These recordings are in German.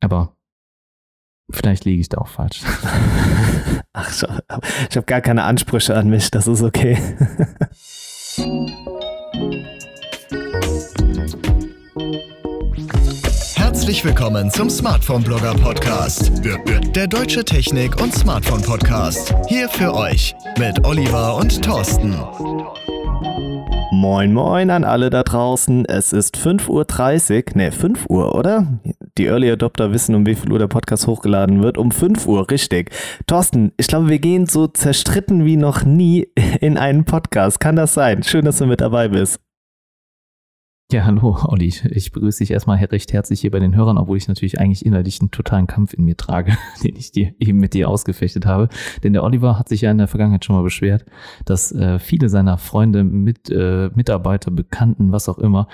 Aber vielleicht liege ich da auch falsch. Ach, so, ich habe gar keine Ansprüche an mich, das ist okay. Herzlich willkommen zum Smartphone Blogger Podcast. Der deutsche Technik- und Smartphone Podcast. Hier für euch mit Oliver und Thorsten. Moin, moin an alle da draußen. Es ist 5.30 Uhr, ne, 5 Uhr, oder? Die Early Adopter wissen, um wie viel Uhr der Podcast hochgeladen wird. Um 5 Uhr, richtig. Thorsten, ich glaube, wir gehen so zerstritten wie noch nie in einen Podcast. Kann das sein? Schön, dass du mit dabei bist. Ja, hallo, Olli. Ich begrüße dich erstmal recht herzlich hier bei den Hörern, obwohl ich natürlich eigentlich innerlich einen totalen Kampf in mir trage, den ich dir eben mit dir ausgefechtet habe. Denn der Oliver hat sich ja in der Vergangenheit schon mal beschwert, dass äh, viele seiner Freunde, mit, äh, Mitarbeiter, Bekannten, was auch immer,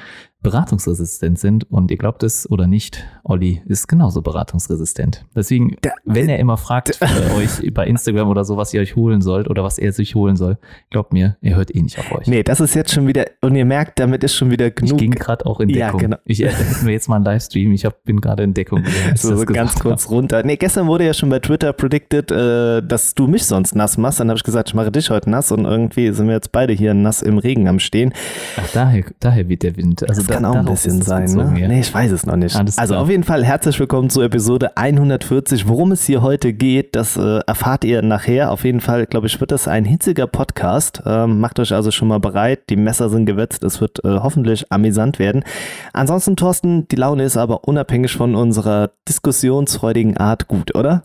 beratungsresistent sind. Und ihr glaubt es oder nicht, Olli ist genauso beratungsresistent. Deswegen, wenn er immer fragt äh, euch bei Instagram oder so, was ihr euch holen sollt oder was er sich holen soll, glaubt mir, er hört eh nicht auf euch. Nee, das ist jetzt schon wieder, und ihr merkt, damit ist schon wieder genug. Ich ging gerade auch in Deckung. Ja, genau. Ich äh, nur jetzt mal einen Livestream, ich hab, bin gerade in Deckung. So, so ganz kurz hab. runter. Nee, gestern wurde ja schon bei Twitter predicted, äh, dass du mich sonst nass machst. Dann habe ich gesagt, ich mache dich heute nass und irgendwie sind wir jetzt beide hier nass im Regen am Stehen. Ach, daher, daher weht der Wind. Also da, kann auch ein bisschen sein, ne? Ja. Nee, ich weiß es noch nicht. Also auf jeden Fall herzlich willkommen zu Episode 140. Worum es hier heute geht, das äh, erfahrt ihr nachher. Auf jeden Fall, glaube ich, wird das ein hitziger Podcast. Ähm, macht euch also schon mal bereit. Die Messer sind gewetzt. Es wird äh, hoffentlich amüsant werden. Ansonsten, Thorsten, die Laune ist aber unabhängig von unserer diskussionsfreudigen Art gut, oder?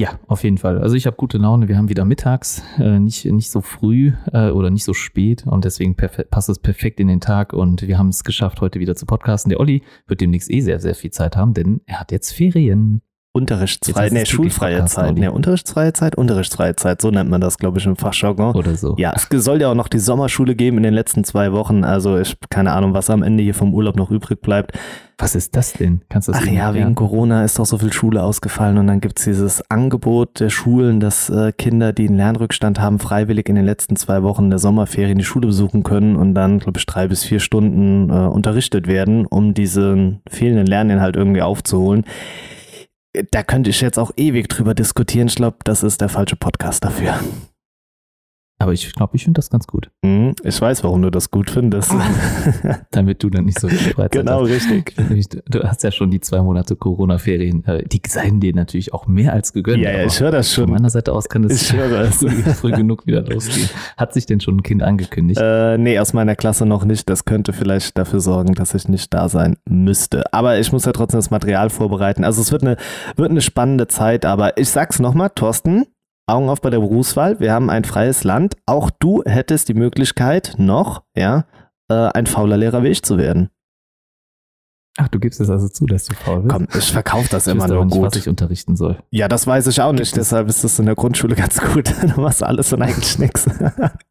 Ja, auf jeden Fall. Also ich habe gute Laune. Wir haben wieder mittags, äh, nicht, nicht so früh äh, oder nicht so spät und deswegen passt es perfekt in den Tag und wir haben es geschafft, heute wieder zu podcasten. Der Olli wird demnächst eh sehr, sehr viel Zeit haben, denn er hat jetzt Ferien. Unterrichtsfreie, nee, schulfreie Zeit. Nee, unterrichtsfreie Zeit, unterrichtsfreie Zeit, so nennt man das, glaube ich, im Fachjargon. Oder so. Ja, es soll ja auch noch die Sommerschule geben in den letzten zwei Wochen. Also ich keine Ahnung, was am Ende hier vom Urlaub noch übrig bleibt. Was ist das denn? Kannst du das Ach ja, wegen Corona ist doch so viel Schule ausgefallen und dann gibt's dieses Angebot der Schulen, dass äh, Kinder, die einen Lernrückstand haben, freiwillig in den letzten zwei Wochen der Sommerferien die Schule besuchen können und dann, glaube ich, drei bis vier Stunden äh, unterrichtet werden, um diesen fehlenden Lerninhalt irgendwie aufzuholen da könnte ich jetzt auch ewig drüber diskutieren. Ich glaube, das ist der falsche Podcast dafür. Aber ich glaube, ich finde das ganz gut. Mhm, ich weiß, warum du das gut findest. Damit du dann nicht so viel Freizeit Genau, hast. richtig. Du hast ja schon die zwei Monate Corona-Ferien. Äh, die seien dir natürlich auch mehr als gegönnt. Ja, ja ich höre das schon. Von meiner Seite aus kann es früh, früh, genug wieder losgehen. Hat sich denn schon ein Kind angekündigt? Äh, nee, aus meiner Klasse noch nicht. Das könnte vielleicht dafür sorgen, dass ich nicht da sein müsste. Aber ich muss ja trotzdem das Material vorbereiten. Also es wird eine, wird eine spannende Zeit. Aber ich sag's nochmal, Thorsten, Augen auf bei der Berufswahl. Wir haben ein freies Land. Auch du hättest die Möglichkeit, noch, ja, äh, ein fauler Lehrer wie ich zu werden. Ach, du gibst es also zu, dass du faul bist? Komm, ich verkaufe das ich immer nur nicht, gut. was ich unterrichten soll. Ja, das weiß ich auch nicht. Deshalb ist das in der Grundschule ganz gut. du machst alles und eigentlich nichts.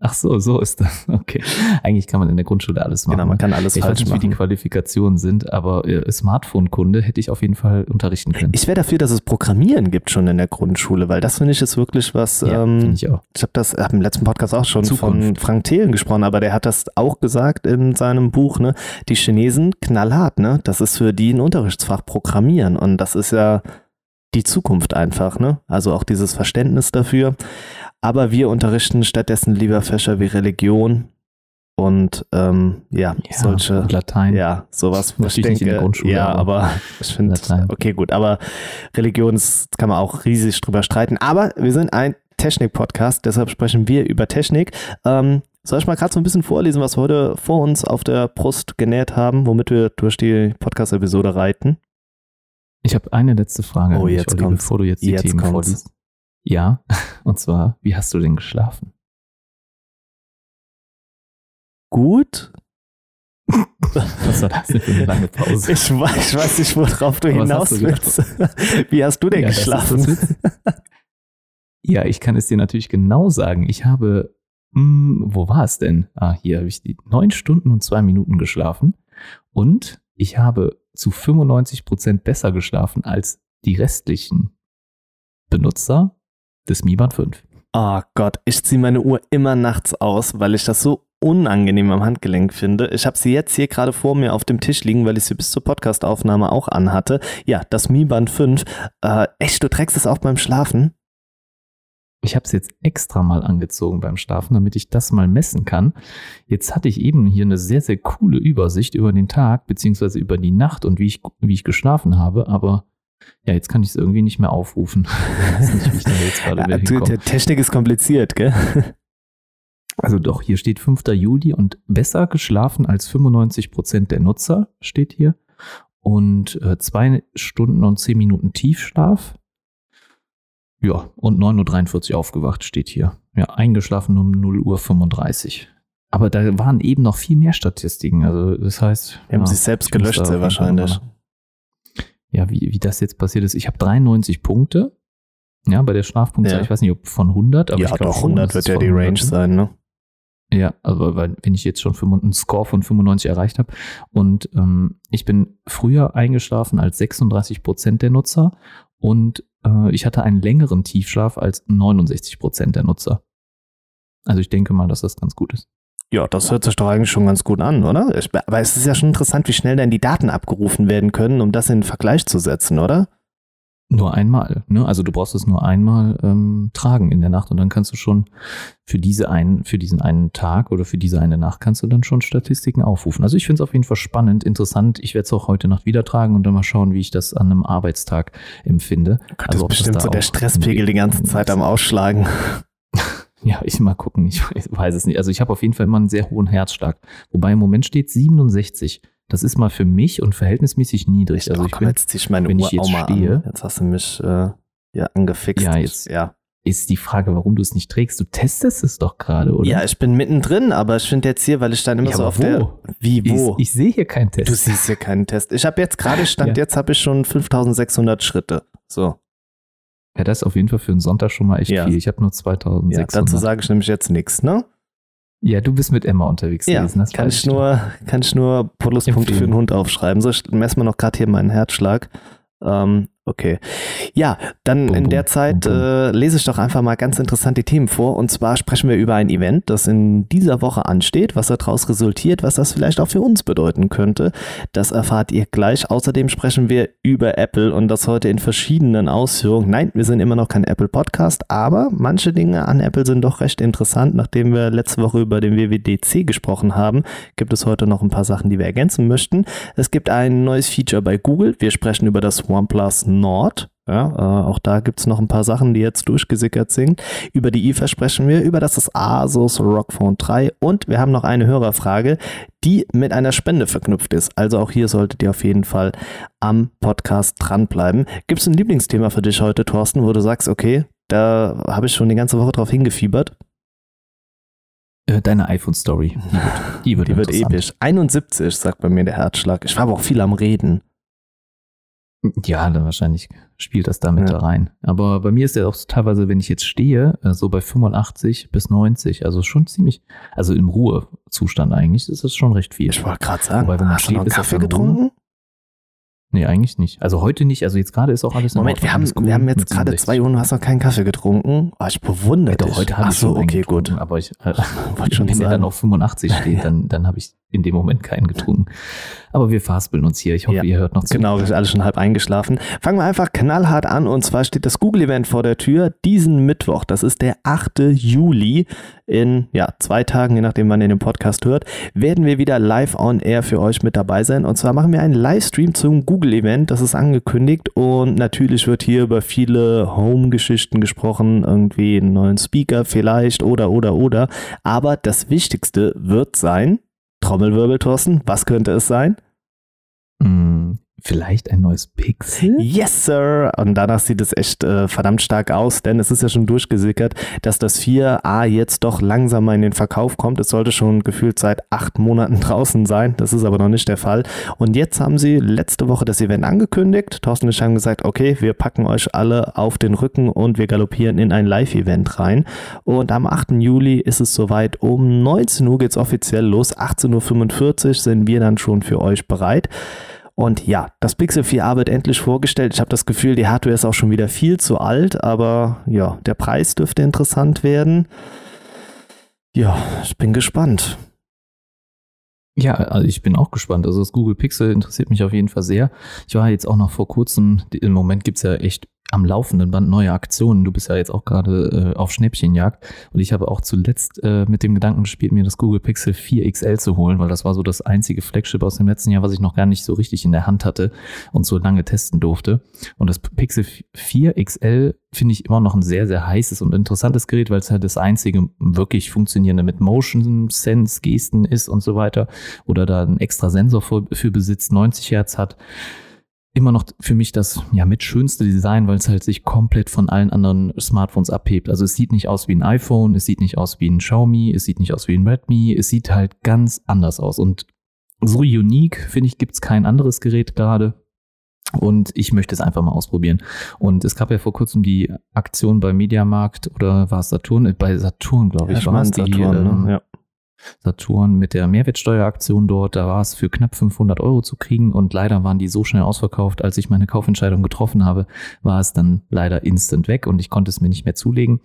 Ach so, so ist das. Okay. Eigentlich kann man in der Grundschule alles machen. Genau, man kann alles ich falsch weiß nicht, wie die Qualifikationen sind, aber äh, Smartphone-Kunde hätte ich auf jeden Fall unterrichten können. Ich wäre dafür, dass es Programmieren gibt schon in der Grundschule, weil das finde ich ist wirklich was. Ja, ähm, ich auch. Ich habe das hab im letzten Podcast auch schon Zukunft. von Frank Thelen gesprochen, aber der hat das auch gesagt in seinem Buch. Ne, die Chinesen knallhart. Ne, das ist für die ein Unterrichtsfach Programmieren und das ist ja die Zukunft einfach. Ne, also auch dieses Verständnis dafür. Aber wir unterrichten stattdessen lieber Fächer wie Religion und ähm, ja, ja, solche Latein. Ja, sowas. Was ich denke, in der Grundschule. Ja, aber, aber ich finde, okay, gut. Aber Religion ist, kann man auch riesig drüber streiten. Aber wir sind ein Technik-Podcast, deshalb sprechen wir über Technik. Ähm, soll ich mal gerade so ein bisschen vorlesen, was wir heute vor uns auf der Brust genäht haben, womit wir durch die Podcast-Episode reiten? Ich habe eine letzte Frage, oh, jetzt Olli, bevor du jetzt die jetzt Themen kommt's. vorliest. Ja, und zwar, wie hast du denn geschlafen? Gut. Was war das denn für eine lange Pause? Ich weiß, ich weiß nicht, worauf du hinaus du willst. Wie hast du denn ja, geschlafen? ja, ich kann es dir natürlich genau sagen. Ich habe, mh, hm, wo war es denn? Ah, hier habe ich die neun Stunden und zwei Minuten geschlafen und ich habe zu 95 Prozent besser geschlafen als die restlichen Benutzer des Mi Band 5. Oh Gott, ich ziehe meine Uhr immer nachts aus, weil ich das so unangenehm am Handgelenk finde. Ich habe sie jetzt hier gerade vor mir auf dem Tisch liegen, weil ich sie bis zur Podcastaufnahme auch anhatte. Ja, das Mi Band 5. Äh, echt, du trägst es auch beim Schlafen? Ich habe es jetzt extra mal angezogen beim Schlafen, damit ich das mal messen kann. Jetzt hatte ich eben hier eine sehr, sehr coole Übersicht über den Tag, beziehungsweise über die Nacht und wie ich, wie ich geschlafen habe, aber ja, jetzt kann ich es irgendwie nicht mehr aufrufen. Nicht, ja, hinkomme. Technik ist kompliziert, gell? Also doch, hier steht 5. Juli und besser geschlafen als 95 Prozent der Nutzer steht hier. Und äh, zwei Stunden und zehn Minuten Tiefschlaf. Ja, und 9.43 Uhr aufgewacht steht hier. Ja, eingeschlafen um 0 Uhr 35. Aber da waren eben noch viel mehr Statistiken. Also das heißt. Wir haben ja, sich selbst gelöscht, sehr wahrscheinlich. Ja, wie, wie das jetzt passiert ist. Ich habe 93 Punkte. Ja, bei der Schlafpunktzahl. Ja. Ich weiß nicht, ob von 100, aber ja, ich glaube doch, 100 wird ja die Range 100. sein, ne? Ja, also weil wenn ich jetzt schon einen Score von 95 erreicht habe und ähm, ich bin früher eingeschlafen als 36 Prozent der Nutzer und äh, ich hatte einen längeren Tiefschlaf als 69 Prozent der Nutzer. Also ich denke mal, dass das ganz gut ist. Ja, das hört sich doch eigentlich schon ganz gut an, oder? Aber es ist ja schon interessant, wie schnell dann die Daten abgerufen werden können, um das in den Vergleich zu setzen, oder? Nur einmal, ne? Also du brauchst es nur einmal ähm, tragen in der Nacht und dann kannst du schon für diese einen, für diesen einen Tag oder für diese eine Nacht kannst du dann schon Statistiken aufrufen. Also ich finde es auf jeden Fall spannend, interessant. Ich werde es auch heute Nacht wieder tragen und dann mal schauen, wie ich das an einem Arbeitstag empfinde. Gott, also, das ist bestimmt so der Stresspegel die ganze Zeit am Ausschlagen. Ja, ich mal gucken, ich weiß es nicht. Also ich habe auf jeden Fall immer einen sehr hohen Herzschlag. Wobei im Moment steht 67. Das ist mal für mich und verhältnismäßig niedrig. Ich also ich bin, jetzt zieh meine wenn Uhr ich jetzt stehe, an. Jetzt hast du mich äh, ja angefixt. Ja, jetzt ja. ist die Frage, warum du es nicht trägst. Du testest es doch gerade, oder? Ja, ich bin mittendrin, aber ich finde jetzt hier, weil ich dann immer ja, so auf wo? der wie wo? Ich, ich sehe hier keinen Test. Du siehst hier keinen Test. Ich habe jetzt gerade stand ja. jetzt habe ich schon 5600 Schritte. So. Ja, das ist auf jeden Fall für einen Sonntag schon mal echt ja. viel. Ich habe nur 2600. Ja, dazu sage ich nämlich jetzt nichts, ne? Ja, du bist mit Emma unterwegs ja, gewesen. Das kann ich, nur, kann ich nur Pluspunkte für den Hund aufschreiben. So, ich messe mal noch gerade hier meinen Herzschlag. Ähm, Okay. Ja, dann bum, in der Zeit bum, bum. Äh, lese ich doch einfach mal ganz interessant die Themen vor. Und zwar sprechen wir über ein Event, das in dieser Woche ansteht, was daraus resultiert, was das vielleicht auch für uns bedeuten könnte. Das erfahrt ihr gleich. Außerdem sprechen wir über Apple und das heute in verschiedenen Ausführungen. Nein, wir sind immer noch kein Apple Podcast, aber manche Dinge an Apple sind doch recht interessant. Nachdem wir letzte Woche über den WWDC gesprochen haben, gibt es heute noch ein paar Sachen, die wir ergänzen möchten. Es gibt ein neues Feature bei Google. Wir sprechen über das OnePlus Nord. Ja, äh, auch da gibt es noch ein paar Sachen, die jetzt durchgesickert sind. Über die IFA sprechen wir, über das, das Asus ROG Phone 3 und wir haben noch eine Hörerfrage, die mit einer Spende verknüpft ist. Also auch hier solltet ihr auf jeden Fall am Podcast dranbleiben. Gibt es ein Lieblingsthema für dich heute, Thorsten, wo du sagst, okay, da habe ich schon die ganze Woche drauf hingefiebert? Äh, deine iPhone-Story. Die wird, die wird, die wird episch. 71, sagt bei mir der Herzschlag. Ich war aber auch viel am Reden. Ja, dann wahrscheinlich spielt das damit ja. da rein. Aber bei mir ist ja auch teilweise, wenn ich jetzt stehe, äh, so bei 85 bis 90, also schon ziemlich, also im Ruhezustand eigentlich, ist das schon recht viel. Ich wollte gerade sagen, Wobei, wenn man hast steht, du noch einen Kaffee getrunken? Ruhe, Nee, eigentlich nicht. Also heute nicht. Also jetzt gerade ist auch alles Moment, wir haben, wir haben jetzt gerade zwei Uhr und du hast noch keinen Kaffee getrunken. Oh, ich bewundere ja, dich. Heute habe ich so, okay, gut. Aber ich, äh, wollte schon wenn sagen. dann auf 85 steht, dann, dann habe ich in dem Moment keinen getrunken. Aber wir faspeln uns hier. Ich hoffe, ja, ihr hört noch zu. Genau, wir sind alle schon halb eingeschlafen. Fangen wir einfach knallhart an. Und zwar steht das Google-Event vor der Tür diesen Mittwoch. Das ist der 8. Juli. In ja, zwei Tagen, je nachdem, wann ihr den Podcast hört, werden wir wieder live on air für euch mit dabei sein. Und zwar machen wir einen Livestream zum Google-Event. Das ist angekündigt. Und natürlich wird hier über viele Home-Geschichten gesprochen. Irgendwie einen neuen Speaker vielleicht oder, oder, oder. Aber das Wichtigste wird sein, Trommelwirbel, Thorsten, was könnte es sein? Mm, vielleicht ein neues Pixel? Yes, Sir! Und danach sieht es echt äh, verdammt stark aus, denn es ist ja schon durchgesickert, dass das 4a jetzt doch langsamer in den Verkauf kommt. Es sollte schon gefühlt seit acht Monaten draußen sein. Das ist aber noch nicht der Fall. Und jetzt haben sie letzte Woche das Event angekündigt. Thorsten und ich haben gesagt, okay, wir packen euch alle auf den Rücken und wir galoppieren in ein Live-Event rein. Und am 8. Juli ist es soweit. Um 19 Uhr geht es offiziell los. 18.45 Uhr sind wir dann schon für euch bereit. Und ja, das Pixel 4a wird endlich vorgestellt. Ich habe das Gefühl, die Hardware ist auch schon wieder viel zu alt, aber ja, der Preis dürfte interessant werden. Ja, ich bin gespannt. Ja, also ich bin auch gespannt. Also das Google Pixel interessiert mich auf jeden Fall sehr. Ich war jetzt auch noch vor kurzem, im Moment gibt's ja echt am laufenden Band neue Aktionen. Du bist ja jetzt auch gerade äh, auf Schnäppchenjagd und ich habe auch zuletzt äh, mit dem Gedanken gespielt, mir das Google Pixel 4 XL zu holen, weil das war so das einzige Flagship aus dem letzten Jahr, was ich noch gar nicht so richtig in der Hand hatte und so lange testen durfte. Und das Pixel 4 XL finde ich immer noch ein sehr, sehr heißes und interessantes Gerät, weil es halt das einzige wirklich funktionierende mit Motion Sense Gesten ist und so weiter oder da einen extra Sensor für, für besitzt, 90 Hertz hat immer noch für mich das ja mit schönste Design, weil es halt sich komplett von allen anderen Smartphones abhebt. Also es sieht nicht aus wie ein iPhone, es sieht nicht aus wie ein Xiaomi, es sieht nicht aus wie ein Redmi, es sieht halt ganz anders aus und so unique finde ich gibt's kein anderes Gerät gerade. Und ich möchte es einfach mal ausprobieren. Und es gab ja vor kurzem die Aktion bei Mediamarkt oder war es Saturn? Bei Saturn, glaube ich, ja, war es die. Saturn, ne? ähm, ja. Saturn mit der Mehrwertsteueraktion dort, da war es für knapp 500 Euro zu kriegen und leider waren die so schnell ausverkauft, als ich meine Kaufentscheidung getroffen habe, war es dann leider instant weg und ich konnte es mir nicht mehr zulegen.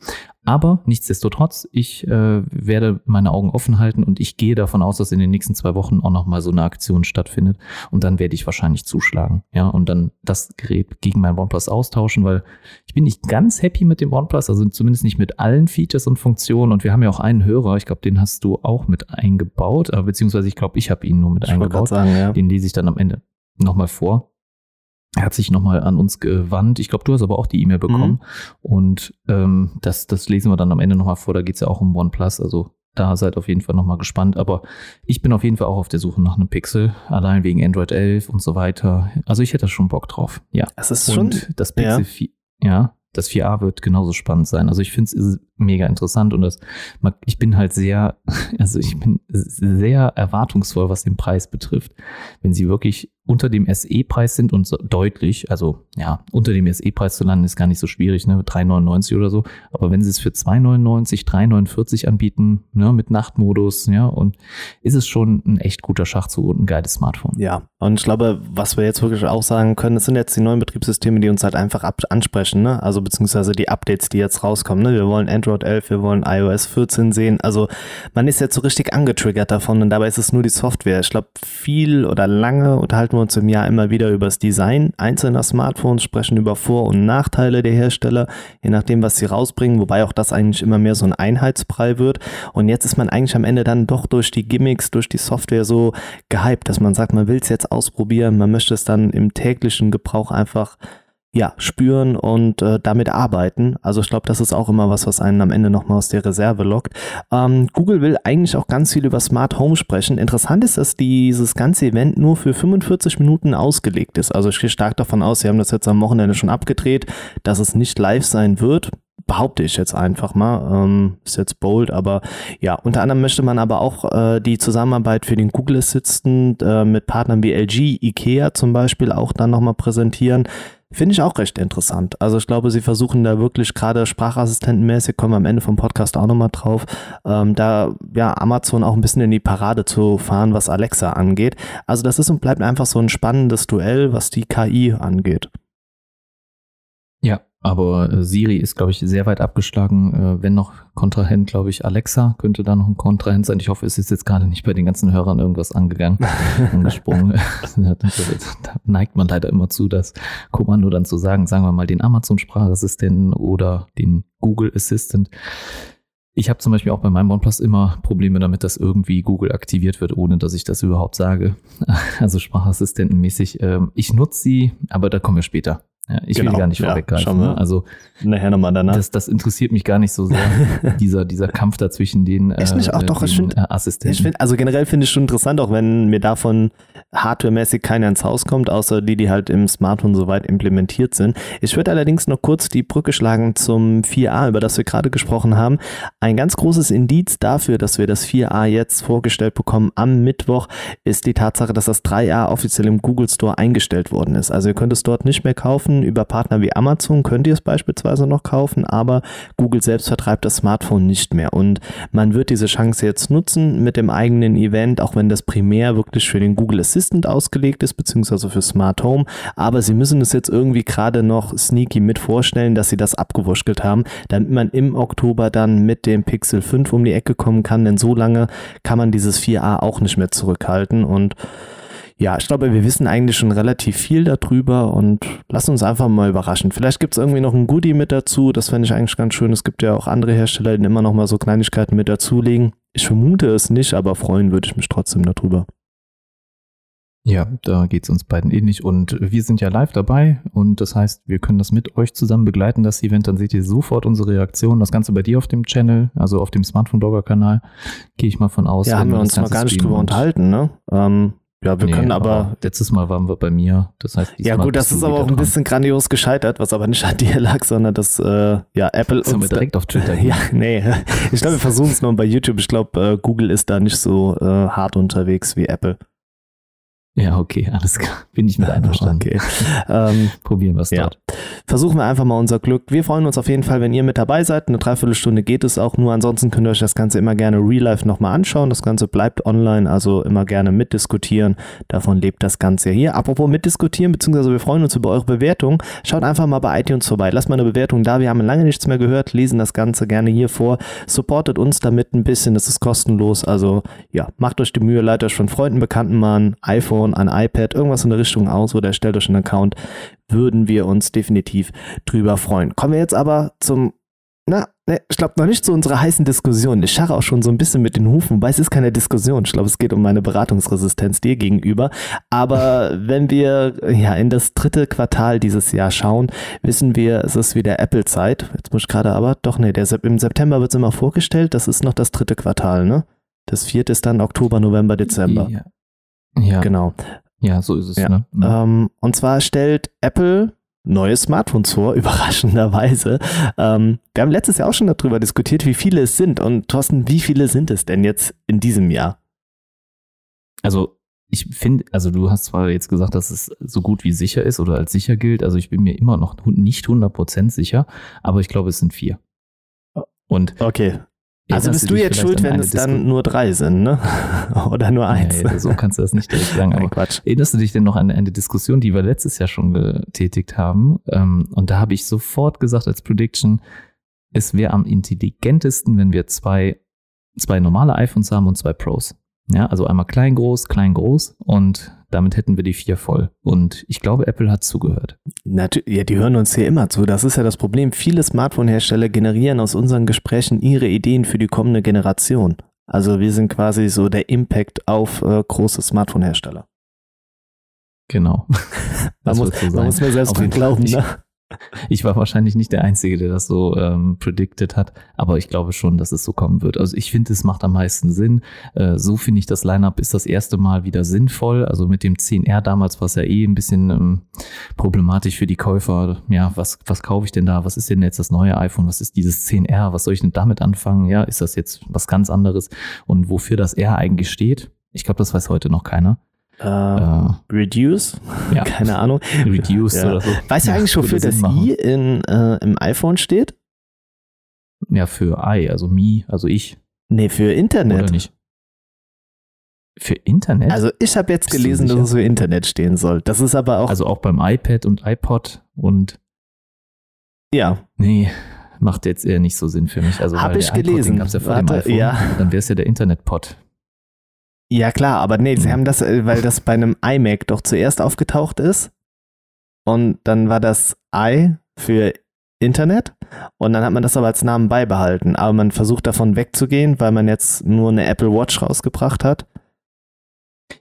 Aber nichtsdestotrotz, ich äh, werde meine Augen offen halten und ich gehe davon aus, dass in den nächsten zwei Wochen auch nochmal so eine Aktion stattfindet. Und dann werde ich wahrscheinlich zuschlagen. Ja, und dann das Gerät gegen mein OnePlus austauschen, weil ich bin nicht ganz happy mit dem OnePlus, also zumindest nicht mit allen Features und Funktionen. Und wir haben ja auch einen Hörer, ich glaube, den hast du auch mit eingebaut, äh, beziehungsweise ich glaube, ich habe ihn nur mit ich eingebaut. Sagen, ja. Den lese ich dann am Ende nochmal vor. Er hat sich nochmal an uns gewandt. Ich glaube, du hast aber auch die E-Mail bekommen. Mhm. Und ähm, das, das lesen wir dann am Ende nochmal vor. Da geht's ja auch um OnePlus. Also da seid auf jeden Fall nochmal gespannt. Aber ich bin auf jeden Fall auch auf der Suche nach einem Pixel. Allein wegen Android 11 und so weiter. Also ich hätte schon Bock drauf. Ja. Das ist und schon. Das Pixel ja. 4, ja, das 4a wird genauso spannend sein. Also ich finde es mega interessant und das, ich bin halt sehr, also ich bin sehr erwartungsvoll, was den Preis betrifft. Wenn sie wirklich unter dem SE-Preis sind und so deutlich, also ja, unter dem SE-Preis zu landen ist gar nicht so schwierig, ne, 3,99 oder so. Aber wenn sie es für 2,99, 3,49 anbieten, ne, mit Nachtmodus, ja, und ist es schon ein echt guter Schachzug und ein geiles Smartphone. Ja, und ich glaube, was wir jetzt wirklich auch sagen können, das sind jetzt die neuen Betriebssysteme, die uns halt einfach ansprechen, ne, also beziehungsweise die Updates, die jetzt rauskommen, ne, wir wollen Android 11, wir wollen iOS 14 sehen, also man ist jetzt so richtig angetriggert davon und dabei ist es nur die Software. Ich glaube, viel oder lange unterhalten wir uns im Jahr immer wieder über das Design einzelner Smartphones, sprechen über Vor- und Nachteile der Hersteller, je nachdem, was sie rausbringen, wobei auch das eigentlich immer mehr so ein Einheitsbrei wird. Und jetzt ist man eigentlich am Ende dann doch durch die Gimmicks, durch die Software so gehypt, dass man sagt, man will es jetzt ausprobieren, man möchte es dann im täglichen Gebrauch einfach ja, spüren und äh, damit arbeiten. Also ich glaube, das ist auch immer was, was einen am Ende nochmal aus der Reserve lockt. Ähm, Google will eigentlich auch ganz viel über Smart Home sprechen. Interessant ist, dass dieses ganze Event nur für 45 Minuten ausgelegt ist. Also ich gehe stark davon aus, sie haben das jetzt am Wochenende schon abgedreht, dass es nicht live sein wird behaupte ich jetzt einfach mal. Ähm, ist jetzt bold, aber ja, unter anderem möchte man aber auch äh, die Zusammenarbeit für den Google Assistant äh, mit Partnern wie LG, IKEA zum Beispiel auch dann nochmal präsentieren. Finde ich auch recht interessant. Also ich glaube, sie versuchen da wirklich gerade sprachassistentenmäßig, kommen wir am Ende vom Podcast auch nochmal drauf, ähm, da ja Amazon auch ein bisschen in die Parade zu fahren, was Alexa angeht. Also das ist und bleibt einfach so ein spannendes Duell, was die KI angeht. Ja, aber äh, Siri ist, glaube ich, sehr weit abgeschlagen. Äh, wenn noch Kontrahent, glaube ich, Alexa könnte da noch ein Kontrahent sein. Ich hoffe, es ist jetzt gerade nicht bei den ganzen Hörern irgendwas angegangen, angesprungen. da neigt man leider immer zu, das Kommando dann zu sagen, sagen wir mal den Amazon-Sprachassistenten oder den Google Assistant. Ich habe zum Beispiel auch bei meinem OnePlus immer Probleme damit, dass irgendwie Google aktiviert wird, ohne dass ich das überhaupt sage. Also Sprachassistentenmäßig. Ähm, ich nutze sie, aber da kommen wir später. Ja, ich genau, will gar nicht ja, vorweggreifen. Ne? Also nachher nochmal danach. Das, das interessiert mich gar nicht so sehr, dieser, dieser Kampf da zwischen den, äh, nicht, auch doch, den ich find, äh, Assistenten. Ich find, also generell finde ich schon interessant, auch wenn mir davon hardwaremäßig keiner ins Haus kommt, außer die, die halt im Smartphone soweit implementiert sind. Ich würde allerdings noch kurz die Brücke schlagen zum 4a, über das wir gerade gesprochen haben. Ein ganz großes Indiz dafür, dass wir das 4a jetzt vorgestellt bekommen am Mittwoch, ist die Tatsache, dass das 3a offiziell im Google Store eingestellt worden ist. Also ihr könnt es dort nicht mehr kaufen kaufen. Über Partner wie Amazon könnt ihr es beispielsweise noch kaufen, aber Google selbst vertreibt das Smartphone nicht mehr. Und man wird diese Chance jetzt nutzen mit dem eigenen Event, auch wenn das primär wirklich für den Google Assistant ausgelegt ist, beziehungsweise für Smart Home. Aber sie müssen es jetzt irgendwie gerade noch sneaky mit vorstellen, dass sie das abgewurschtelt haben, damit man im Oktober dann mit dem Pixel 5 um die Ecke kommen kann, denn so lange kann man dieses 4a auch nicht mehr zurückhalten und ja, ich glaube, wir wissen eigentlich schon relativ viel darüber und lass uns einfach mal überraschen. Vielleicht gibt es irgendwie noch ein Goodie mit dazu, das fände ich eigentlich ganz schön. Es gibt ja auch andere Hersteller, die immer noch mal so Kleinigkeiten mit dazulegen. Ich vermute es nicht, aber freuen würde ich mich trotzdem darüber. Ja, da geht es uns beiden ähnlich und wir sind ja live dabei und das heißt, wir können das mit euch zusammen begleiten, das Event, dann seht ihr sofort unsere Reaktion, das Ganze bei dir auf dem Channel, also auf dem Smartphone-Blogger-Kanal, gehe ich mal von aus. Ja, haben wir uns noch gar nicht drüber unterhalten, ne? Ähm, ja, wir nee, können aber, Letztes Mal waren wir bei mir. Das heißt, ja gut, das ist aber auch ein bisschen grandios gescheitert, was aber nicht an dir lag, sondern dass äh, ja Apple das uns wir direkt auf Twitter. ja, nee, ich glaube, wir versuchen es nur bei YouTube. Ich glaube, äh, Google ist da nicht so äh, hart unterwegs wie Apple. Ja, okay, alles klar. Bin ich mit einverstanden. Okay. Ähm, Probieren wir es ja. dort. Versuchen wir einfach mal unser Glück. Wir freuen uns auf jeden Fall, wenn ihr mit dabei seid. Eine Dreiviertelstunde geht es auch nur. Ansonsten könnt ihr euch das Ganze immer gerne real life nochmal anschauen. Das Ganze bleibt online, also immer gerne mitdiskutieren. Davon lebt das Ganze hier. Apropos mitdiskutieren, beziehungsweise wir freuen uns über eure Bewertung. Schaut einfach mal bei iTunes vorbei. Lasst mal eine Bewertung da. Wir haben lange nichts mehr gehört. Lesen das Ganze gerne hier vor. Supportet uns damit ein bisschen. Das ist kostenlos. Also ja, macht euch die Mühe, leitet euch von Freunden, Bekannten mal ein iPhone iPhone, ein iPad, irgendwas in der Richtung aus oder erstellt euch einen Account, würden wir uns definitiv drüber freuen. Kommen wir jetzt aber zum na, ne, ich glaube noch nicht zu unserer heißen Diskussion. Ich scharre auch schon so ein bisschen mit den Hufen, wobei es ist keine Diskussion. Ich glaube, es geht um meine Beratungsresistenz dir gegenüber. Aber wenn wir ja in das dritte Quartal dieses Jahr schauen, wissen wir, es ist wieder Apple-Zeit. Jetzt muss ich gerade aber, doch ne, der, im September wird es immer vorgestellt. Das ist noch das dritte Quartal, ne? Das vierte ist dann Oktober, November, Dezember. Ja. Ja. Genau. Ja, so ist es. Ja. Ne? Ähm, und zwar stellt Apple neue Smartphones vor, überraschenderweise. Ähm, wir haben letztes Jahr auch schon darüber diskutiert, wie viele es sind. Und Thorsten, wie viele sind es denn jetzt in diesem Jahr? Also ich finde, also du hast zwar jetzt gesagt, dass es so gut wie sicher ist oder als sicher gilt. Also ich bin mir immer noch nicht 100% sicher, aber ich glaube, es sind vier. Und okay. Also bist du jetzt schuld, wenn es Disco dann nur drei sind, ne? Oder nur eins? Nee, so kannst du das nicht direkt sagen. Aber Quatsch. Erinnerst du dich denn noch an eine Diskussion, die wir letztes Jahr schon getätigt haben? Ähm, und da habe ich sofort gesagt als Prediction, es wäre am intelligentesten, wenn wir zwei, zwei normale iPhones haben und zwei Pros. Ja, also einmal klein, groß, klein, groß und damit hätten wir die vier voll. Und ich glaube, Apple hat zugehört. Natürlich, ja, die hören uns hier immer zu. Das ist ja das Problem. Viele Smartphone-Hersteller generieren aus unseren Gesprächen ihre Ideen für die kommende Generation. Also wir sind quasi so der Impact auf äh, große Smartphone-Hersteller. Genau. man, muss, man muss mir selbst dran glauben, ne? Ich war wahrscheinlich nicht der Einzige, der das so ähm, predicted hat, aber ich glaube schon, dass es so kommen wird. Also ich finde, es macht am meisten Sinn. Äh, so finde ich, das Lineup ist das erste Mal wieder sinnvoll. Also mit dem 10R damals war es ja eh ein bisschen ähm, problematisch für die Käufer. Ja, was, was kaufe ich denn da? Was ist denn jetzt das neue iPhone? Was ist dieses 10R? Was soll ich denn damit anfangen? Ja, ist das jetzt was ganz anderes? Und wofür das R eigentlich steht? Ich glaube, das weiß heute noch keiner. Äh, äh, reduce? Ja. Keine Ahnung. Reduce ja. oder so. Weißt du eigentlich, wofür das I in, äh, im iPhone steht? Ja, für I, also me, also ich. Nee, für Internet. Oder nicht? Für Internet? Also ich habe jetzt Bist gelesen, dass es für Internet stehen soll. Das ist aber auch. Also auch beim iPad und iPod und. Ja. Nee, macht jetzt eher nicht so Sinn für mich. Also habe ich gelesen. Ja Warte. Ja. Dann wäre es ja der Internetpod. Ja, klar, aber nee, sie hm. haben das, äh, weil das bei einem iMac doch zuerst aufgetaucht ist. Und dann war das i für Internet. Und dann hat man das aber als Namen beibehalten. Aber man versucht davon wegzugehen, weil man jetzt nur eine Apple Watch rausgebracht hat.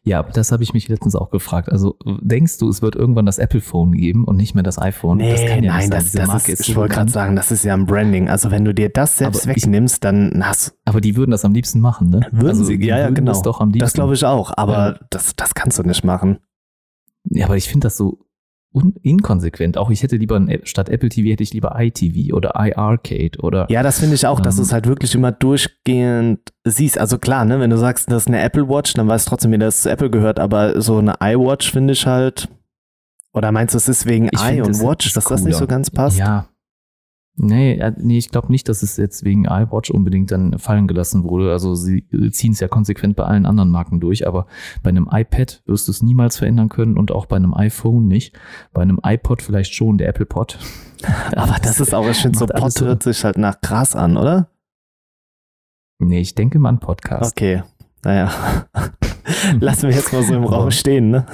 Ja, das habe ich mich letztens auch gefragt. Also denkst du, es wird irgendwann das Apple Phone geben und nicht mehr das iPhone? Nee, das kann ja nein, das, das ist, ich wollte gerade sagen, das ist ja ein Branding. Also wenn du dir das selbst aber wegnimmst, ich, dann hast Aber die würden das am liebsten machen, ne? Würden also, sie, ja, ja, genau. Das, das glaube ich auch, aber ja. das, das kannst du nicht machen. Ja, aber ich finde das so inkonsequent. Auch ich hätte lieber statt Apple TV hätte ich lieber iTV oder iArcade oder. Ja, das finde ich auch, ähm, dass du es halt wirklich immer durchgehend siehst. Also klar, ne, wenn du sagst, das ist eine Apple Watch, dann weißt du trotzdem, wie das zu Apple gehört, aber so eine iWatch finde ich halt, Oder meinst du, es ist wegen ich Eye und Watch, dass das nicht so ganz passt? Ja. Nee, äh, nee ich glaube nicht, dass es jetzt wegen iWatch unbedingt dann fallen gelassen wurde. Also sie ziehen es ja konsequent bei allen anderen Marken durch, aber bei einem iPad wirst du es niemals verändern können und auch bei einem iPhone nicht. Bei einem iPod vielleicht schon, der Apple Pod. aber das ist auch, finde, so Pod hört sich halt nach Gras an, oder? Nee, ich denke mal an Podcast. Okay, naja. Lassen wir jetzt mal so im Raum stehen, ne?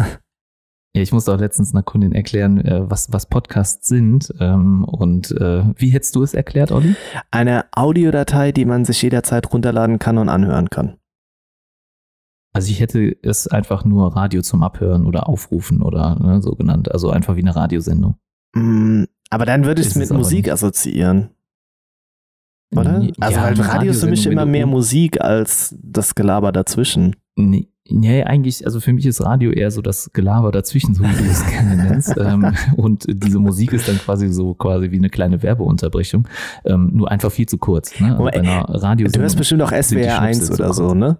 Ja, ich musste auch letztens einer Kundin erklären, äh, was, was Podcasts sind. Ähm, und äh, wie hättest du es erklärt, Olli? Eine Audiodatei, die man sich jederzeit runterladen kann und anhören kann. Also ich hätte es einfach nur Radio zum Abhören oder Aufrufen oder ne, so genannt. Also einfach wie eine Radiosendung. Mm, aber dann würde ich es mit Musik assoziieren. Oder? Also ja, halt Radio ist für mich immer mehr Musik als das Gelaber dazwischen. Nee, Nee, eigentlich, also für mich ist Radio eher so das Gelaber dazwischen, so wie du es gerne nennst. ähm, und diese Musik ist dann quasi so quasi wie eine kleine Werbeunterbrechung. Ähm, nur einfach viel zu kurz. Ne? Also du hörst bestimmt auch SWR 1 oder so, ne?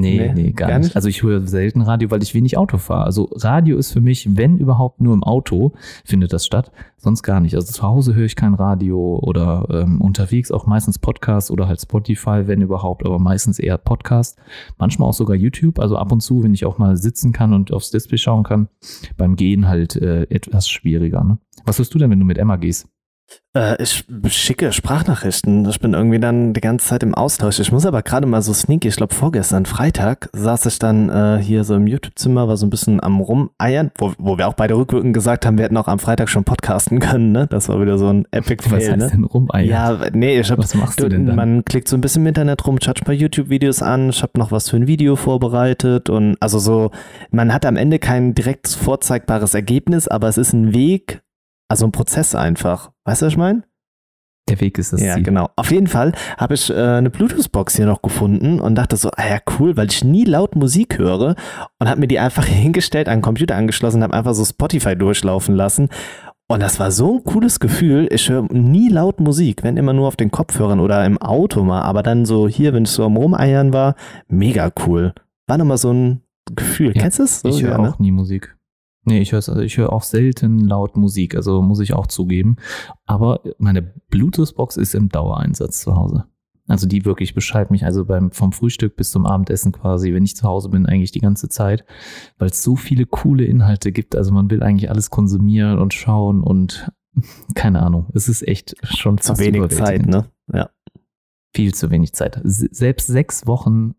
Nee, nee, nee gar, gar nicht. nicht. Also ich höre selten Radio, weil ich wenig Auto fahre. Also Radio ist für mich, wenn überhaupt nur im Auto, findet das statt, sonst gar nicht. Also zu Hause höre ich kein Radio oder ähm, unterwegs auch meistens Podcast oder halt Spotify, wenn überhaupt, aber meistens eher Podcast. Manchmal auch sogar YouTube, also ab und zu, wenn ich auch mal sitzen kann und aufs Display schauen kann. Beim Gehen halt äh, etwas schwieriger. Ne? Was hörst du denn, wenn du mit Emma gehst? Äh, ich schicke Sprachnachrichten. Ich bin irgendwie dann die ganze Zeit im Austausch. Ich muss aber gerade mal so sneaky, ich glaube vorgestern Freitag saß ich dann äh, hier so im YouTube-Zimmer, war so ein bisschen am Rumeiern, wo, wo wir auch beide rückwirkend gesagt haben, wir hätten auch am Freitag schon podcasten können, ne? Das war wieder so ein Epic-Fail, Was heißt ne? denn rumeiern? Ja, nee, ich hab, Was machst du denn dann? Man klickt so ein bisschen im Internet rum, schaut ein paar YouTube-Videos an, ich habe noch was für ein Video vorbereitet und also so, man hat am Ende kein direkt vorzeigbares Ergebnis, aber es ist ein Weg, also ein Prozess einfach. Weißt du, was ich meine? Der Weg ist das ja, Ziel. Genau. Auf jeden Fall habe ich äh, eine Bluetooth-Box hier noch gefunden und dachte so, ah ja, cool, weil ich nie laut Musik höre und habe mir die einfach hingestellt, an den Computer angeschlossen, habe einfach so Spotify durchlaufen lassen. Und das war so ein cooles Gefühl. Ich höre nie laut Musik, wenn immer nur auf den Kopfhörern oder im Auto mal, aber dann so hier, wenn ich so am Rumeiern war, mega cool. War nochmal so ein Gefühl. Ja, Kennst du es? So, ich höre ja, ne? auch nie Musik. Nee, ich höre also ich höre auch selten laut Musik, also muss ich auch zugeben. Aber meine Bluetooth-Box ist im Dauereinsatz zu Hause. Also die wirklich beschallt mich also beim vom Frühstück bis zum Abendessen quasi, wenn ich zu Hause bin, eigentlich die ganze Zeit, weil es so viele coole Inhalte gibt. Also man will eigentlich alles konsumieren und schauen und keine Ahnung. Es ist echt schon zu wenig Zeit, ne? Ja. Viel zu wenig Zeit. Selbst sechs Wochen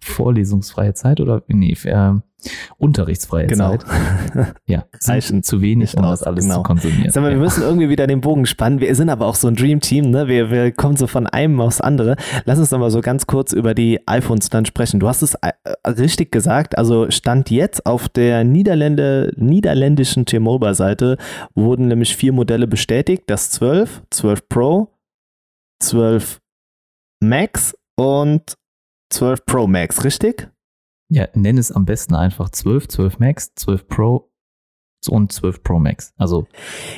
vorlesungsfreie Zeit oder nee, äh, unterrichtsfreie genau. Zeit. Ja, sind zu wenig, um das alles genau. zu konsumieren. Sag mal, wir müssen irgendwie wieder den Bogen spannen. Wir sind aber auch so ein Dream Team, ne? Wir, wir kommen so von einem aufs andere. Lass uns doch mal so ganz kurz über die iPhones dann sprechen. Du hast es äh, richtig gesagt. Also stand jetzt auf der Niederlande, niederländischen T-Mobile-Seite wurden nämlich vier Modelle bestätigt. Das 12, 12 Pro, 12 Max und 12 Pro Max, richtig? Ja, nenn es am besten einfach 12, 12 Max, 12 Pro und 12 Pro Max. Also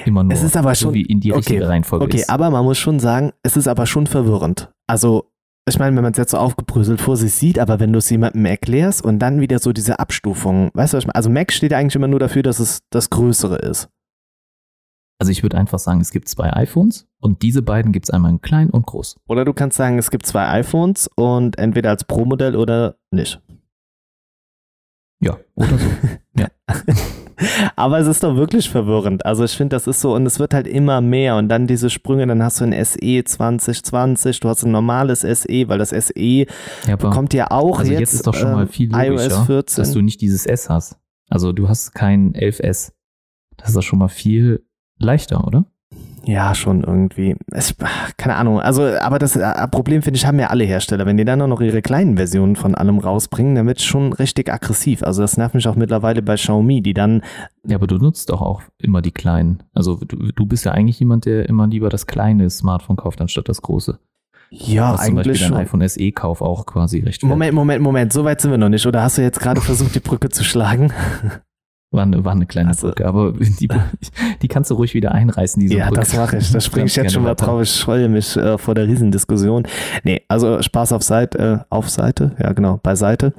immer nur es ist aber schon, so wie in die richtige okay, Reihenfolge okay, ist. aber man muss schon sagen, es ist aber schon verwirrend. Also ich meine, wenn man es jetzt so aufgebröselt vor sich sieht, aber wenn du es jemandem erklärst und dann wieder so diese Abstufung, weißt du, was ich meine? Also Max steht eigentlich immer nur dafür, dass es das Größere ist. Also ich würde einfach sagen, es gibt zwei iPhones und diese beiden gibt es einmal in klein und groß. Oder du kannst sagen, es gibt zwei iPhones und entweder als Pro-Modell oder nicht. Ja, oder so. ja. Aber es ist doch wirklich verwirrend. Also ich finde, das ist so, und es wird halt immer mehr. Und dann diese Sprünge, dann hast du ein SE 2020, du hast ein normales SE, weil das SE ja, bekommt ja auch also jetzt, jetzt ist doch schon mal viel logischer, iOS 14. dass du nicht dieses S hast. Also du hast kein 11S. Das ist doch schon mal viel leichter, oder? Ja, schon irgendwie. Es, keine Ahnung. Also, aber das äh, Problem, finde ich, haben ja alle Hersteller. Wenn die dann auch noch ihre kleinen Versionen von allem rausbringen, dann wird es schon richtig aggressiv. Also, das nervt mich auch mittlerweile bei Xiaomi, die dann. Ja, aber du nutzt doch auch immer die kleinen. Also, du, du bist ja eigentlich jemand, der immer lieber das kleine Smartphone kauft, anstatt das große. Ja, Was eigentlich zum Beispiel schon. iPhone SE-Kauf auch quasi recht. Moment, Moment, Moment. So weit sind wir noch nicht. Oder hast du jetzt gerade versucht, die Brücke zu schlagen? War eine, war eine kleine also, Brücke, aber die, die, kannst du ruhig wieder einreißen, diese ja, Brücke. Ja, das mache ich. Da springe ich jetzt schon mal drauf. Ich scheue mich äh, vor der Riesendiskussion. Nee, also Spaß auf Seite, äh, auf Seite, ja genau, beiseite.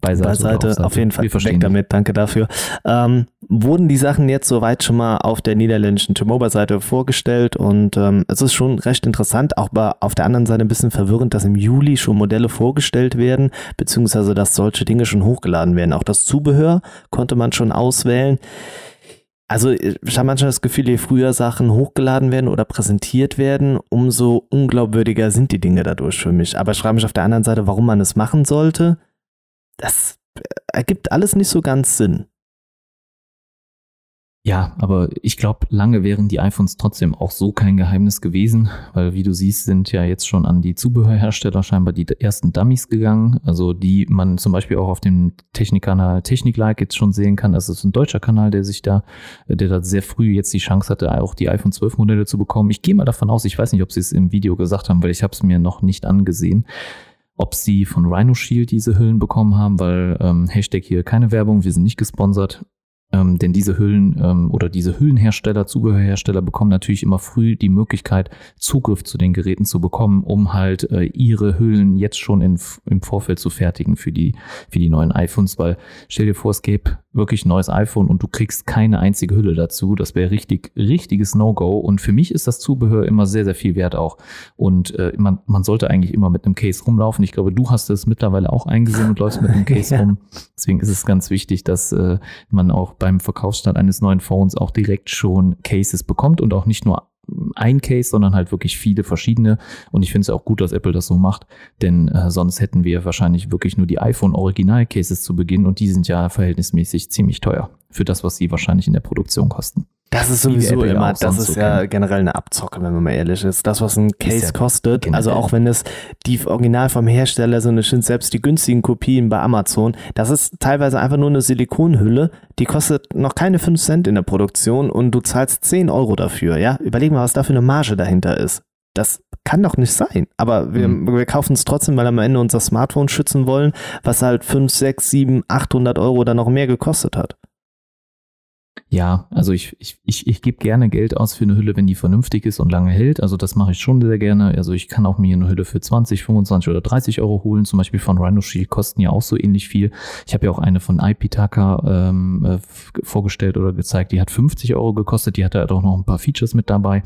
Beiseite. Beiseite, auf jeden Fall. Wir verstehen damit, danke dafür. Ähm, wurden die Sachen jetzt soweit schon mal auf der niederländischen T-Mobile-Seite vorgestellt und ähm, es ist schon recht interessant, auch aber auf der anderen Seite ein bisschen verwirrent, dass im Juli schon Modelle vorgestellt werden, beziehungsweise dass solche Dinge schon hochgeladen werden. Auch das Zubehör konnte man schon auswählen. Also ich habe manchmal das Gefühl, je früher Sachen hochgeladen werden oder präsentiert werden, umso unglaubwürdiger sind die Dinge dadurch für mich. Aber ich frage mich auf der anderen Seite, warum man es machen sollte das ergibt alles nicht so ganz Sinn. Ja, aber ich glaube, lange wären die iPhones trotzdem auch so kein Geheimnis gewesen, weil wie du siehst, sind ja jetzt schon an die Zubehörhersteller scheinbar die ersten Dummies gegangen, also die man zum Beispiel auch auf dem Technikkanal Techniklike jetzt schon sehen kann. Das ist ein deutscher Kanal, der sich da, der da sehr früh jetzt die Chance hatte, auch die iPhone 12 Modelle zu bekommen. Ich gehe mal davon aus, ich weiß nicht, ob sie es im Video gesagt haben, weil ich habe es mir noch nicht angesehen ob sie von Rhino Shield diese Hüllen bekommen haben, weil ähm, Hashtag hier keine Werbung, wir sind nicht gesponsert. Ähm, denn diese Hüllen ähm, oder diese Hüllenhersteller, Zubehörhersteller bekommen natürlich immer früh die Möglichkeit, Zugriff zu den Geräten zu bekommen, um halt äh, ihre Hüllen jetzt schon in, im Vorfeld zu fertigen für die, für die neuen iPhones, weil stell dir vor, es gäbe wirklich ein neues iPhone und du kriegst keine einzige Hülle dazu. Das wäre richtig, richtiges No-Go. Und für mich ist das Zubehör immer sehr, sehr viel wert auch. Und äh, man, man sollte eigentlich immer mit einem Case rumlaufen. Ich glaube, du hast es mittlerweile auch eingesehen und läufst mit einem Case ja. rum. Deswegen ist es ganz wichtig, dass äh, man auch beim Verkaufsstart eines neuen Phones auch direkt schon Cases bekommt und auch nicht nur ein Case, sondern halt wirklich viele verschiedene. Und ich finde es auch gut, dass Apple das so macht, denn äh, sonst hätten wir wahrscheinlich wirklich nur die iPhone Original Cases zu Beginn und die sind ja verhältnismäßig ziemlich teuer für das, was sie wahrscheinlich in der Produktion kosten. Das ist sowieso immer, das ist so ja kennen. generell eine Abzocke, wenn man mal ehrlich ist. Das, was ein Case ja kostet, generell. also auch wenn es die Original vom Hersteller sind, sind selbst die günstigen Kopien bei Amazon, das ist teilweise einfach nur eine Silikonhülle, die kostet noch keine 5 Cent in der Produktion und du zahlst 10 Euro dafür, ja? Überleg mal, was da für eine Marge dahinter ist. Das kann doch nicht sein. Aber wir, mhm. wir kaufen es trotzdem, weil am Ende unser Smartphone schützen wollen, was halt 5, 6, 7, 800 Euro dann noch mehr gekostet hat. Ja, also ich, ich, ich, ich gebe gerne Geld aus für eine Hülle, wenn die vernünftig ist und lange hält. Also das mache ich schon sehr gerne. Also ich kann auch mir eine Hülle für 20, 25 oder 30 Euro holen. Zum Beispiel von Rhino Shield kosten ja auch so ähnlich viel. Ich habe ja auch eine von iPitaka ähm, äh, vorgestellt oder gezeigt. Die hat 50 Euro gekostet. Die hat da auch noch ein paar Features mit dabei.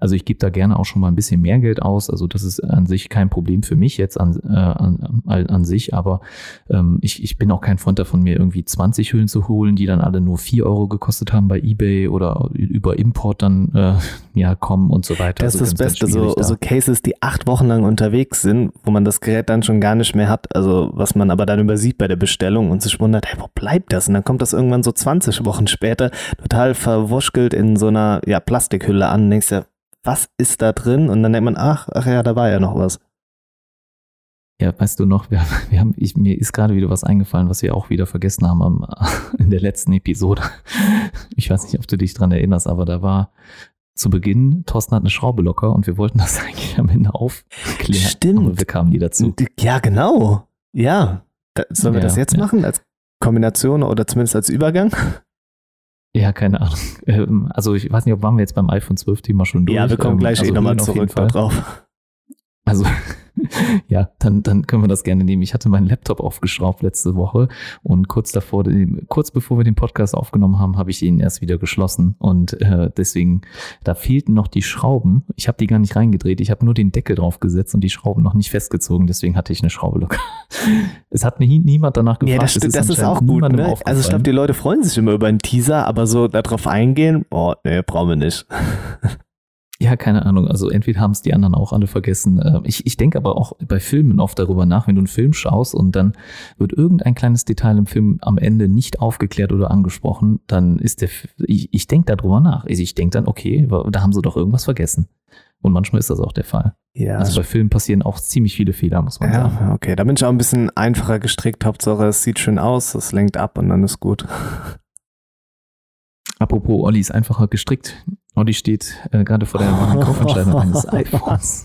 Also ich gebe da gerne auch schon mal ein bisschen mehr Geld aus. Also das ist an sich kein Problem für mich jetzt an, äh, an, an sich, aber ähm, ich, ich bin auch kein Freund davon, mir irgendwie 20 Hüllen zu holen, die dann alle nur 4 Euro gekostet haben bei Ebay oder über Import dann äh, ja kommen und so weiter. Das also ist das Beste, so, so Cases, die acht Wochen lang unterwegs sind, wo man das Gerät dann schon gar nicht mehr hat, also was man aber dann übersieht bei der Bestellung und sich wundert, hey, wo bleibt das? Und dann kommt das irgendwann so 20 Wochen später total verwurschtelt in so einer ja, Plastikhülle an und denkst ja, was ist da drin? Und dann denkt man, ach, ach ja, da war ja noch was. Ja, weißt du noch, wir, wir haben, ich, mir ist gerade wieder was eingefallen, was wir auch wieder vergessen haben am, in der letzten Episode. Ich weiß nicht, ob du dich dran erinnerst, aber da war zu Beginn, Thorsten hat eine Schraube locker und wir wollten das eigentlich am Ende aufklären. Stimmt. Aber wir kamen nie dazu. Ja, genau. Ja. Da, sollen wir ja, das jetzt ja. machen als Kombination oder zumindest als Übergang? Ja, keine Ahnung. Ähm, also ich weiß nicht, ob waren wir jetzt beim iPhone 12 Thema schon durch. Ja, wir kommen gleich ähm, also eh nochmal zurück drauf. Also ja, dann, dann können wir das gerne nehmen. Ich hatte meinen Laptop aufgeschraubt letzte Woche und kurz davor, kurz bevor wir den Podcast aufgenommen haben, habe ich ihn erst wieder geschlossen und äh, deswegen, da fehlten noch die Schrauben. Ich habe die gar nicht reingedreht. Ich habe nur den Deckel drauf gesetzt und die Schrauben noch nicht festgezogen. Deswegen hatte ich eine Schraube locker. Es hat mir niemand danach gefragt. Ja, das, das, ist, das ist auch gut. Ne? Also ich glaube, die Leute freuen sich immer über einen Teaser, aber so darauf eingehen, oh, nee, brauchen wir nicht. Ja, keine Ahnung. Also entweder haben es die anderen auch alle vergessen. Ähm, ich, ich denke aber auch bei Filmen oft darüber nach, wenn du einen Film schaust und dann wird irgendein kleines Detail im Film am Ende nicht aufgeklärt oder angesprochen, dann ist der, ich, ich denke darüber nach. Also ich denke dann, okay, da haben sie doch irgendwas vergessen. Und manchmal ist das auch der Fall. Ja. Also bei Filmen passieren auch ziemlich viele Fehler, muss man ja, sagen. Okay, da bin ich auch ein bisschen einfacher gestrickt. Hauptsache, es sieht schön aus, es lenkt ab und dann ist gut. Apropos, Olli ist einfacher gestrickt. Olli steht äh, gerade vor der Kaufentscheidung eines iPhones.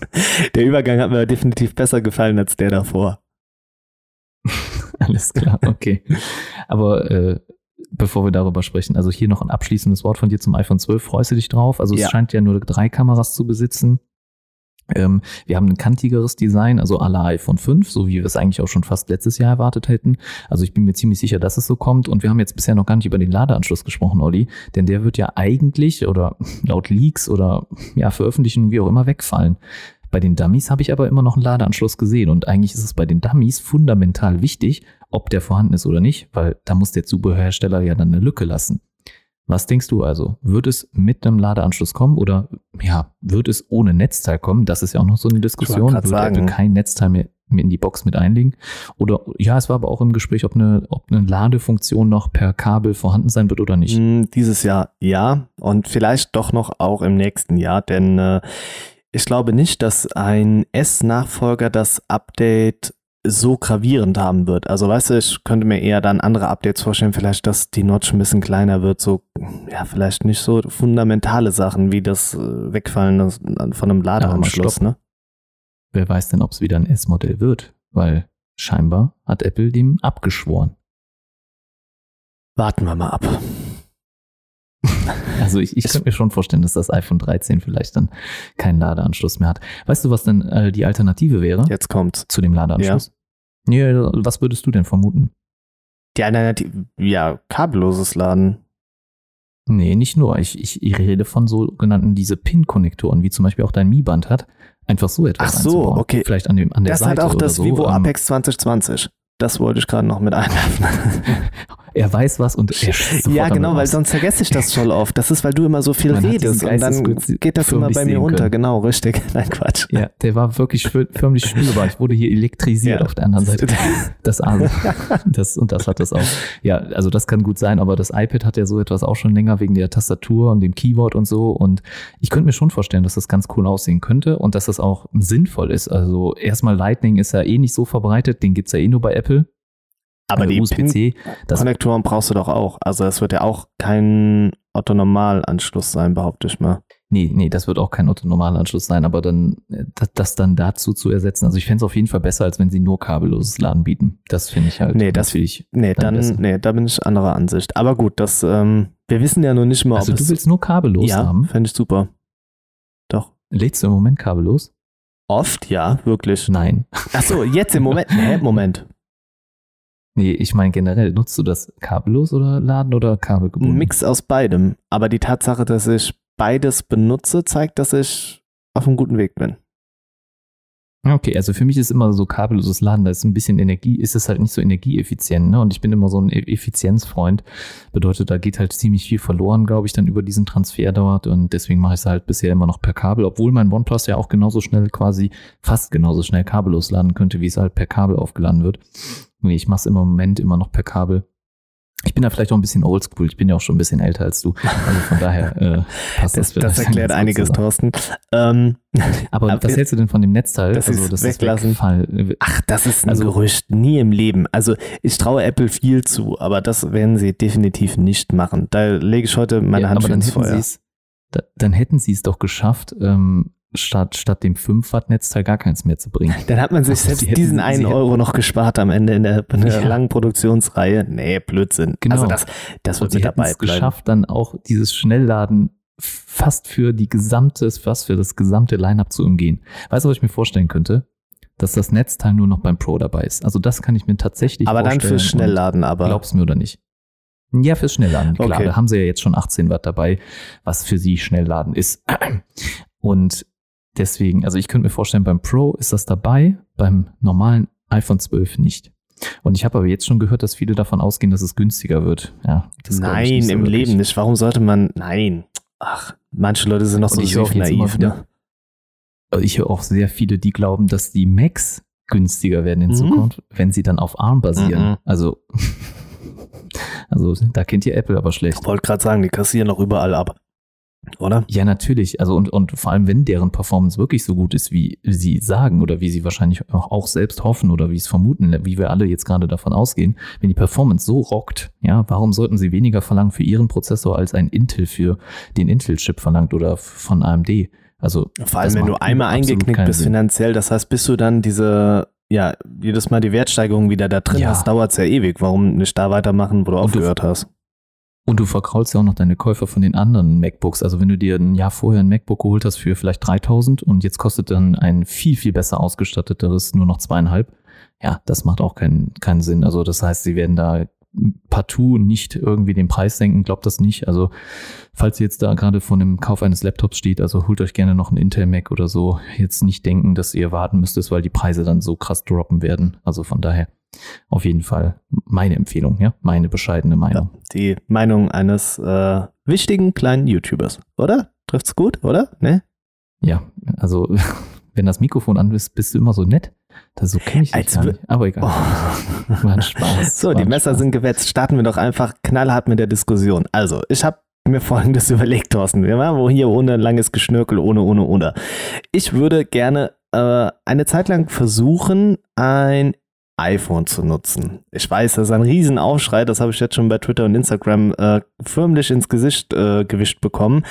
Der Übergang hat mir definitiv besser gefallen als der davor. Alles klar, okay. Aber äh, bevor wir darüber sprechen, also hier noch ein abschließendes Wort von dir zum iPhone 12. Freust du dich drauf? Also es ja. scheint ja nur drei Kameras zu besitzen. Ähm, wir haben ein kantigeres Design, also à la iPhone 5, so wie wir es eigentlich auch schon fast letztes Jahr erwartet hätten. Also ich bin mir ziemlich sicher, dass es so kommt. Und wir haben jetzt bisher noch gar nicht über den Ladeanschluss gesprochen, Olli, denn der wird ja eigentlich oder laut Leaks oder ja, veröffentlichen, wie auch immer, wegfallen. Bei den Dummies habe ich aber immer noch einen Ladeanschluss gesehen und eigentlich ist es bei den Dummies fundamental wichtig, ob der vorhanden ist oder nicht, weil da muss der Zubehörhersteller ja dann eine Lücke lassen. Was denkst du also? Wird es mit einem Ladeanschluss kommen oder ja, wird es ohne Netzteil kommen? Das ist ja auch noch so eine Diskussion. Wird sagen. kein Netzteil mehr in die Box mit einlegen? Oder ja, es war aber auch im Gespräch, ob eine, ob eine Ladefunktion noch per Kabel vorhanden sein wird oder nicht. Hm, dieses Jahr ja und vielleicht doch noch auch im nächsten Jahr, denn äh, ich glaube nicht, dass ein S-Nachfolger das Update so gravierend haben wird. Also weißt du, ich könnte mir eher dann andere Updates vorstellen, vielleicht, dass die Notch ein bisschen kleiner wird, so, ja, vielleicht nicht so fundamentale Sachen wie das äh, Wegfallen von einem Ladeanschluss, ne? Wer weiß denn, ob es wieder ein S-Modell wird, weil scheinbar hat Apple dem abgeschworen. Warten wir mal ab. Also ich, ich könnte mir schon vorstellen, dass das iPhone 13 vielleicht dann keinen Ladeanschluss mehr hat. Weißt du, was denn äh, die Alternative wäre? Jetzt kommt zu dem Ladeanschluss. Ja. ja. Was würdest du denn vermuten? Die Alternative, ja, kabelloses Laden. Nee, nicht nur. Ich, ich, ich rede von sogenannten diese Pin-Konnektoren, wie zum Beispiel auch dein Mi-Band hat. Einfach so etwas Ach so, okay. Vielleicht an, dem, an der das Seite Das hat auch das so. Vivo ähm, Apex 2020. Das wollte ich gerade noch mit einwerfen. er weiß was und er Ja, genau, weil sonst vergesse ich das schon oft. Das ist, weil du immer so viel Man redest und dann geht das immer bei mir unter. Genau, richtig. Nein, Quatsch. Ja, der war wirklich förmlich spürbar. Ich wurde hier elektrisiert ja. auf der anderen Seite. Das Arme. Das, und das hat das auch. Ja, also das kann gut sein, aber das iPad hat ja so etwas auch schon länger wegen der Tastatur und dem Keyboard und so. Und ich könnte mir schon vorstellen, dass das ganz cool aussehen könnte und dass das auch sinnvoll ist. Also erstmal Lightning ist ja eh nicht so verbreitet, den gibt es ja eh nur bei Apple. Aber also die USB-C-Konnektoren brauchst du doch auch. Also es wird ja auch kein Otto-Normal-Anschluss sein, behaupte ich mal. Nee, nee, das wird auch kein Otto-Normal-Anschluss sein, aber dann äh, das, das, dann dazu zu ersetzen. Also ich fände es auf jeden Fall besser, als wenn sie nur kabelloses Laden bieten. Das finde ich halt. Nee, das finde ich. Nee, dann, dann nee, da bin ich anderer Ansicht. Aber gut, das, ähm, wir wissen ja nur nicht mal, also ob du willst nur kabellos ja, haben? fände ich super. Doch. Lädst du im Moment kabellos? Oft, ja, wirklich. Nein. Ach so, jetzt im Moment. Nee, Moment. Nee, ich meine generell, nutzt du das kabellos oder laden oder kabelgebunden? Ein Mix aus beidem. Aber die Tatsache, dass ich beides benutze, zeigt, dass ich auf einem guten Weg bin. Okay, also für mich ist immer so kabelloses Laden, da ist ein bisschen Energie, ist es halt nicht so energieeffizient, ne? Und ich bin immer so ein e-, Effizienzfreund. Bedeutet, da geht halt ziemlich viel verloren, glaube ich, dann über diesen Transfer dort. Und deswegen mache ich es halt bisher immer noch per Kabel, obwohl mein OnePlus ja auch genauso schnell quasi, fast genauso schnell kabellos laden könnte, wie es halt per Kabel aufgeladen wird. Nee, ich mache es im Moment immer noch per Kabel. Ich bin da vielleicht auch ein bisschen oldschool. Ich bin ja auch schon ein bisschen älter als du. Also von daher äh, passt das. Das, das erklärt einiges, Thorsten. Ähm, aber, aber was hältst du denn von dem Netzteil? Das also, das weglassen. Ist Fall. Ach, das ist ein also, Gerücht. Nie im Leben. Also ich traue Apple viel zu, aber das werden sie definitiv nicht machen. Da lege ich heute meine ja, Hand ins Feuer. Da, dann hätten sie es doch geschafft, ähm, statt, statt dem 5 Watt Netzteil gar keins mehr zu bringen. Dann hat man sich also selbst diesen einen Euro noch gespart am Ende in der, in der ja. langen Produktionsreihe. Nee, Blödsinn. Genau. Also das, das wird mit dabei bleiben. geschafft, dann auch dieses Schnellladen fast für die gesamte, fast für das gesamte Lineup zu umgehen. Weißt du, was ich mir vorstellen könnte? Dass das Netzteil nur noch beim Pro dabei ist. Also das kann ich mir tatsächlich aber vorstellen. Aber dann fürs Schnellladen, aber. Glaubst du mir oder nicht? Ja, fürs Schnellladen, klar. Okay. Da haben sie ja jetzt schon 18 Watt dabei, was für sie Schnellladen ist. Und Deswegen, also ich könnte mir vorstellen, beim Pro ist das dabei, beim normalen iPhone 12 nicht. Und ich habe aber jetzt schon gehört, dass viele davon ausgehen, dass es günstiger wird. Ja, nein, so im wirklich. Leben nicht. Warum sollte man, nein. Ach, manche Leute sind noch so ich naiv. Ne? Ich höre auch sehr viele, die glauben, dass die Macs günstiger werden in mhm. Zukunft, wenn sie dann auf ARM basieren. Mhm. Also, also da kennt ihr Apple aber schlecht. Ich wollte gerade sagen, die kassieren noch überall ab oder? Ja, natürlich. Also und, und vor allem, wenn deren Performance wirklich so gut ist, wie sie sagen oder wie sie wahrscheinlich auch, selbst hoffen oder wie es vermuten, wie wir alle jetzt gerade davon ausgehen, wenn die Performance so rockt, ja, warum sollten sie weniger verlangen für ihren Prozessor als ein Intel für den Intel-Chip verlangt oder von AMD? Also vor allem, wenn du einmal eingeknickt bist Sinn. finanziell, das heißt, bis du dann diese ja, jedes Mal die Wertsteigerung wieder da drin ja. hast, dauert es ja ewig. Warum nicht da weitermachen, wo du und aufgehört du, hast? Und du verkraulst ja auch noch deine Käufer von den anderen MacBooks. Also wenn du dir ein Jahr vorher ein MacBook geholt hast für vielleicht 3000 und jetzt kostet dann ein viel, viel besser ausgestatteteres nur noch zweieinhalb, ja, das macht auch keinen, keinen Sinn. Also das heißt, sie werden da partout nicht irgendwie den Preis senken, glaubt das nicht. Also falls ihr jetzt da gerade vor dem Kauf eines Laptops steht, also holt euch gerne noch einen Intel Mac oder so. Jetzt nicht denken, dass ihr warten müsstet, weil die Preise dann so krass droppen werden. Also von daher auf jeden Fall meine Empfehlung, ja, meine bescheidene Meinung. Ja, die Meinung eines äh, wichtigen kleinen YouTubers, oder? Trifft's gut, oder? Ne? Ja, also wenn das Mikrofon an ist, bist du immer so nett. Das so kenne ich dich gar nicht. Aber egal. Oh. War ein Spaß. So, die Messer Spaß. sind gewetzt. Starten wir doch einfach knallhart mit der Diskussion. Also, ich habe mir folgendes überlegt, Thorsten. Wir waren wo hier ohne langes Geschnörkel, ohne, ohne, ohne. Ich würde gerne äh, eine Zeit lang versuchen, ein iPhone zu nutzen. Ich weiß, das ist ein Riesenaufschrei, das habe ich jetzt schon bei Twitter und Instagram äh, förmlich ins Gesicht äh, gewischt bekommen.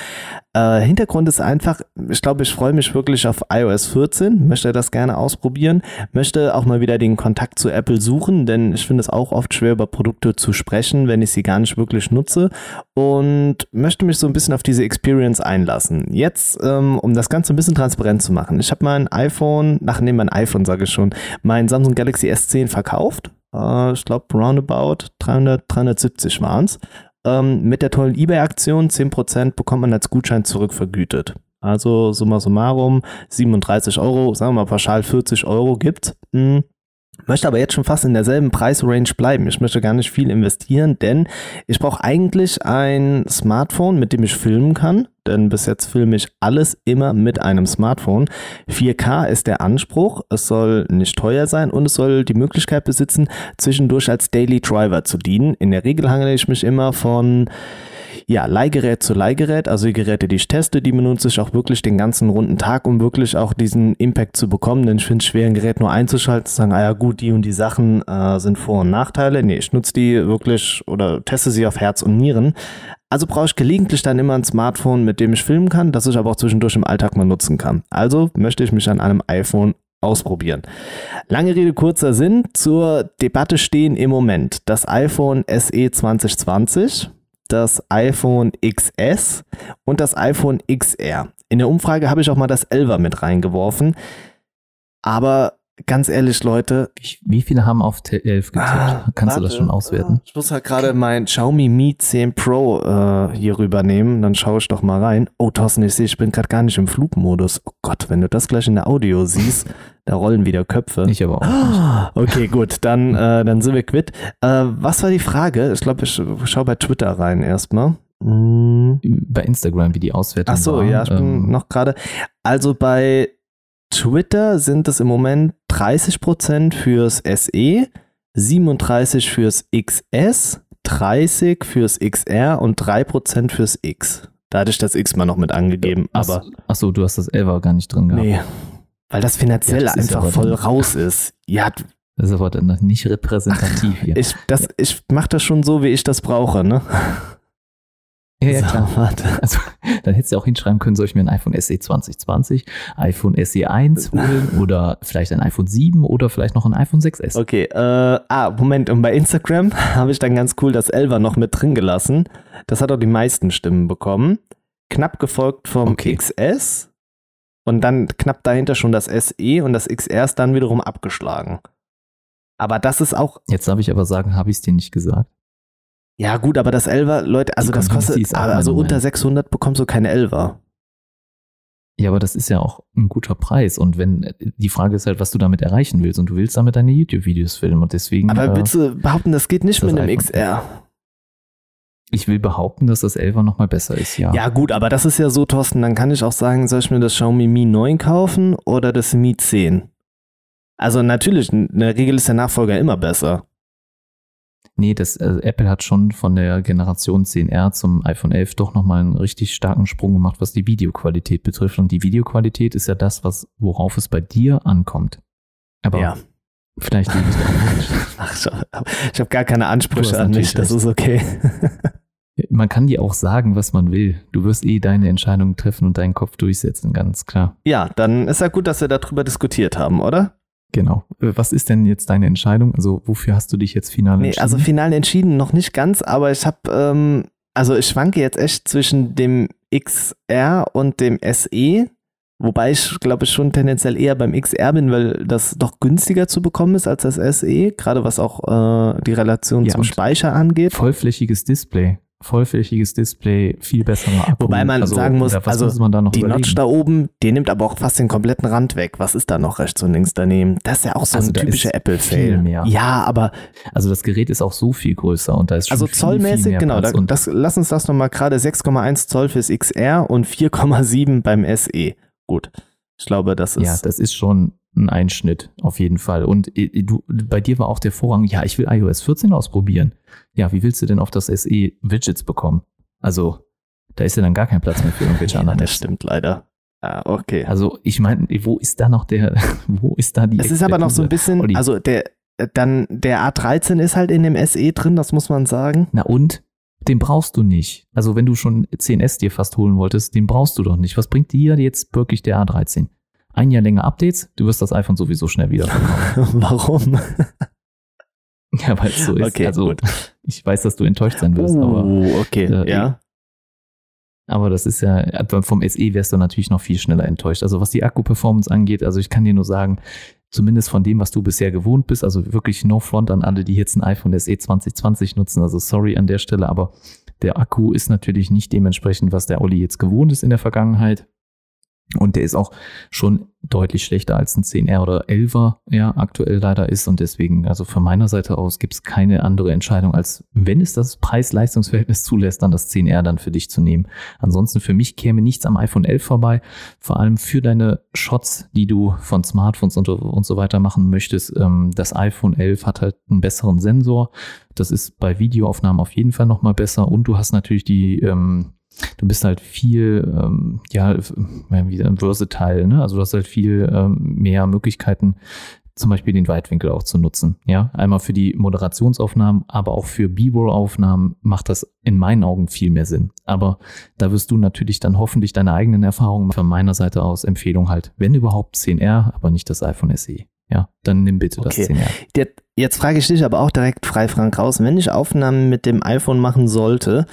Äh, Hintergrund ist einfach, ich glaube, ich freue mich wirklich auf iOS 14, möchte das gerne ausprobieren, möchte auch mal wieder den Kontakt zu Apple suchen, denn ich finde es auch oft schwer, über Produkte zu sprechen, wenn ich sie gar nicht wirklich nutze und möchte mich so ein bisschen auf diese Experience einlassen. Jetzt, ähm, um das Ganze ein bisschen transparent zu machen, ich habe mein iPhone, nach nee, mein iPhone sage ich schon, mein Samsung Galaxy S10 verkauft. Äh, ich glaube, roundabout 300, 370 waren es. Ähm, mit der tollen eBay-Aktion 10% bekommt man als Gutschein zurückvergütet. Also summa summarum 37 Euro, sagen wir mal pauschal 40 Euro gibt. Hm. Möchte aber jetzt schon fast in derselben Preisrange bleiben. Ich möchte gar nicht viel investieren, denn ich brauche eigentlich ein Smartphone, mit dem ich filmen kann. Denn bis jetzt filme ich alles immer mit einem Smartphone. 4K ist der Anspruch. Es soll nicht teuer sein und es soll die Möglichkeit besitzen, zwischendurch als Daily Driver zu dienen. In der Regel hangele ich mich immer von ja, Leihgerät zu Leihgerät, also die Geräte, die ich teste, die benutze ich auch wirklich den ganzen runden Tag, um wirklich auch diesen Impact zu bekommen, denn ich finde es schwer, ein Gerät nur einzuschalten, zu sagen, ah ja gut, die und die Sachen äh, sind Vor- und Nachteile. Nee, ich nutze die wirklich oder teste sie auf Herz und Nieren. Also brauche ich gelegentlich dann immer ein Smartphone, mit dem ich filmen kann, das ich aber auch zwischendurch im Alltag mal nutzen kann. Also möchte ich mich an einem iPhone ausprobieren. Lange Rede, kurzer Sinn. Zur Debatte stehen im Moment das iPhone SE 2020 das iPhone XS und das iPhone XR. In der Umfrage habe ich auch mal das 11er mit reingeworfen. Aber ganz ehrlich, Leute. Wie viele haben auf 11 getippt? Ah, Kannst warte, du das schon auswerten? Ich muss halt gerade mein Xiaomi Mi 10 Pro äh, hier rübernehmen. Dann schaue ich doch mal rein. Oh, Thorsten, ich sehe, ich bin gerade gar nicht im Flugmodus. Oh Gott, wenn du das gleich in der Audio siehst, da rollen wieder Köpfe. Ich aber auch. Nicht. Okay, gut, dann, äh, dann sind wir quitt. Äh, was war die Frage? Ich glaube, ich schaue bei Twitter rein erstmal. Hm. Bei Instagram, wie die Auswertung Ach so, war. ja, ich bin ähm, noch gerade. Also bei Twitter sind es im Moment 30% fürs SE, 37 fürs XS, 30 fürs XR und 3% fürs X. Da hatte ich das X mal noch mit angegeben, aber. Achso, du hast das 11 gar nicht drin gehabt. Nee, weil das finanziell ja, das einfach voll raus ist. Ja. Das ist aber dann nicht repräsentativ hier. Ich, ich mache das schon so, wie ich das brauche, ne? Ja, ja, klar. Warte. Also, dann hättest du auch hinschreiben können, soll ich mir ein iPhone SE 2020, iPhone SE 1 holen oder vielleicht ein iPhone 7 oder vielleicht noch ein iPhone 6S. Okay, äh, ah, Moment, und bei Instagram habe ich dann ganz cool das 11er noch mit drin gelassen. Das hat auch die meisten Stimmen bekommen. Knapp gefolgt vom okay. XS und dann knapp dahinter schon das SE und das XR ist dann wiederum abgeschlagen. Aber das ist auch. Jetzt darf ich aber sagen, habe ich es dir nicht gesagt. Ja, gut, aber das Elver, Leute, also das kostet, also unter 600 bekommst du keine Elver. Ja, aber das ist ja auch ein guter Preis. Und wenn, die Frage ist halt, was du damit erreichen willst. Und du willst damit deine YouTube-Videos filmen. Und deswegen. Aber äh, willst du behaupten, das geht nicht das mit einem XR? Ich will behaupten, dass das 11er nochmal besser ist, ja. Ja, gut, aber das ist ja so, Thorsten, dann kann ich auch sagen, soll ich mir das Xiaomi Mi 9 kaufen oder das Mi 10? Also natürlich, in der Regel ist der Nachfolger immer besser. Nee, das, also Apple hat schon von der Generation 10R zum iPhone 11 doch nochmal einen richtig starken Sprung gemacht, was die Videoqualität betrifft. Und die Videoqualität ist ja das, was, worauf es bei dir ankommt. Aber ja. vielleicht liegt es Ach, ich habe gar keine Ansprüche an mich, das ist okay. Man kann dir auch sagen, was man will. Du wirst eh deine Entscheidung treffen und deinen Kopf durchsetzen, ganz klar. Ja, dann ist ja gut, dass wir darüber diskutiert haben, oder? Genau. Äh, was ist denn jetzt deine Entscheidung? Also wofür hast du dich jetzt final entschieden? Nee, also final entschieden noch nicht ganz, aber ich habe ähm, also ich schwanke jetzt echt zwischen dem XR und dem SE. Wobei ich glaube ich schon tendenziell eher beim XR bin, weil das doch günstiger zu bekommen ist als das SE, gerade was auch äh, die Relation ja, zum Speicher angeht. Vollflächiges Display vollflächiges Display, viel besserer Akku. Wobei man also, sagen muss, also muss die überlegen? Notch da oben, die nimmt aber auch fast den kompletten Rand weg. Was ist da noch rechts und links daneben? Das ist ja auch so also ein typischer Apple-Fail. Ja, aber also das Gerät ist auch so viel größer und da ist schon Also viel, zollmäßig, viel genau, da, das, lass uns das nochmal gerade 6,1 Zoll fürs XR und 4,7 beim SE. Gut. Ich glaube, das ist. Ja, das ist schon ein Einschnitt, auf jeden Fall. Und äh, du, bei dir war auch der Vorrang, ja, ich will iOS 14 ausprobieren. Ja, wie willst du denn auf das SE Widgets bekommen? Also, da ist ja dann gar kein Platz mehr für irgendwelche ja, anderen. Das stimmt leider. Ah, okay. Also, ich meine, wo ist da noch der, wo ist da die. Es ist aber noch so ein bisschen, Olli. also der, dann der A13 ist halt in dem SE drin, das muss man sagen. Na und? Den brauchst du nicht. Also wenn du schon 10S dir fast holen wolltest, den brauchst du doch nicht. Was bringt dir jetzt wirklich der A13? Ein Jahr länger Updates, du wirst das iPhone sowieso schnell wieder verkaufen. Warum? ja, weil es so ist. Okay, also, gut. ich weiß, dass du enttäuscht sein wirst, uh, aber. okay, äh, ja. Aber das ist ja, vom SE wärst du natürlich noch viel schneller enttäuscht. Also was die Akku-Performance angeht, also ich kann dir nur sagen, zumindest von dem, was du bisher gewohnt bist, also wirklich no front an alle, die jetzt ein iPhone SE 2020 nutzen, also sorry an der Stelle, aber der Akku ist natürlich nicht dementsprechend, was der Olli jetzt gewohnt ist in der Vergangenheit. Und der ist auch schon deutlich schlechter als ein 10R oder 11er ja aktuell leider ist. Und deswegen, also von meiner Seite aus gibt es keine andere Entscheidung, als wenn es das Preis-Leistungs-Verhältnis zulässt, dann das 10R dann für dich zu nehmen. Ansonsten für mich käme nichts am iPhone 11 vorbei. Vor allem für deine Shots, die du von Smartphones und, und so weiter machen möchtest. Ähm, das iPhone 11 hat halt einen besseren Sensor. Das ist bei Videoaufnahmen auf jeden Fall nochmal besser. Und du hast natürlich die ähm, du bist halt viel, ähm, ja, wieder versatile, ne? Also du hast halt viel ähm, mehr Möglichkeiten, zum Beispiel den Weitwinkel auch zu nutzen. Ja, einmal für die Moderationsaufnahmen, aber auch für B-Roll-Aufnahmen macht das in meinen Augen viel mehr Sinn. Aber da wirst du natürlich dann hoffentlich deine eigenen Erfahrungen von meiner Seite aus Empfehlung halt, wenn überhaupt 10R, aber nicht das iPhone SE. Ja, dann nimm bitte okay. das 10R. Jetzt frage ich dich aber auch direkt frei, Frank, raus. Wenn ich Aufnahmen mit dem iPhone machen sollte,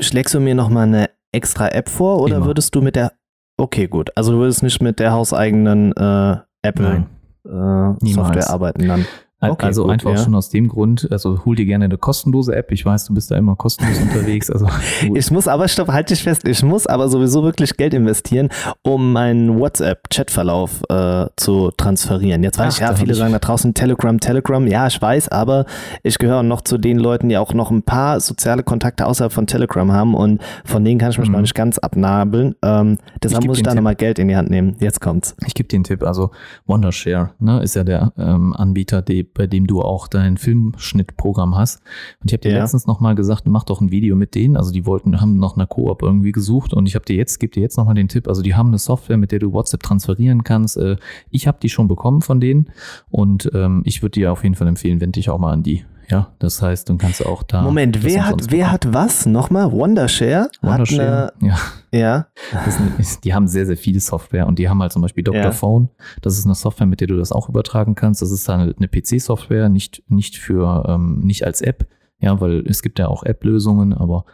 Schlägst du mir nochmal eine extra App vor oder Immer. würdest du mit der. Okay, gut. Also du würdest nicht mit der hauseigenen äh, Apple äh, Software arbeiten dann. Okay, also gut, einfach ja. schon aus dem Grund, also hol dir gerne eine kostenlose App. Ich weiß, du bist da immer kostenlos unterwegs. Also ich muss aber, stopp, halt dich fest, ich muss aber sowieso wirklich Geld investieren, um meinen WhatsApp-Chatverlauf äh, zu transferieren. Jetzt weiß Ach, ich, ja, viele ich sagen da draußen Telegram, Telegram. Ja, ich weiß, aber ich gehöre noch zu den Leuten, die auch noch ein paar soziale Kontakte außerhalb von Telegram haben und von denen kann ich mich mhm. noch nicht ganz abnabeln. Ähm, deshalb muss ich da nochmal Geld in die Hand nehmen. Jetzt kommt's. Ich gebe dir einen Tipp. Also Wondershare ne, ist ja der ähm, Anbieter, die bei dem du auch dein Filmschnittprogramm hast. Und ich habe dir ja. letztens nochmal gesagt, mach doch ein Video mit denen. Also die wollten, haben noch eine Koop irgendwie gesucht und ich habe dir jetzt, gebe dir jetzt nochmal den Tipp. Also die haben eine Software, mit der du WhatsApp transferieren kannst. Äh, ich habe die schon bekommen von denen und ähm, ich würde dir auf jeden Fall empfehlen, wende dich auch mal an die. Ja, das heißt, dann kannst du auch da. Moment, wer hat, wer hat was? Nochmal? Wondershare? Wondershare, eine, ja. Ja. Ist, die haben sehr, sehr viele Software und die haben halt zum Beispiel Dr. Ja. Phone. Das ist eine Software, mit der du das auch übertragen kannst. Das ist halt eine PC-Software, nicht, nicht für, ähm, nicht als App. Ja, weil es gibt ja auch App-Lösungen, aber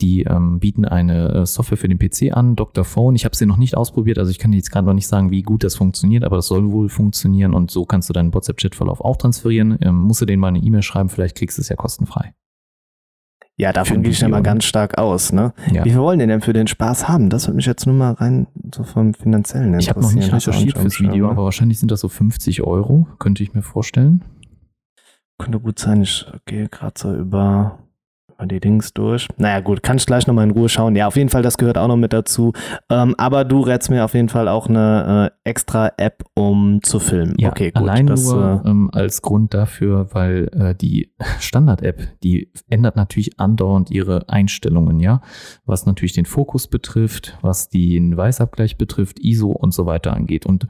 die ähm, bieten eine äh, Software für den PC an, Dr. Phone. Ich habe sie noch nicht ausprobiert, also ich kann jetzt gerade noch nicht sagen, wie gut das funktioniert, aber das soll wohl funktionieren und so kannst du deinen WhatsApp-Chat-Verlauf auch transferieren. Ähm, musst du denen mal eine E-Mail schreiben, vielleicht kriegst du es ja kostenfrei. Ja, davon gehe ich ja mal ganz stark aus. Ne? Ja. Wie viel wollen die denn für den Spaß haben? Das würde mich jetzt nur mal rein so vom finanziellen Ich habe noch nicht recherchiert fürs Video, aber wahrscheinlich sind das so 50 Euro, könnte ich mir vorstellen. Könnte gut sein, ich gehe gerade so über mal die Dings durch. Naja, gut, kann ich gleich nochmal in Ruhe schauen. Ja, auf jeden Fall, das gehört auch noch mit dazu. Ähm, aber du rätst mir auf jeden Fall auch eine äh, extra App, um zu filmen. Ja, okay, gut. Allein das, nur äh, ähm, als Grund dafür, weil äh, die Standard-App, die ändert natürlich andauernd ihre Einstellungen, ja. Was natürlich den Fokus betrifft, was den Weißabgleich betrifft, ISO und so weiter angeht. Und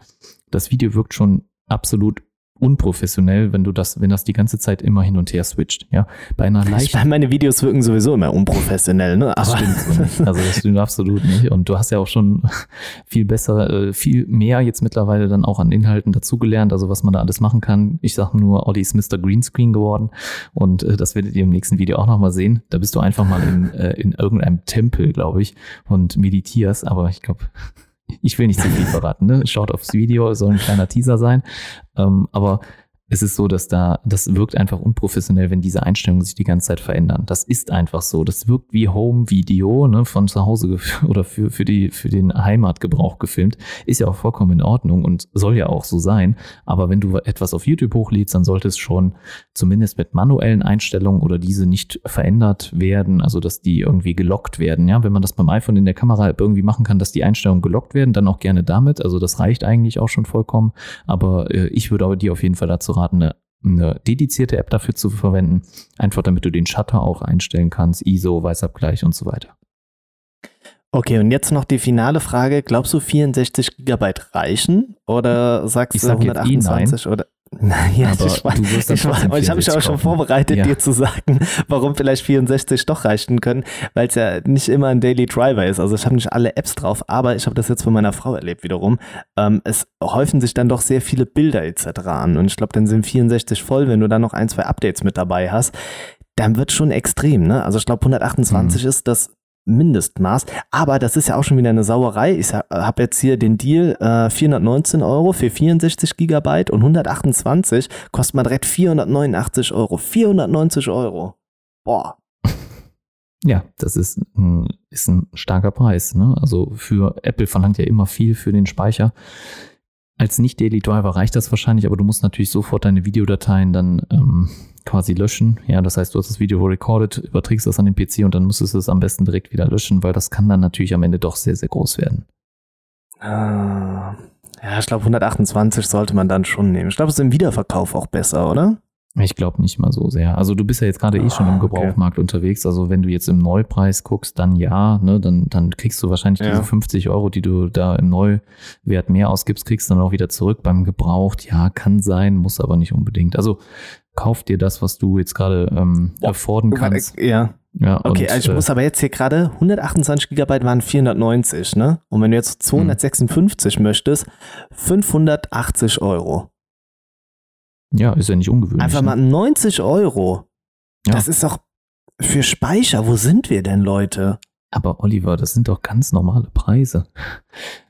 das Video wirkt schon absolut unprofessionell, wenn du das, wenn das die ganze Zeit immer hin und her switcht. Ja, bei einer leichten. Meine, meine Videos wirken sowieso immer unprofessionell, ne? Aber das stimmt so nicht. Also das stimmt absolut nicht. Und du hast ja auch schon viel besser, äh, viel mehr jetzt mittlerweile dann auch an Inhalten dazugelernt, also was man da alles machen kann. Ich sage nur, Olli ist Mr. Greenscreen geworden und äh, das werdet ihr im nächsten Video auch nochmal sehen. Da bist du einfach mal in, äh, in irgendeinem Tempel, glaube ich, und meditierst, aber ich glaube, ich will nicht zu viel verraten, ne? Schaut aufs Video, soll ein kleiner Teaser sein. Ähm, aber es ist so, dass da, das wirkt einfach unprofessionell, wenn diese Einstellungen sich die ganze Zeit verändern. Das ist einfach so. Das wirkt wie Home-Video, ne, von zu Hause oder für, für, die, für den Heimatgebrauch gefilmt. Ist ja auch vollkommen in Ordnung und soll ja auch so sein. Aber wenn du etwas auf YouTube hochlädst, dann sollte es schon zumindest mit manuellen Einstellungen oder diese nicht verändert werden, also dass die irgendwie gelockt werden. Ja, wenn man das beim iPhone in der Kamera irgendwie machen kann, dass die Einstellungen gelockt werden, dann auch gerne damit. Also das reicht eigentlich auch schon vollkommen. Aber äh, ich würde aber dir auf jeden Fall dazu raten, eine, eine dedizierte App dafür zu verwenden, einfach damit du den Shutter auch einstellen kannst, ISO, Weißabgleich und so weiter. Okay, und jetzt noch die finale Frage. Glaubst du, 64 Gigabyte reichen? Oder sagst ich du sag 128 oder? Ja, aber ich, du wirst ich, ich habe mich auch schon vorbereitet, ja. dir zu sagen, warum vielleicht 64 doch reichen können, weil es ja nicht immer ein Daily Driver ist. Also ich habe nicht alle Apps drauf, aber ich habe das jetzt von meiner Frau erlebt wiederum. Ähm, es häufen sich dann doch sehr viele Bilder etc. an und ich glaube, dann sind 64 voll, wenn du dann noch ein, zwei Updates mit dabei hast. Dann wird schon extrem, ne? Also ich glaube 128 mhm. ist das Mindestmaß. Aber das ist ja auch schon wieder eine Sauerei. Ich habe jetzt hier den Deal äh, 419 Euro für 64 Gigabyte und 128 kostet man direkt 489 Euro. 490 Euro. Boah. Ja, das ist ein, ist ein starker Preis. Ne? Also für Apple verlangt ja immer viel für den Speicher. Als nicht-Daily Driver reicht das wahrscheinlich, aber du musst natürlich sofort deine Videodateien dann ähm, quasi löschen. Ja, das heißt, du hast das Video recorded, überträgst das an den PC und dann musstest du es am besten direkt wieder löschen, weil das kann dann natürlich am Ende doch sehr, sehr groß werden. Ah, ja, ich glaube 128 sollte man dann schon nehmen. Ich glaube, es ist im Wiederverkauf auch besser, oder? Ich glaube nicht mal so sehr. Also du bist ja jetzt gerade eh schon im ah, Gebrauchmarkt okay. unterwegs. Also wenn du jetzt im Neupreis guckst, dann ja, ne, dann, dann kriegst du wahrscheinlich ja. diese 50 Euro, die du da im Neuwert mehr ausgibst, kriegst du dann auch wieder zurück. Beim Gebraucht, ja, kann sein, muss aber nicht unbedingt. Also kauf dir das, was du jetzt gerade ähm, afforden kannst. Ja. Ja, okay, und, also ich äh, muss aber jetzt hier gerade 128 Gigabyte waren 490, ne? Und wenn du jetzt 256 mh. möchtest, 580 Euro. Ja, ist ja nicht ungewöhnlich. Einfach mal 90 Euro. Ja. Das ist doch für Speicher. Wo sind wir denn, Leute? Aber Oliver, das sind doch ganz normale Preise.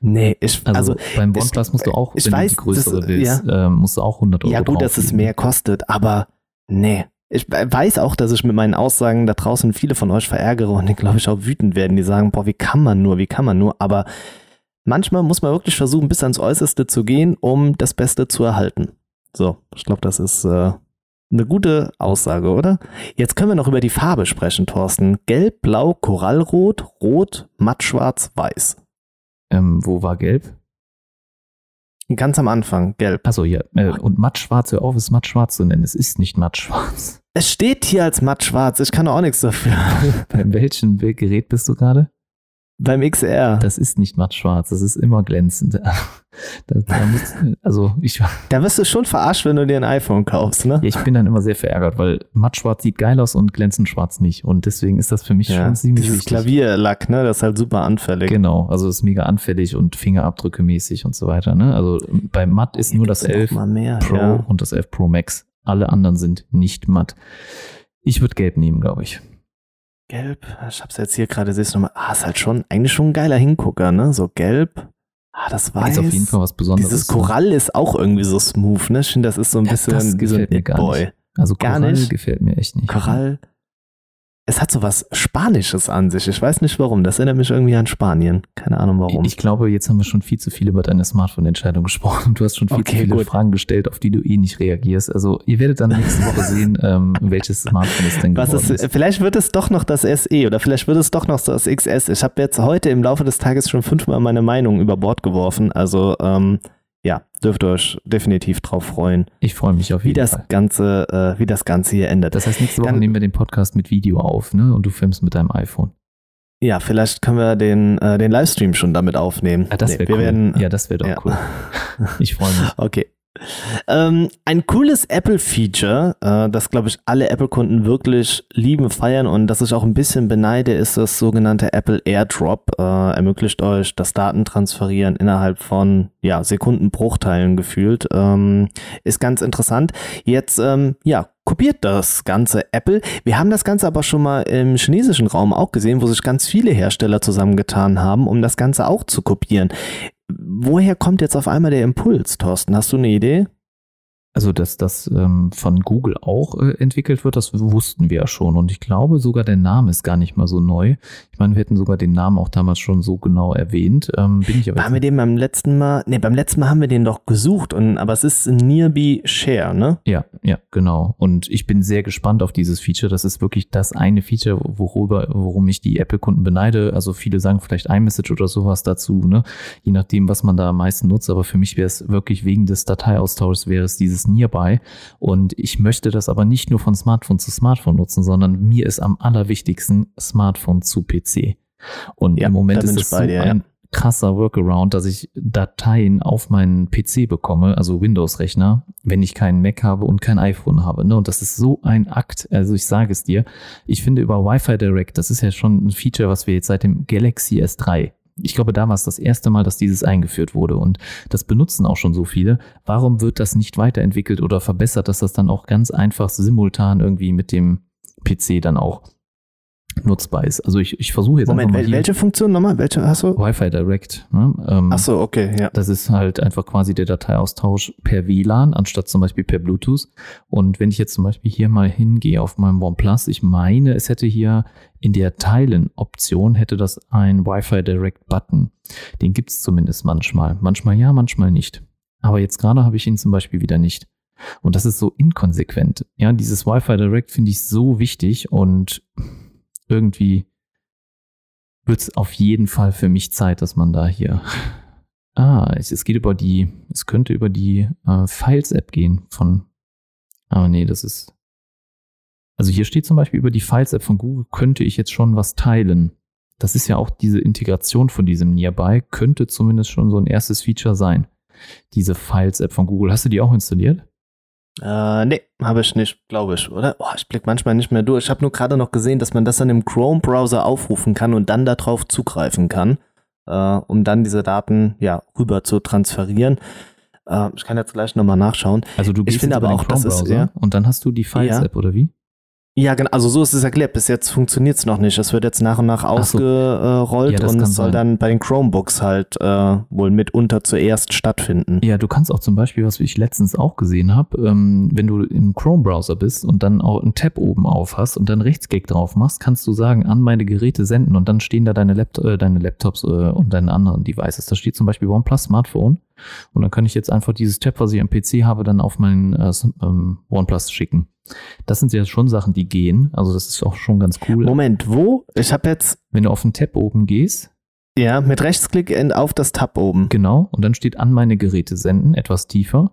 Nee, ich, also, also beim OnePlus ich, musst du auch, ich wenn weiß, du die größere das, willst, ja. äh, musst du auch 100 Euro Ja gut, dass es mehr kostet, aber nee. Ich weiß auch, dass ich mit meinen Aussagen da draußen viele von euch verärgere und die, glaube ich, auch wütend werden, die sagen, boah, wie kann man nur, wie kann man nur, aber manchmal muss man wirklich versuchen, bis ans Äußerste zu gehen, um das Beste zu erhalten. So, ich glaube, das ist äh, eine gute Aussage, oder? Jetzt können wir noch über die Farbe sprechen, Thorsten. Gelb, Blau, Korallrot, Rot, Mattschwarz, Weiß. Ähm, wo war Gelb? Ganz am Anfang, gelb. Achso, ja. Äh, und mattschwarz, hör auf, es mattschwarz zu nennen. Es ist nicht mattschwarz. Es steht hier als mattschwarz. Ich kann auch nichts dafür. Bei welchem Gerät bist du gerade? Beim XR. Das ist nicht matt schwarz, das ist immer glänzend. Da, da muss, also ich, da wirst du schon verarscht, wenn du dir ein iPhone kaufst, ne? Ja, ich bin dann immer sehr verärgert, weil matt schwarz sieht geil aus und glänzend schwarz nicht. Und deswegen ist das für mich ja, schon ziemlich dieses wichtig. Klavierlack, ne? Das ist halt super anfällig. Genau, also ist mega anfällig und Fingerabdrücke mäßig und so weiter, ne? Also bei matt ist Hier nur das 11 mehr, Pro ja. und das 11 Pro Max. Alle anderen sind nicht matt. Ich würde gelb nehmen, glaube ich. Gelb, ich hab's jetzt hier gerade, siehst du nochmal, ah, ist halt schon, eigentlich schon ein geiler Hingucker, ne? So gelb. Ah, das weiß. Ist auf jeden Fall was Besonderes. Dieses Korall ist auch irgendwie so smooth, ne? Ich finde, das ist so ein ja, bisschen das wie so ein mir gar Nicht. Also Korall gar nicht. gefällt mir echt nicht. Korall, es hat so was Spanisches an sich. Ich weiß nicht warum. Das erinnert mich irgendwie an Spanien. Keine Ahnung warum. Ich glaube, jetzt haben wir schon viel zu viel über deine Smartphone-Entscheidung gesprochen. Du hast schon viel okay, zu viele gut. Fragen gestellt, auf die du eh nicht reagierst. Also ihr werdet dann nächste Woche sehen, ähm, welches Smartphone es denn was ist, ist. Vielleicht wird es doch noch das SE oder vielleicht wird es doch noch das XS. Ich habe jetzt heute im Laufe des Tages schon fünfmal meine Meinung über Bord geworfen. Also ähm, ja, dürft ihr euch definitiv drauf freuen. Ich freue mich auf jeden wie das Fall. Ganze, äh, wie das Ganze hier endet. Das heißt, nächste Woche Dann, nehmen wir den Podcast mit Video auf, ne? Und du filmst mit deinem iPhone. Ja, vielleicht können wir den, äh, den Livestream schon damit aufnehmen. Ja, das wäre nee, cool. Werden, ja, das wäre doch ja. cool. Ich freue mich. Okay. Ähm, ein cooles Apple-Feature, äh, das glaube ich alle Apple-Kunden wirklich lieben, feiern und das ich auch ein bisschen beneide, ist das sogenannte Apple AirDrop. Äh, ermöglicht euch das Datentransferieren innerhalb von ja, Sekundenbruchteilen gefühlt. Ähm, ist ganz interessant. Jetzt, ähm, ja, kopiert das ganze Apple. Wir haben das Ganze aber schon mal im chinesischen Raum auch gesehen, wo sich ganz viele Hersteller zusammengetan haben, um das Ganze auch zu kopieren. Woher kommt jetzt auf einmal der Impuls, Thorsten? Hast du eine Idee? Also, dass das ähm, von Google auch äh, entwickelt wird, das wussten wir ja schon. Und ich glaube, sogar der Name ist gar nicht mal so neu. Ich meine, wir hätten sogar den Namen auch damals schon so genau erwähnt. Ähm, bin ich aber haben wir den beim letzten Mal, ne, beim letzten Mal haben wir den doch gesucht, und, aber es ist Nearby Share, ne? Ja, ja, genau. Und ich bin sehr gespannt auf dieses Feature. Das ist wirklich das eine Feature, worüber, worum ich die Apple-Kunden beneide. Also viele sagen vielleicht iMessage oder sowas dazu, ne? Je nachdem, was man da am meisten nutzt. Aber für mich wäre es wirklich wegen des Dateiaustauschs wäre es dieses Nearby. Und ich möchte das aber nicht nur von Smartphone zu Smartphone nutzen, sondern mir ist am allerwichtigsten Smartphone zu PC. Und ja, im Moment ist es so dir, ein krasser Workaround, dass ich Dateien auf meinen PC bekomme, also Windows-Rechner, wenn ich keinen Mac habe und kein iPhone habe. Ne? Und das ist so ein Akt. Also ich sage es dir, ich finde über Wi-Fi Direct, das ist ja schon ein Feature, was wir jetzt seit dem Galaxy S3 ich glaube, da war es das erste Mal, dass dieses eingeführt wurde und das benutzen auch schon so viele. Warum wird das nicht weiterentwickelt oder verbessert, dass das dann auch ganz einfach simultan irgendwie mit dem PC dann auch nutzbar ist. Also ich, ich versuche jetzt Moment, mal welche Funktion nochmal? Welche hast du? Wi-Fi Direct. Ne? Ähm, Ach so, okay, ja. Das ist halt einfach quasi der Dateiaustausch per WLAN anstatt zum Beispiel per Bluetooth. Und wenn ich jetzt zum Beispiel hier mal hingehe auf meinem OnePlus, ich meine, es hätte hier in der Teilen-Option hätte das ein Wi-Fi Direct Button. Den gibt es zumindest manchmal. Manchmal ja, manchmal nicht. Aber jetzt gerade habe ich ihn zum Beispiel wieder nicht. Und das ist so inkonsequent. Ja, dieses Wi-Fi Direct finde ich so wichtig und irgendwie wird es auf jeden Fall für mich Zeit, dass man da hier. Ah, es, es geht über die, es könnte über die äh, Files-App gehen von. Aber nee, das ist. Also hier steht zum Beispiel über die Files-App von Google könnte ich jetzt schon was teilen. Das ist ja auch diese Integration von diesem Nearby, könnte zumindest schon so ein erstes Feature sein. Diese Files-App von Google. Hast du die auch installiert? Äh, nee, habe ich nicht, glaube ich, oder? Oh, ich blicke manchmal nicht mehr durch. Ich habe nur gerade noch gesehen, dass man das dann im Chrome-Browser aufrufen kann und dann darauf zugreifen kann, äh, um dann diese Daten ja rüber zu transferieren. Äh, ich kann jetzt gleich nochmal nachschauen. Also du gehst ich finde aber auch, das ist ja, und dann hast du die Files-App, ja. oder wie? Ja, genau. Also so ist es erklärt. Bis jetzt funktioniert es noch nicht. Es wird jetzt nach und nach ausgerollt so. ja, und es soll sein. dann bei den Chromebooks halt äh, wohl mitunter zuerst stattfinden. Ja, du kannst auch zum Beispiel, was ich letztens auch gesehen habe, ähm, wenn du im Chrome-Browser bist und dann auch einen Tab oben auf hast und dann Rechtsklick drauf machst, kannst du sagen, an meine Geräte senden und dann stehen da deine, Lapt äh, deine Laptops äh, und deine anderen Devices. Da steht zum Beispiel OnePlus Smartphone und dann kann ich jetzt einfach dieses Tab, was ich am PC habe, dann auf meinen äh, ähm, OnePlus schicken. Das sind ja schon Sachen, die gehen. Also das ist auch schon ganz cool. Moment, wo? Ich habe jetzt. Wenn du auf den Tab oben gehst. Ja, mit Rechtsklick auf das Tab oben. Genau. Und dann steht an meine Geräte senden, etwas tiefer.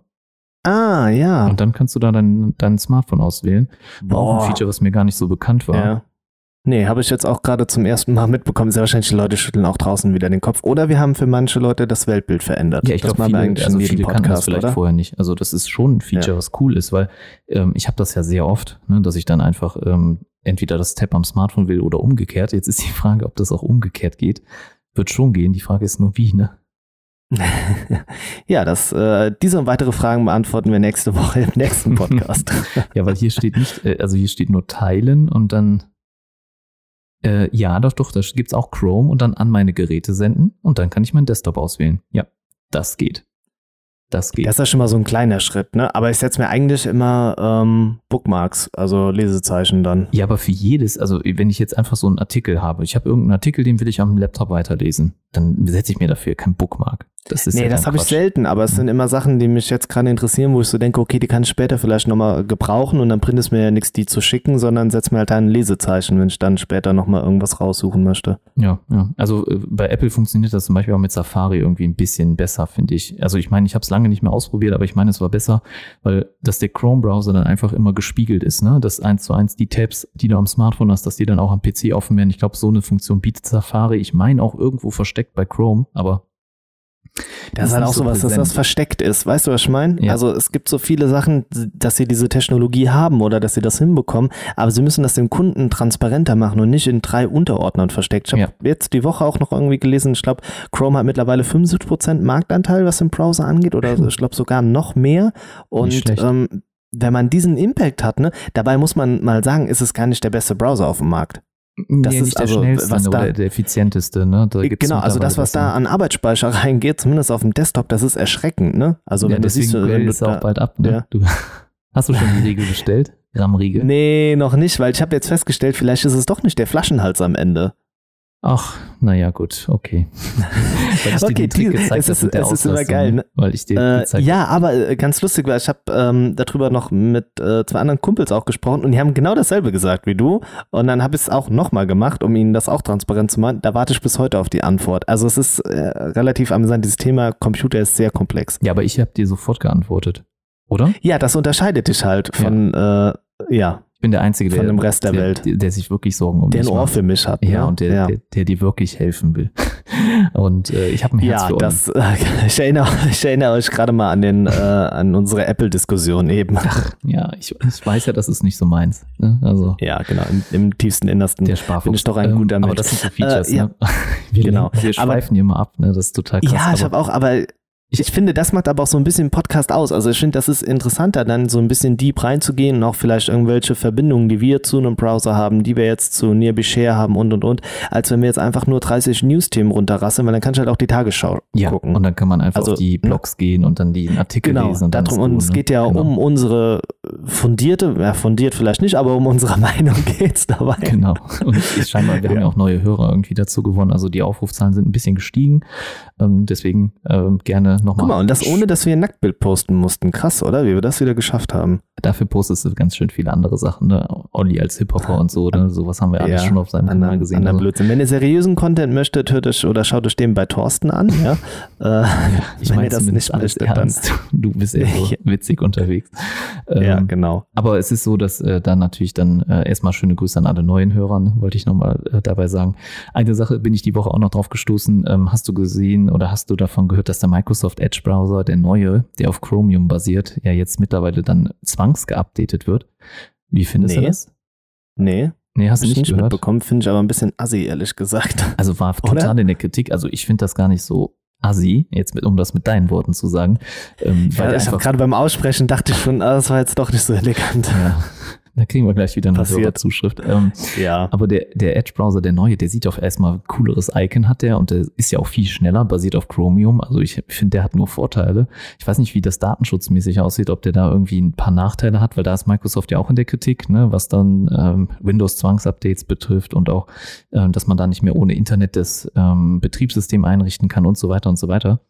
Ah, ja. Und dann kannst du da dein, dein Smartphone auswählen. War auch ein Feature, was mir gar nicht so bekannt war. Ja. Nee, habe ich jetzt auch gerade zum ersten Mal mitbekommen. Sehr wahrscheinlich die Leute schütteln auch draußen wieder den Kopf. Oder wir haben für manche Leute das Weltbild verändert. Ja, ich glaube, viele, eigentlich also viele Podcast, das vielleicht oder? vorher nicht. Also das ist schon ein Feature, ja. was cool ist, weil ähm, ich habe das ja sehr oft, ne, dass ich dann einfach ähm, entweder das Tab am Smartphone will oder umgekehrt. Jetzt ist die Frage, ob das auch umgekehrt geht. Wird schon gehen. Die Frage ist nur wie, ne? ja, das, äh, diese und weitere Fragen beantworten wir nächste Woche im nächsten Podcast. ja, weil hier steht nicht, äh, also hier steht nur teilen und dann äh, ja, doch, doch, da gibt es auch Chrome und dann an meine Geräte senden und dann kann ich meinen Desktop auswählen. Ja, das geht. Das geht. Das ist ja schon mal so ein kleiner Schritt, ne? Aber ich setze mir eigentlich immer ähm, Bookmarks, also Lesezeichen dann. Ja, aber für jedes, also wenn ich jetzt einfach so einen Artikel habe, ich habe irgendeinen Artikel, den will ich am Laptop weiterlesen, dann setze ich mir dafür kein Bookmark. Das ist nee, ja das habe ich selten, aber es mhm. sind immer Sachen, die mich jetzt gerade interessieren, wo ich so denke, okay, die kann ich später vielleicht nochmal gebrauchen und dann bringt es mir ja nichts, die zu schicken, sondern setze mir halt ein Lesezeichen, wenn ich dann später nochmal irgendwas raussuchen möchte. Ja, ja. Also äh, bei Apple funktioniert das zum Beispiel auch mit Safari irgendwie ein bisschen besser, finde ich. Also ich meine, ich habe es lange nicht mehr ausprobiert, aber ich meine, es war besser, weil dass der Chrome-Browser dann einfach immer gespiegelt ist, ne? Dass eins zu eins die Tabs, die du am Smartphone hast, dass die dann auch am PC offen werden. Ich glaube, so eine Funktion bietet Safari. Ich meine auch irgendwo versteckt bei Chrome, aber Das, ist halt auch so was, dass das versteckt ist. Weißt du, was ich meine? Ja. Also es gibt so viele Sachen, dass sie diese Technologie haben oder dass sie das hinbekommen, aber sie müssen das dem Kunden transparenter machen und nicht in drei Unterordnern versteckt. Ich habe ja. jetzt die Woche auch noch irgendwie gelesen, ich glaube, Chrome hat mittlerweile 75% Marktanteil, was den Browser angeht, oder ich glaube sogar noch mehr. Und ähm, wenn man diesen Impact hat, ne, dabei muss man mal sagen, ist es gar nicht der beste Browser auf dem Markt. Das ja, ist der also, schnellste was da, der effizienteste. Ne? genau, also das, was da an Arbeitsspeicher reingeht, zumindest auf dem Desktop, das ist erschreckend. Ne? Also ja, wenn du siehst, wenn du da, auch bald ab. Ne? Ja. Du, hast du schon die Regel bestellt? RAM-Riegel? Nee, noch nicht, weil ich habe jetzt festgestellt, vielleicht ist es doch nicht der Flaschenhals am Ende. Ach, naja, gut, okay. weil ich okay, dir den Trick gezeigt es ist, es ist immer geil. Ne? Weil ich dir äh, ja, aber äh, ganz lustig, weil ich habe ähm, darüber noch mit äh, zwei anderen Kumpels auch gesprochen und die haben genau dasselbe gesagt wie du. Und dann habe ich es auch nochmal gemacht, um ihnen das auch transparent zu machen. Da warte ich bis heute auf die Antwort. Also es ist äh, relativ amüsant. Dieses Thema Computer ist sehr komplex. Ja, aber ich habe dir sofort geantwortet, oder? Ja, das unterscheidet dich halt von, ja. Äh, ja. Ich bin der Einzige, der, dem Rest der, der Welt. Der, sich wirklich Sorgen um der ein Ohr macht. für mich hat. Ja, ne? und der, ja. Der, der, dir wirklich helfen will. Und äh, ich habe ein Herz ja, für das, äh, ich, erinnere, ich erinnere euch gerade mal an, den, äh, an unsere Apple-Diskussion eben. Ach, ja, ich, ich, weiß ja, das ist nicht so meins. Ne? Also, ja, genau, im, im tiefsten Innersten der Sparfuchs. bin ich doch ein guter ähm, Mensch. Aber das sind so Features, äh, ja. ne? Wir, genau. wir schweifen hier mal ab, ne? das ist total krass. Ja, ich habe auch, aber ich, ich, finde, das macht aber auch so ein bisschen Podcast aus. Also ich finde, das ist interessanter, dann so ein bisschen deep reinzugehen und auch vielleicht irgendwelche Verbindungen, die wir zu einem Browser haben, die wir jetzt zu Nearby haben und und und, als wenn wir jetzt einfach nur 30 News-Themen runterrasseln, weil dann kannst du halt auch die Tagesschau ja, gucken. Und dann kann man einfach also, auf die ne? Blogs ne? gehen und dann die Artikel genau, lesen. Und, darum, und es geht ja genau. um unsere fundierte, ja, fundiert vielleicht nicht, aber um unsere Meinung geht es dabei. Genau. Und scheinbar, wir haben ja auch neue Hörer irgendwie dazu gewonnen. Also die Aufrufzahlen sind ein bisschen gestiegen. Ähm, deswegen ähm, gerne nochmal. Guck mal, und das ohne, dass wir ein Nacktbild posten mussten. Krass, oder? Wie wir das wieder geschafft haben. Dafür postest du ganz schön viele andere Sachen, ne? Olli als Hip-Hopper und so, ne? Sowas haben wir alles ja, schon auf seinem Kanal gesehen. Also. Blödsinn. Wenn ihr seriösen Content möchtet, hört euch oder schaut euch den bei Thorsten an, ja. äh, ich meine das nicht alles ernst. Du bist ja so witzig unterwegs. Ähm, ja, genau. Aber es ist so, dass äh, dann natürlich dann äh, erstmal schöne Grüße an alle neuen Hörern, wollte ich nochmal äh, dabei sagen. Eine Sache bin ich die Woche auch noch drauf gestoßen. Ähm, hast du gesehen oder hast du davon gehört, dass der Microsoft Edge Browser, der neue, der auf Chromium basiert, ja jetzt mittlerweile dann zwangsgeupdatet wird? Wie findest nee. du das? Nee. Nee, hast du nicht, nicht gehört? mitbekommen, finde ich aber ein bisschen assi, ehrlich gesagt. Also war total Oder? in der Kritik. Also ich finde das gar nicht so assi, jetzt mit, um das mit deinen Worten zu sagen. Ähm, ja, ich gerade beim Aussprechen dachte ich schon, ah, das war jetzt doch nicht so elegant. Ja. Da kriegen wir gleich wieder eine Zuschrift. Ähm, ja. Aber der, der Edge-Browser, der neue, der sieht auf erstmal cooleres Icon hat der und der ist ja auch viel schneller, basiert auf Chromium. Also ich finde, der hat nur Vorteile. Ich weiß nicht, wie das datenschutzmäßig aussieht, ob der da irgendwie ein paar Nachteile hat, weil da ist Microsoft ja auch in der Kritik, ne, was dann ähm, Windows-Zwangsupdates betrifft und auch, ähm, dass man da nicht mehr ohne Internet das ähm, Betriebssystem einrichten kann und so weiter und so weiter.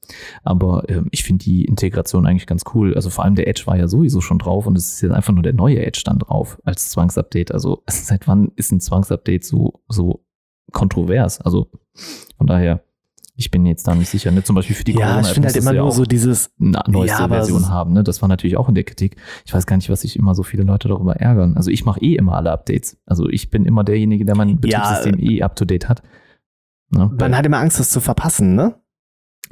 Aber ähm, ich finde die Integration eigentlich ganz cool. Also vor allem der Edge war ja sowieso schon drauf und es ist jetzt einfach nur der neue Edge dann drauf als Zwangsupdate. Also seit wann ist ein Zwangsupdate so, so kontrovers? Also von daher, ich bin jetzt da nicht sicher. Ne? Zum Beispiel für die ja, Corona ich finde halt immer ja nur so dieses eine neueste ja, Version haben. Ne? Das war natürlich auch in der Kritik. Ich weiß gar nicht, was sich immer so viele Leute darüber ärgern. Also ich mache eh immer alle Updates. Also ich bin immer derjenige, der mein Betriebssystem ja, eh up to date hat. Ne? Man hat immer Angst, das zu verpassen, ne?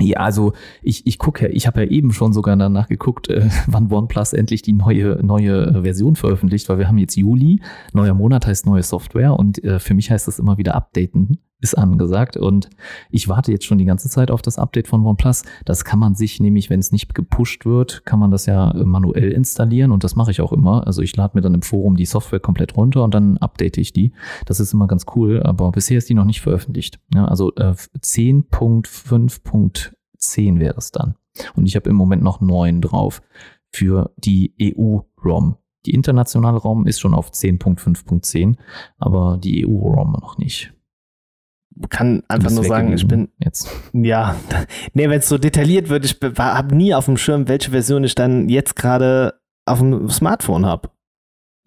Ja, also ich, ich gucke ja, ich habe ja eben schon sogar danach geguckt, äh, wann OnePlus endlich die neue, neue äh, Version veröffentlicht, weil wir haben jetzt Juli, neuer Monat heißt neue Software und äh, für mich heißt das immer wieder updaten ist angesagt und ich warte jetzt schon die ganze Zeit auf das Update von OnePlus. Das kann man sich nämlich, wenn es nicht gepusht wird, kann man das ja äh, manuell installieren und das mache ich auch immer. Also ich lade mir dann im Forum die Software komplett runter und dann update ich die. Das ist immer ganz cool, aber bisher ist die noch nicht veröffentlicht. Ja, also äh, 10.5.10 wäre es dann. Und ich habe im Moment noch 9 drauf für die EU-ROM. Die internationale ROM ist schon auf 10.5.10, aber die EU-ROM noch nicht kann einfach nur sagen, ich bin jetzt. Ja, nee, wenn es so detailliert wird, ich habe nie auf dem Schirm, welche Version ich dann jetzt gerade auf dem Smartphone habe.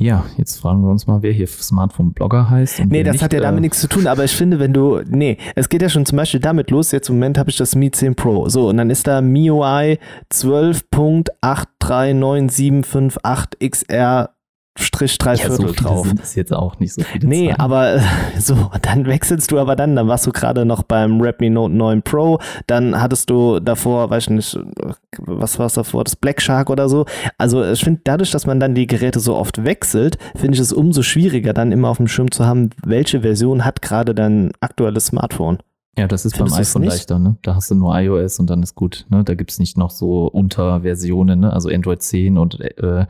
Ja, jetzt fragen wir uns mal, wer hier Smartphone-Blogger heißt. nee, das nicht, hat ja damit äh, nichts zu tun, aber ich finde, wenn du, nee, es geht ja schon zum Beispiel damit los, jetzt im Moment habe ich das Mi 10 Pro, so, und dann ist da MIUI 12.839758XR Strich drei ja, Viertel so drauf. Sind es jetzt auch nicht so viele. Nee, Zahlen. aber so, dann wechselst du aber dann, dann warst du gerade noch beim Redmi Note 9 Pro, dann hattest du davor, weiß ich nicht, was war es davor, das Black Shark oder so. Also ich finde, dadurch, dass man dann die Geräte so oft wechselt, finde ich es umso schwieriger, dann immer auf dem Schirm zu haben, welche Version hat gerade dein aktuelles Smartphone. Ja, das ist Findest beim iPhone leichter, ne? Da hast du nur iOS und dann ist gut, ne? Da gibt's nicht noch so Unterversionen, ne? Also Android 10 und äh,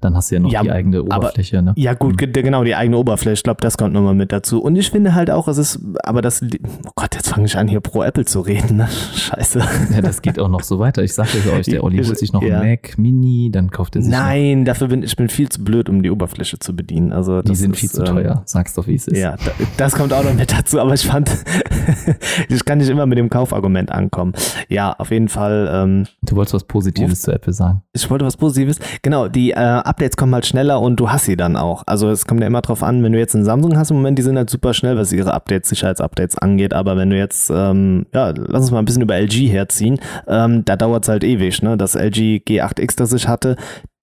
dann hast du ja noch ja, die eigene Oberfläche, aber, ne? Ja, gut, mhm. genau, die eigene Oberfläche. Ich glaube, das kommt nochmal mit dazu. Und ich finde halt auch, es ist, aber das, oh Gott, jetzt fange ich an, hier pro Apple zu reden, ne? Scheiße. Ja, das geht auch noch so weiter. Ich sage euch, der Olli holt sich noch ja. einen Mac Mini, dann kauft er sich. Nein, dafür bin ich bin viel zu blöd, um die Oberfläche zu bedienen. Also die sind ist, viel zu ähm, teuer. Sag's doch, wie es ist. Ja, das kommt auch noch mit dazu, aber ich fand, ich kann nicht immer mit dem Kaufargument ankommen. Ja, auf jeden Fall. Ähm, du wolltest was Positives zu Apple sagen. Ich wollte was Positives. Genau, die äh, Updates kommen halt schneller und du hast sie dann auch. Also es kommt ja immer drauf an, wenn du jetzt einen Samsung hast im Moment, die sind halt super schnell, was ihre Updates, Sicherheitsupdates angeht. Aber wenn du jetzt, ähm, ja, lass uns mal ein bisschen über LG herziehen, ähm, da dauert es halt ewig, ne? Das LG G8X, das ich hatte,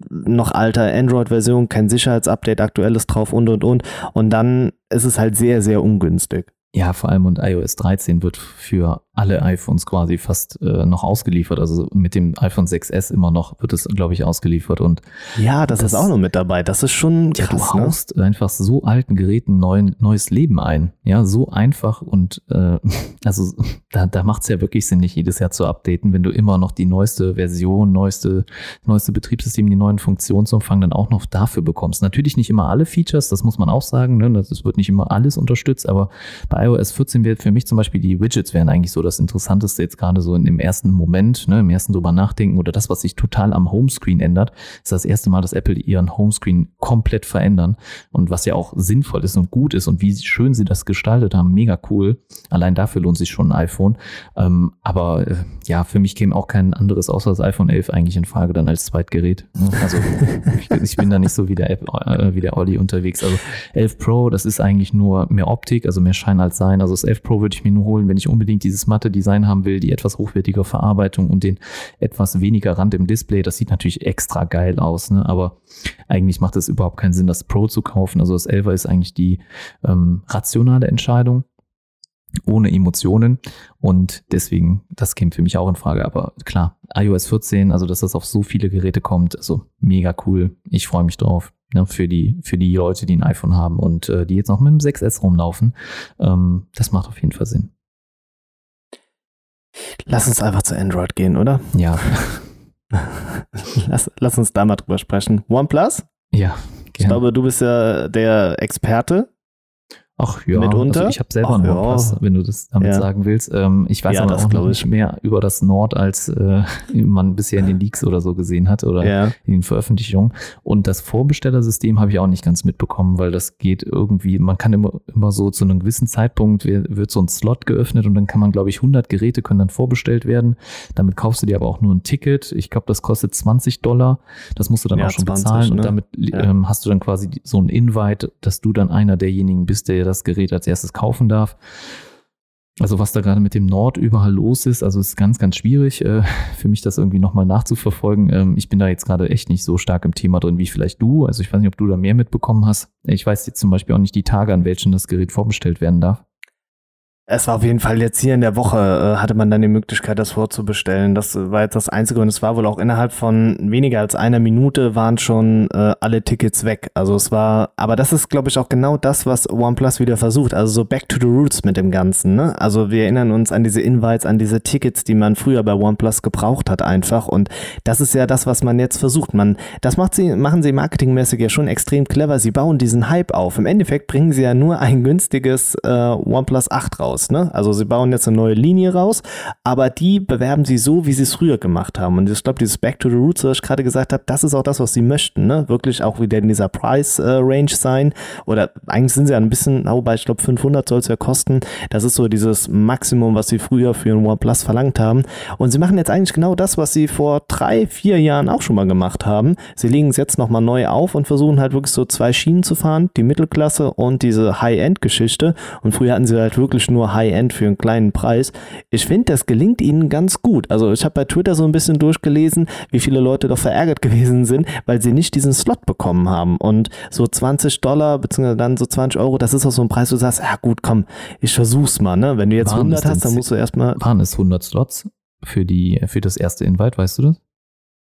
noch alter Android-Version, kein Sicherheitsupdate, aktuelles drauf und und und. Und dann ist es halt sehr, sehr ungünstig. Ja, vor allem und iOS 13 wird für alle iPhones quasi fast äh, noch ausgeliefert. Also mit dem iPhone 6S immer noch wird es, glaube ich, ausgeliefert. Und ja, das, das, ist auch noch mit dabei. Das ist schon krass. Ja, du ne? haust ne? einfach so alten Geräten neuen, neues Leben ein. Ja, so einfach und äh, also da, da macht es ja wirklich Sinn, nicht jedes Jahr zu updaten, wenn du immer noch die neueste Version, neueste, neueste Betriebssystem, die neuen Funktionsumfang dann auch noch dafür bekommst. Natürlich nicht immer alle Features, das muss man auch sagen. Ne? Das wird nicht immer alles unterstützt, aber bei iOS 14 wird für mich zum Beispiel die Widgets wären eigentlich so das Interessanteste jetzt gerade so in dem ersten Moment, ne, im ersten drüber nachdenken oder das, was sich total am Homescreen ändert, ist das erste Mal, dass Apple ihren Homescreen komplett verändern und was ja auch sinnvoll ist und gut ist und wie schön sie das gestaltet haben, mega cool. Allein dafür lohnt sich schon ein iPhone. Ähm, aber äh, ja, für mich käme auch kein anderes außer das iPhone 11 eigentlich in Frage dann als Zweitgerät. Also ich, ich, bin da nicht so wie der, App, äh, wie der Olli unterwegs. Also 11 Pro, das ist eigentlich nur mehr Optik, also mehr Schein als Sein. Also das 11 Pro würde ich mir nur holen, wenn ich unbedingt dieses matte Design haben will, die etwas hochwertige Verarbeitung und den etwas weniger Rand im Display. Das sieht natürlich extra geil aus, ne? aber eigentlich macht es überhaupt keinen Sinn, das Pro zu kaufen. Also das 11er ist eigentlich die ähm, rationale Entscheidung ohne Emotionen und deswegen, das käme für mich auch in Frage. Aber klar, iOS 14, also dass das auf so viele Geräte kommt, also mega cool. Ich freue mich drauf ne, für, die, für die Leute, die ein iPhone haben und äh, die jetzt noch mit dem 6S rumlaufen. Ähm, das macht auf jeden Fall Sinn. Lass uns einfach zu Android gehen, oder? Ja. lass, lass uns da mal drüber sprechen. OnePlus? Ja. Gern. Ich glaube, du bist ja der Experte. Ach ja, mitunter. Also ich habe selber Ach, einen OnePlus, ja. wenn du das damit ja. sagen willst. Ähm, ich weiß ja, aber auch noch nicht mehr über das Nord, als äh, man bisher in den Leaks oder so gesehen hat oder ja. in den Veröffentlichungen. Und das Vorbestellersystem habe ich auch nicht ganz mitbekommen, weil das geht irgendwie, man kann immer, immer so zu einem gewissen Zeitpunkt wird so ein Slot geöffnet und dann kann man, glaube ich, 100 Geräte können dann vorbestellt werden. Damit kaufst du dir aber auch nur ein Ticket. Ich glaube, das kostet 20 Dollar. Das musst du dann auch schon 20, bezahlen ne? und damit ähm, hast du dann quasi so ein Invite, dass du dann einer derjenigen bist, der das Gerät als erstes kaufen darf. Also was da gerade mit dem Nord überall los ist, also ist ganz, ganz schwierig äh, für mich, das irgendwie nochmal nachzuverfolgen. Ähm, ich bin da jetzt gerade echt nicht so stark im Thema drin wie vielleicht du. Also ich weiß nicht, ob du da mehr mitbekommen hast. Ich weiß jetzt zum Beispiel auch nicht die Tage, an welchen das Gerät vorbestellt werden darf. Es war auf jeden Fall jetzt hier in der Woche, äh, hatte man dann die Möglichkeit, das vorzubestellen. Das war jetzt das Einzige und es war wohl auch innerhalb von weniger als einer Minute waren schon äh, alle Tickets weg. Also es war, aber das ist, glaube ich, auch genau das, was OnePlus wieder versucht. Also so back to the roots mit dem Ganzen. Ne? Also wir erinnern uns an diese Invites, an diese Tickets, die man früher bei OnePlus gebraucht hat einfach. Und das ist ja das, was man jetzt versucht. Man, das macht sie, machen sie marketingmäßig ja schon extrem clever. Sie bauen diesen Hype auf. Im Endeffekt bringen sie ja nur ein günstiges äh, OnePlus 8 raus raus. Ne? Also sie bauen jetzt eine neue Linie raus, aber die bewerben sie so, wie sie es früher gemacht haben. Und ich glaube, dieses Back to the Roots, was ich gerade gesagt habe, das ist auch das, was sie möchten. Ne? Wirklich auch wieder in dieser Price-Range äh, sein. Oder eigentlich sind sie ja ein bisschen, wobei ich glaube 500 soll es ja kosten. Das ist so dieses Maximum, was sie früher für ein OnePlus verlangt haben. Und sie machen jetzt eigentlich genau das, was sie vor drei, vier Jahren auch schon mal gemacht haben. Sie legen es jetzt nochmal neu auf und versuchen halt wirklich so zwei Schienen zu fahren, die Mittelklasse und diese High-End-Geschichte. Und früher hatten sie halt wirklich nur nur High-End für einen kleinen Preis. Ich finde, das gelingt ihnen ganz gut. Also ich habe bei Twitter so ein bisschen durchgelesen, wie viele Leute doch verärgert gewesen sind, weil sie nicht diesen Slot bekommen haben. Und so 20 Dollar, beziehungsweise dann so 20 Euro, das ist auch so ein Preis, wo du sagst, ja gut, komm, ich versuch's mal. Ne? Wenn du jetzt waren 100 hast, dann musst du erstmal... Waren es 100 Slots für, die, für das erste Invite, weißt du das?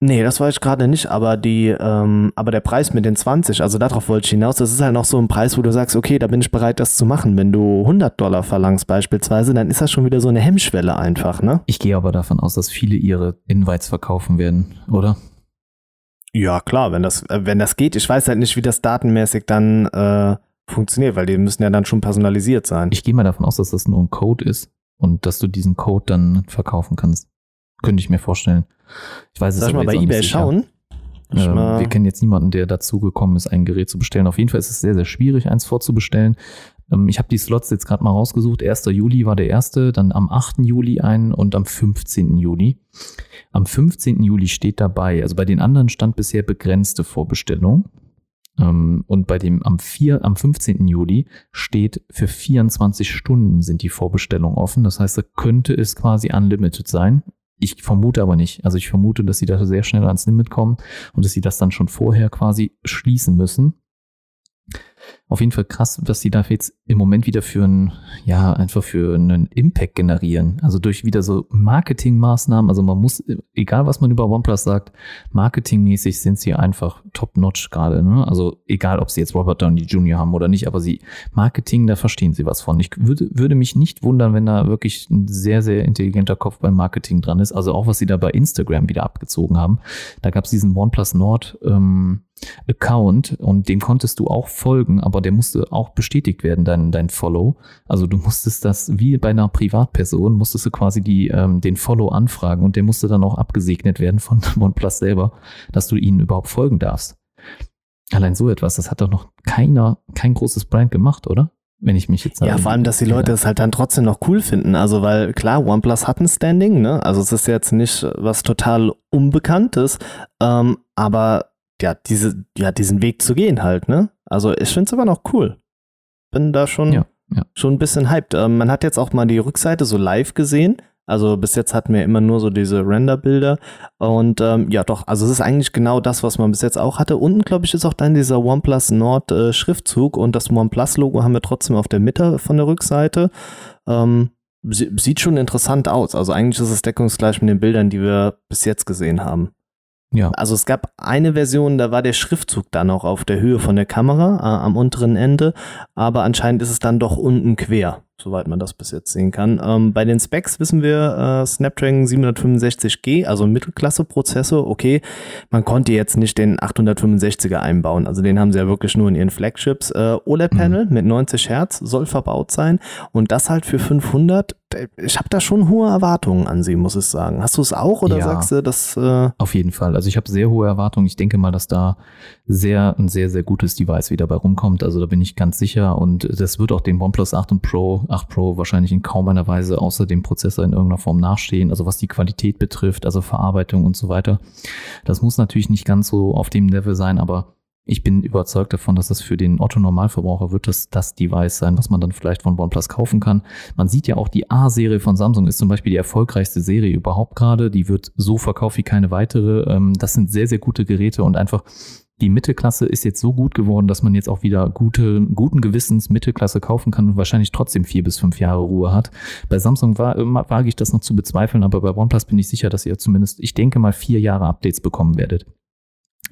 Nee, das weiß ich gerade nicht, aber die, ähm, aber der Preis mit den 20, also darauf wollte ich hinaus, das ist halt noch so ein Preis, wo du sagst, okay, da bin ich bereit, das zu machen. Wenn du 100 Dollar verlangst beispielsweise, dann ist das schon wieder so eine Hemmschwelle einfach, ne? Ich gehe aber davon aus, dass viele ihre Invites verkaufen werden, oder? Ja, klar, wenn das, äh, wenn das geht. Ich weiß halt nicht, wie das datenmäßig dann äh, funktioniert, weil die müssen ja dann schon personalisiert sein. Ich gehe mal davon aus, dass das nur ein Code ist und dass du diesen Code dann verkaufen kannst. Könnte ich mir vorstellen. Ich weiß es Soll ich mal bei eBay schauen? Ähm, wir kennen jetzt niemanden, der dazu gekommen ist, ein Gerät zu bestellen. Auf jeden Fall ist es sehr, sehr schwierig, eins vorzubestellen. Ähm, ich habe die Slots jetzt gerade mal rausgesucht. 1. Juli war der erste, dann am 8. Juli ein und am 15. Juli. Am 15. Juli steht dabei, also bei den anderen stand bisher begrenzte Vorbestellung. Ähm, und bei dem am, 4, am 15. Juli steht für 24 Stunden sind die Vorbestellungen offen. Das heißt, da könnte es quasi unlimited sein. Ich vermute aber nicht. Also ich vermute, dass sie da sehr schnell ans Limit kommen und dass sie das dann schon vorher quasi schließen müssen. Auf jeden Fall krass, dass sie da jetzt im Moment wieder für einen, ja, einfach für einen Impact generieren. Also durch wieder so Marketingmaßnahmen. Also man muss, egal was man über OnePlus sagt, marketingmäßig sind sie einfach top-notch gerade. Ne? Also egal, ob sie jetzt Robert Downey Jr. haben oder nicht, aber sie, Marketing, da verstehen sie was von. Ich würde, würde mich nicht wundern, wenn da wirklich ein sehr, sehr intelligenter Kopf beim Marketing dran ist. Also auch, was sie da bei Instagram wieder abgezogen haben. Da gab es diesen OnePlus Nord, ähm, Account und dem konntest du auch folgen, aber der musste auch bestätigt werden, dein, dein Follow. Also du musstest das, wie bei einer Privatperson, musstest du quasi die, ähm, den Follow anfragen und der musste dann auch abgesegnet werden von OnePlus selber, dass du ihnen überhaupt folgen darfst. Allein so etwas, das hat doch noch keiner, kein großes Brand gemacht, oder? wenn ich mich jetzt Ja, vor allem, dass die Leute es halt dann trotzdem noch cool finden. Also, weil klar, OnePlus hat ein Standing, ne? Also es ist jetzt nicht was total Unbekanntes, ähm, aber ja, diese, ja, diesen Weg zu gehen halt, ne? Also ich finde es aber noch cool. Bin da schon, ja, ja. schon ein bisschen hyped. Ähm, man hat jetzt auch mal die Rückseite so live gesehen. Also bis jetzt hatten wir immer nur so diese Render-Bilder. Und ähm, ja, doch, also es ist eigentlich genau das, was man bis jetzt auch hatte. Unten, glaube ich, ist auch dann dieser OnePlus Nord äh, Schriftzug und das OnePlus-Logo haben wir trotzdem auf der Mitte von der Rückseite. Ähm, sieht schon interessant aus. Also eigentlich ist es deckungsgleich mit den Bildern, die wir bis jetzt gesehen haben. Ja. Also es gab eine Version, da war der Schriftzug dann auch auf der Höhe von der Kamera äh, am unteren Ende, aber anscheinend ist es dann doch unten quer soweit man das bis jetzt sehen kann. Ähm, bei den Specs wissen wir, äh, Snapdragon 765G, also Mittelklasse-Prozessor, okay, man konnte jetzt nicht den 865er einbauen, also den haben sie ja wirklich nur in ihren Flagships. Äh, OLED-Panel mhm. mit 90 Hertz soll verbaut sein und das halt für 500. Ich habe da schon hohe Erwartungen an sie, muss ich sagen. Hast du es auch oder ja, sagst du, dass... Äh auf jeden Fall, also ich habe sehr hohe Erwartungen. Ich denke mal, dass da sehr, ein sehr, sehr gutes Device wieder bei rumkommt, also da bin ich ganz sicher und das wird auch den OnePlus 8 und Pro 8 Pro wahrscheinlich in kaum einer Weise außer dem Prozessor in irgendeiner Form nachstehen, also was die Qualität betrifft, also Verarbeitung und so weiter. Das muss natürlich nicht ganz so auf dem Level sein, aber ich bin überzeugt davon, dass das für den Otto-Normalverbraucher wird das das Device sein, was man dann vielleicht von OnePlus kaufen kann. Man sieht ja auch, die A-Serie von Samsung ist zum Beispiel die erfolgreichste Serie überhaupt gerade. Die wird so verkauft wie keine weitere. Ähm, das sind sehr, sehr gute Geräte und einfach die Mittelklasse ist jetzt so gut geworden, dass man jetzt auch wieder gute, guten Gewissens Mittelklasse kaufen kann und wahrscheinlich trotzdem vier bis fünf Jahre Ruhe hat. Bei Samsung war, wage ich das noch zu bezweifeln, aber bei OnePlus bin ich sicher, dass ihr zumindest, ich denke mal, vier Jahre Updates bekommen werdet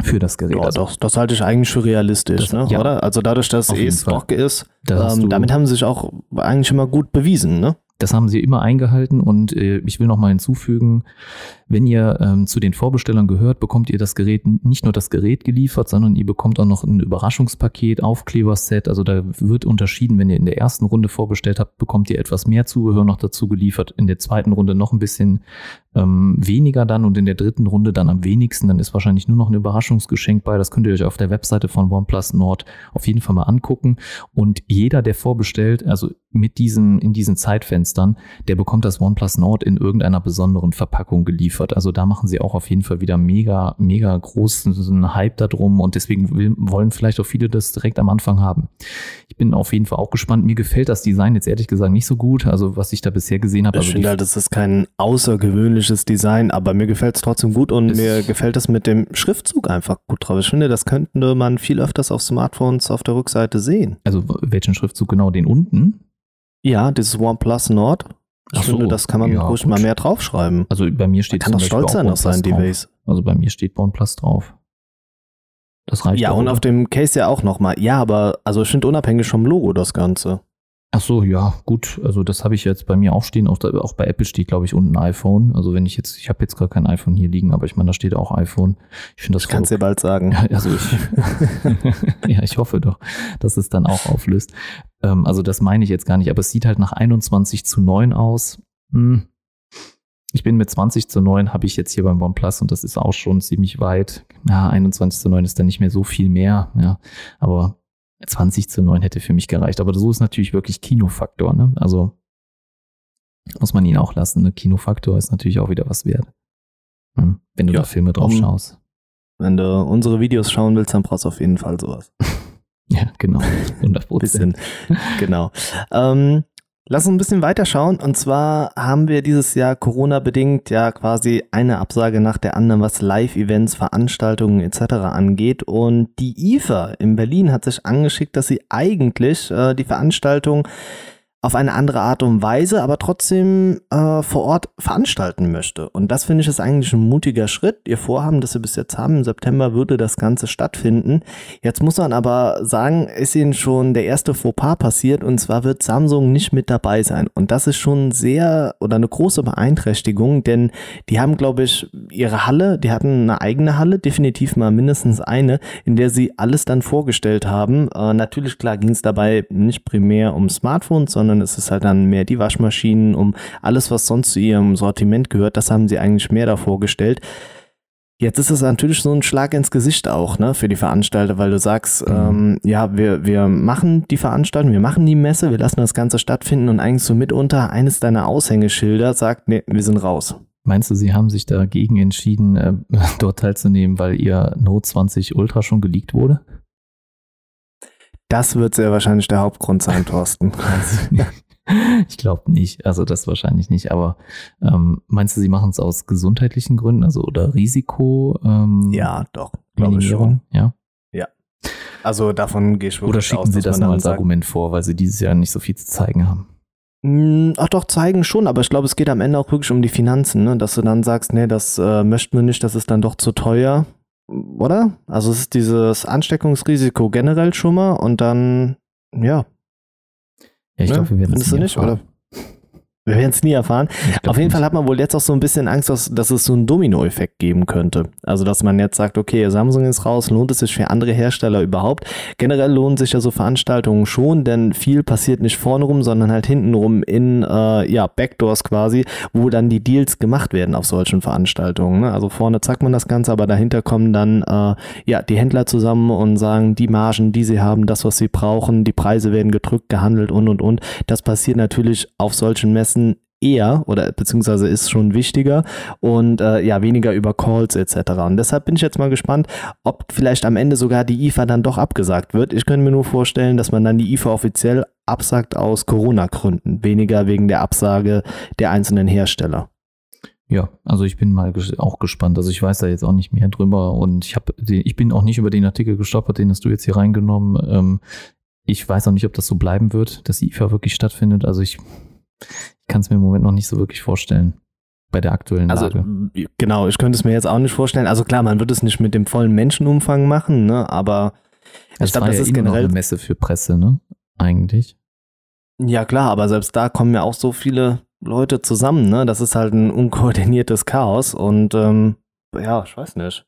für das Gerät. Ja, also, doch, das halte ich eigentlich für realistisch, das, ne? ja, oder? Also dadurch, dass es Stock ist, ähm, damit haben sie sich auch eigentlich immer gut bewiesen, ne? Das haben sie immer eingehalten und äh, ich will noch mal hinzufügen, wenn ihr ähm, zu den Vorbestellern gehört, bekommt ihr das Gerät nicht nur das Gerät geliefert, sondern ihr bekommt auch noch ein Überraschungspaket, Aufkleberset. Also da wird unterschieden, wenn ihr in der ersten Runde vorbestellt habt, bekommt ihr etwas mehr Zubehör noch dazu geliefert. In der zweiten Runde noch ein bisschen ähm, weniger dann und in der dritten Runde dann am wenigsten. Dann ist wahrscheinlich nur noch ein Überraschungsgeschenk bei. Das könnt ihr euch auf der Webseite von OnePlus Nord auf jeden Fall mal angucken. Und jeder, der vorbestellt, also mit diesen, in diesen Zeitfenstern, der bekommt das OnePlus Nord in irgendeiner besonderen Verpackung geliefert. Also da machen sie auch auf jeden Fall wieder mega, mega großen Hype darum und deswegen will, wollen vielleicht auch viele das direkt am Anfang haben. Ich bin auf jeden Fall auch gespannt. Mir gefällt das Design jetzt ehrlich gesagt nicht so gut, also was ich da bisher gesehen habe. Ich also finde halt, das ist kein außergewöhnliches Design, aber mir gefällt es trotzdem gut und mir gefällt es mit dem Schriftzug einfach gut drauf. Ich finde, das könnte man viel öfters auf Smartphones auf der Rückseite sehen. Also welchen Schriftzug genau? Den unten? Ja, dieses OnePlus Nord. Ich Ach finde, so, das kann man ja, ruhig gut. mal mehr draufschreiben. Also bei mir steht man kann doch stolz sein auf sein Device. Also bei mir steht OnePlus drauf. Das reicht Ja, und oder? auf dem Case ja auch nochmal. Ja, aber also ich finde unabhängig vom Logo das Ganze. Ach so, ja, gut. Also das habe ich jetzt bei mir auch stehen. Auch, da, auch bei Apple steht, glaube ich, unten iPhone. Also wenn ich jetzt, ich habe jetzt gar kein iPhone hier liegen, aber ich meine, da steht auch iPhone. Ich finde das. Ich kann es dir bald sagen. Ja, also ich, ja, ich hoffe doch, dass es dann auch auflöst. Ähm, also das meine ich jetzt gar nicht, aber es sieht halt nach 21 zu 9 aus. Hm. Ich bin mit 20 zu 9 habe ich jetzt hier beim OnePlus und das ist auch schon ziemlich weit. Ja, 21 zu 9 ist dann nicht mehr so viel mehr, ja. Aber 20 zu 9 hätte für mich gereicht. Aber so ist natürlich wirklich Kinofaktor, ne? Also muss man ihn auch lassen. Ne? Kinofaktor ist natürlich auch wieder was wert. Hm, wenn du ja, da Filme drauf um, schaust. Wenn du unsere Videos schauen willst, dann brauchst du auf jeden Fall sowas. ja, genau. 100 Prozent. genau. Ähm, Lass uns ein bisschen weiterschauen. Und zwar haben wir dieses Jahr Corona-bedingt ja quasi eine Absage nach der anderen, was Live-Events, Veranstaltungen etc. angeht. Und die IFA in Berlin hat sich angeschickt, dass sie eigentlich äh, die Veranstaltung auf eine andere Art und Weise, aber trotzdem äh, vor Ort veranstalten möchte. Und das finde ich ist eigentlich ein mutiger Schritt. Ihr Vorhaben, das wir bis jetzt haben, im September würde das Ganze stattfinden. Jetzt muss man aber sagen, ist ihnen schon der erste Fauxpas passiert und zwar wird Samsung nicht mit dabei sein. Und das ist schon sehr oder eine große Beeinträchtigung, denn die haben, glaube ich, ihre Halle, die hatten eine eigene Halle, definitiv mal mindestens eine, in der sie alles dann vorgestellt haben. Äh, natürlich, klar, ging es dabei nicht primär um Smartphones, sondern sondern es ist halt dann mehr die Waschmaschinen, um alles, was sonst zu ihrem Sortiment gehört, das haben sie eigentlich mehr da vorgestellt. Jetzt ist es natürlich so ein Schlag ins Gesicht auch, ne, für die Veranstalter, weil du sagst, mhm. ähm, ja, wir, wir machen die Veranstaltung, wir machen die Messe, wir lassen das Ganze stattfinden und eigentlich so mitunter eines deiner Aushängeschilder sagt, nee, wir sind raus. Meinst du, sie haben sich dagegen entschieden, äh, dort teilzunehmen, weil ihr Note 20 Ultra schon geleakt wurde? Das wird sehr wahrscheinlich der Hauptgrund sein, Thorsten. ich glaube nicht. Also das wahrscheinlich nicht. Aber ähm, meinst du, sie machen es aus gesundheitlichen Gründen, also oder Risiko? Ähm, ja, doch. Minimierung, ja. Ja. Also davon gehe ich wirklich Oder schicken aus, sie das nur als sagt, Argument vor, weil sie dieses Jahr nicht so viel zu zeigen haben? Hm, ach doch, zeigen schon, aber ich glaube, es geht am Ende auch wirklich um die Finanzen, ne? dass du dann sagst, nee, das äh, möchten wir nicht, das ist dann doch zu teuer oder? Also es ist dieses Ansteckungsrisiko generell schon mal und dann, ja. Ja, ich ne? glaube, wir werden es nicht, oder? Wir werden es nie erfahren. Auf jeden nicht. Fall hat man wohl jetzt auch so ein bisschen Angst, dass, dass es so einen Dominoeffekt geben könnte. Also, dass man jetzt sagt, okay, Samsung ist raus, lohnt es sich für andere Hersteller überhaupt? Generell lohnen sich ja so Veranstaltungen schon, denn viel passiert nicht vorne rum, sondern halt hinten rum in, äh, ja, Backdoors quasi, wo dann die Deals gemacht werden auf solchen Veranstaltungen. Ne? Also vorne zeigt man das Ganze, aber dahinter kommen dann, äh, ja, die Händler zusammen und sagen, die Margen, die sie haben, das, was sie brauchen, die Preise werden gedrückt, gehandelt und, und, und. Das passiert natürlich auf solchen Messen Messen eher oder beziehungsweise ist schon wichtiger und äh, ja weniger über Calls etc. Und deshalb bin ich jetzt mal gespannt, ob vielleicht am Ende sogar die IFA dann doch abgesagt wird. Ich könnte mir nur vorstellen, dass man dann die IFA offiziell absagt aus Corona-Gründen, weniger wegen der Absage der einzelnen Hersteller. Ja, also ich bin mal ges auch gespannt. Also ich weiß da jetzt auch nicht mehr drüber und ich habe, ich bin auch nicht über den Artikel gestolpert, den hast du jetzt hier reingenommen. Ähm, ich weiß auch nicht, ob das so bleiben wird, dass die IFA wirklich stattfindet. Also ich ich kann es mir im Moment noch nicht so wirklich vorstellen bei der aktuellen also, Lage. Genau, ich könnte es mir jetzt auch nicht vorstellen. Also klar, man wird es nicht mit dem vollen Menschenumfang machen, ne? aber ich glaube, das ja ist generell eine Messe für Presse, ne? Eigentlich. Ja klar, aber selbst da kommen ja auch so viele Leute zusammen, ne? Das ist halt ein unkoordiniertes Chaos und ähm, ja, ich weiß nicht.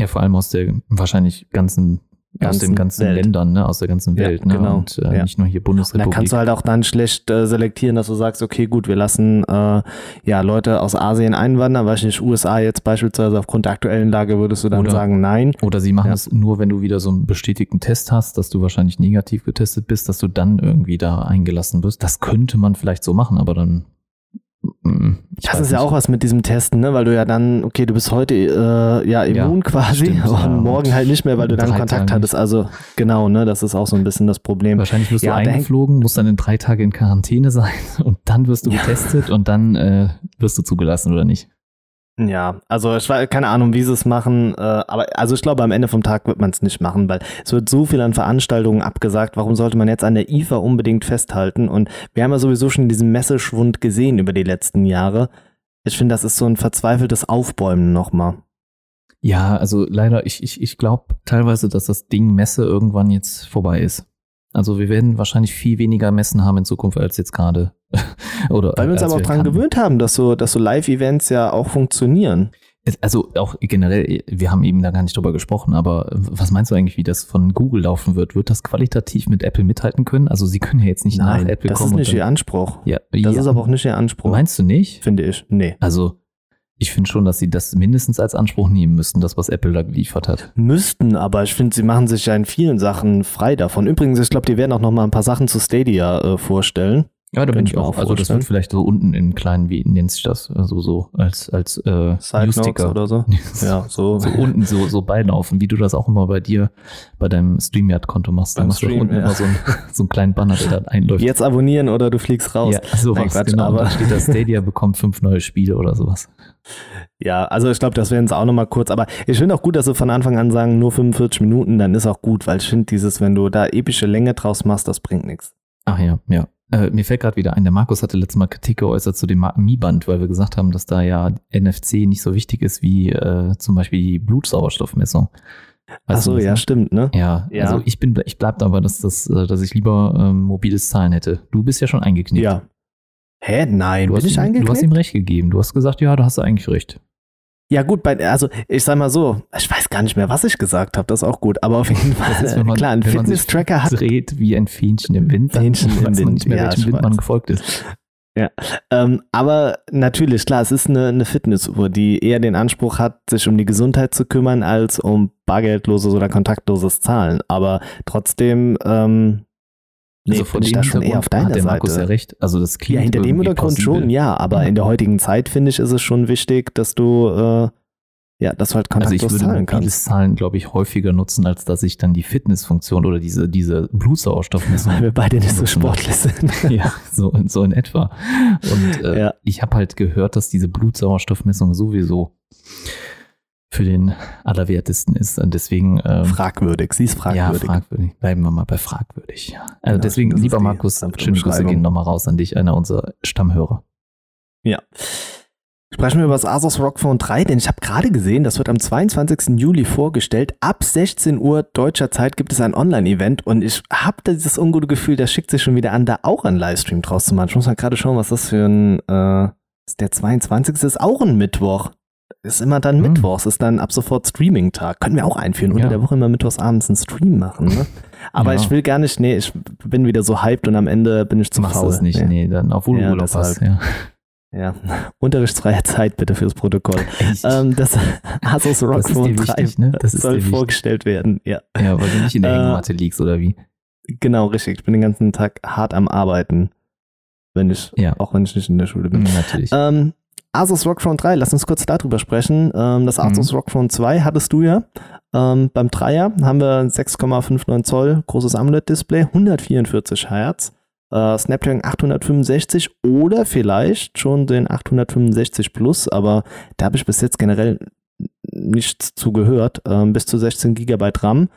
Ja, vor allem aus der wahrscheinlich ganzen aus den ganzen Welt. Ländern, ne? aus der ganzen Welt, ja, ne? genau. und äh, ja. nicht nur hier Bundesrepublik. Und da kannst du halt auch dann schlecht äh, selektieren, dass du sagst, okay, gut, wir lassen äh, ja Leute aus Asien einwandern, weiß nicht, USA jetzt beispielsweise aufgrund der aktuellen Lage würdest du dann oder, sagen, nein. Oder sie machen es nur, wenn du wieder so einen bestätigten Test hast, dass du wahrscheinlich negativ getestet bist, dass du dann irgendwie da eingelassen wirst. Das könnte man vielleicht so machen, aber dann ich das ist ja auch was mit diesem Testen, ne? weil du ja dann, okay, du bist heute äh, ja immun ja, quasi stimmt, und ja. morgen halt nicht mehr, weil du dann Kontakt Tagen hattest. Also genau, ne, das ist auch so ein bisschen das Problem. Wahrscheinlich wirst ja, du eingeflogen, musst dann in drei Tage in Quarantäne sein und dann wirst du getestet und dann äh, wirst du zugelassen oder nicht. Ja, also ich weiß keine Ahnung, wie sie es machen, äh, aber also ich glaube, am Ende vom Tag wird man es nicht machen, weil es wird so viel an Veranstaltungen abgesagt. Warum sollte man jetzt an der IFA unbedingt festhalten? Und wir haben ja sowieso schon diesen Messeschwund gesehen über die letzten Jahre. Ich finde, das ist so ein verzweifeltes Aufbäumen nochmal. Ja, also leider, ich, ich, ich glaube teilweise, dass das Ding Messe irgendwann jetzt vorbei ist. Also wir werden wahrscheinlich viel weniger Messen haben in Zukunft als jetzt gerade. Oder Weil wir uns aber auch dran gewöhnt haben, dass so, dass so Live-Events ja auch funktionieren. Also auch generell, wir haben eben da gar nicht drüber gesprochen, aber was meinst du eigentlich, wie das von Google laufen wird? Wird das qualitativ mit Apple mithalten können? Also sie können ja jetzt nicht Nein, nach Apple das kommen. Das ist nicht ihr Anspruch. Ja, das ja. ist aber auch nicht ihr Anspruch. Meinst du nicht? Finde ich. Nee. Also ich finde schon, dass sie das mindestens als Anspruch nehmen müssten, das, was Apple da geliefert hat. Müssten, aber ich finde, sie machen sich ja in vielen Sachen frei davon. Übrigens, ich glaube, die werden auch noch mal ein paar Sachen zu Stadia äh, vorstellen. Ja, da bin ich auch. Also das wird vielleicht so unten in kleinen, wie nennt sich das? Also so als als äh, Newsticker oder so. ja, so. so unten so so beilaufen, wie du das auch immer bei dir bei deinem StreamYard-Konto machst. Da machst du unten ja. immer so, ein, so einen kleinen Banner, der dann einläuft. Jetzt abonnieren oder du fliegst raus. Ja, sowas, Nein, genau. Aber da steht das Stadia bekommt fünf neue Spiele oder sowas. Ja, also ich glaube, das werden es auch nochmal kurz. Aber ich finde auch gut, dass sie von Anfang an sagen, nur 45 Minuten, dann ist auch gut, weil ich finde dieses, wenn du da epische Länge draus machst, das bringt nichts. Ach ja, ja. Äh, mir fällt gerade wieder ein, der Markus hatte letztes Mal Kritik geäußert zu dem Mi-Band, weil wir gesagt haben, dass da ja NFC nicht so wichtig ist wie äh, zum Beispiel die Blutsauerstoffmessung. Ach so, ja, stimmt, ne? Ja, ja, also ich bin, ich bleib dabei, dass das, äh, dass ich lieber ähm, mobiles Zahlen hätte. Du bist ja schon eingeknickt. Ja. Hä? Nein, du bin ich ihm, eingeknickt? Du hast ihm recht gegeben. Du hast gesagt, ja, da hast du eigentlich recht. Ja, gut, bei, also ich sag mal so, ich weiß gar nicht mehr, was ich gesagt habe, das ist auch gut, aber auf jeden Fall, ist, man, klar, ein Fitness-Tracker hat. dreht wie ein Fähnchen im Wind, Fähnchen im Wind, man nicht mehr, ja, welchem Wind man gefolgt ist. Ja, ähm, aber natürlich, klar, es ist eine, eine Fitnessuhr, die eher den Anspruch hat, sich um die Gesundheit zu kümmern, als um bargeldloses oder kontaktloses Zahlen. Aber trotzdem ähm, Nee, also von dem da schon eher auf deiner hat der Markus Seite. ja recht. Also das klingt Ja, hinter dem Hintergrund schon, ja, aber ja. in der heutigen Zeit finde ich, ist es schon wichtig, dass du äh, ja, dass du halt kontaktlos also ich würde zahlen Zahlen, glaube ich, häufiger nutzen, als dass ich dann die Fitnessfunktion oder diese, diese Blutsauerstoffmessung. Weil wir beide nicht so sportlich sind. ja, so, so in etwa. Und äh, ja. ich habe halt gehört, dass diese Blutsauerstoffmessung sowieso für den Allerwertesten ist. Und deswegen. Ähm, fragwürdig, sie ist fragwürdig. Ja, fragwürdig. Bleiben wir mal bei fragwürdig. Ja. Also ja, deswegen, lieber Markus, schöne Grüße gehen nochmal raus an dich, einer unserer Stammhörer. Ja. Sprechen wir über das Asus ROG Phone 3, denn ich habe gerade gesehen, das wird am 22. Juli vorgestellt. Ab 16 Uhr deutscher Zeit gibt es ein Online-Event und ich habe dieses ungute Gefühl, das schickt sich schon wieder an, da auch einen Livestream draus zu machen. Ich muss mal gerade schauen, was das für ein, äh, der 22. ist auch ein Mittwoch. Ist immer dann hm. Mittwochs, ist dann ab sofort Streaming-Tag. Können wir auch einführen, unter ja. der Woche immer mittwochs abends einen Stream machen, ne? Aber ja. ich will gar nicht, nee, ich bin wieder so hyped und am Ende bin ich zu Machst faul. Machst es nicht, nee, nee dann obwohl ja, du Urlaub hast, ja. Ja, unterrichtsfreie Zeit bitte fürs Protokoll. Ähm, das Asus ROG Phone 3 wichtig, ne? das soll vorgestellt werden. Ja. ja, weil du nicht in der Hängematte äh, liegst oder wie? Genau, richtig. Ich bin den ganzen Tag hart am Arbeiten, wenn ich, ja. auch wenn ich nicht in der Schule bin. Mhm, natürlich. Ähm, Asus ROG Phone 3, lass uns kurz darüber sprechen. Ähm, das Asus mhm. ROG Phone 2 hattest du ja. Ähm, beim Dreier haben wir 6,59 Zoll großes AMOLED-Display, 144 Hertz äh, Snapdragon 865 oder vielleicht schon den 865 Plus, aber da habe ich bis jetzt generell nichts zu gehört. Ähm, bis zu 16 GB RAM,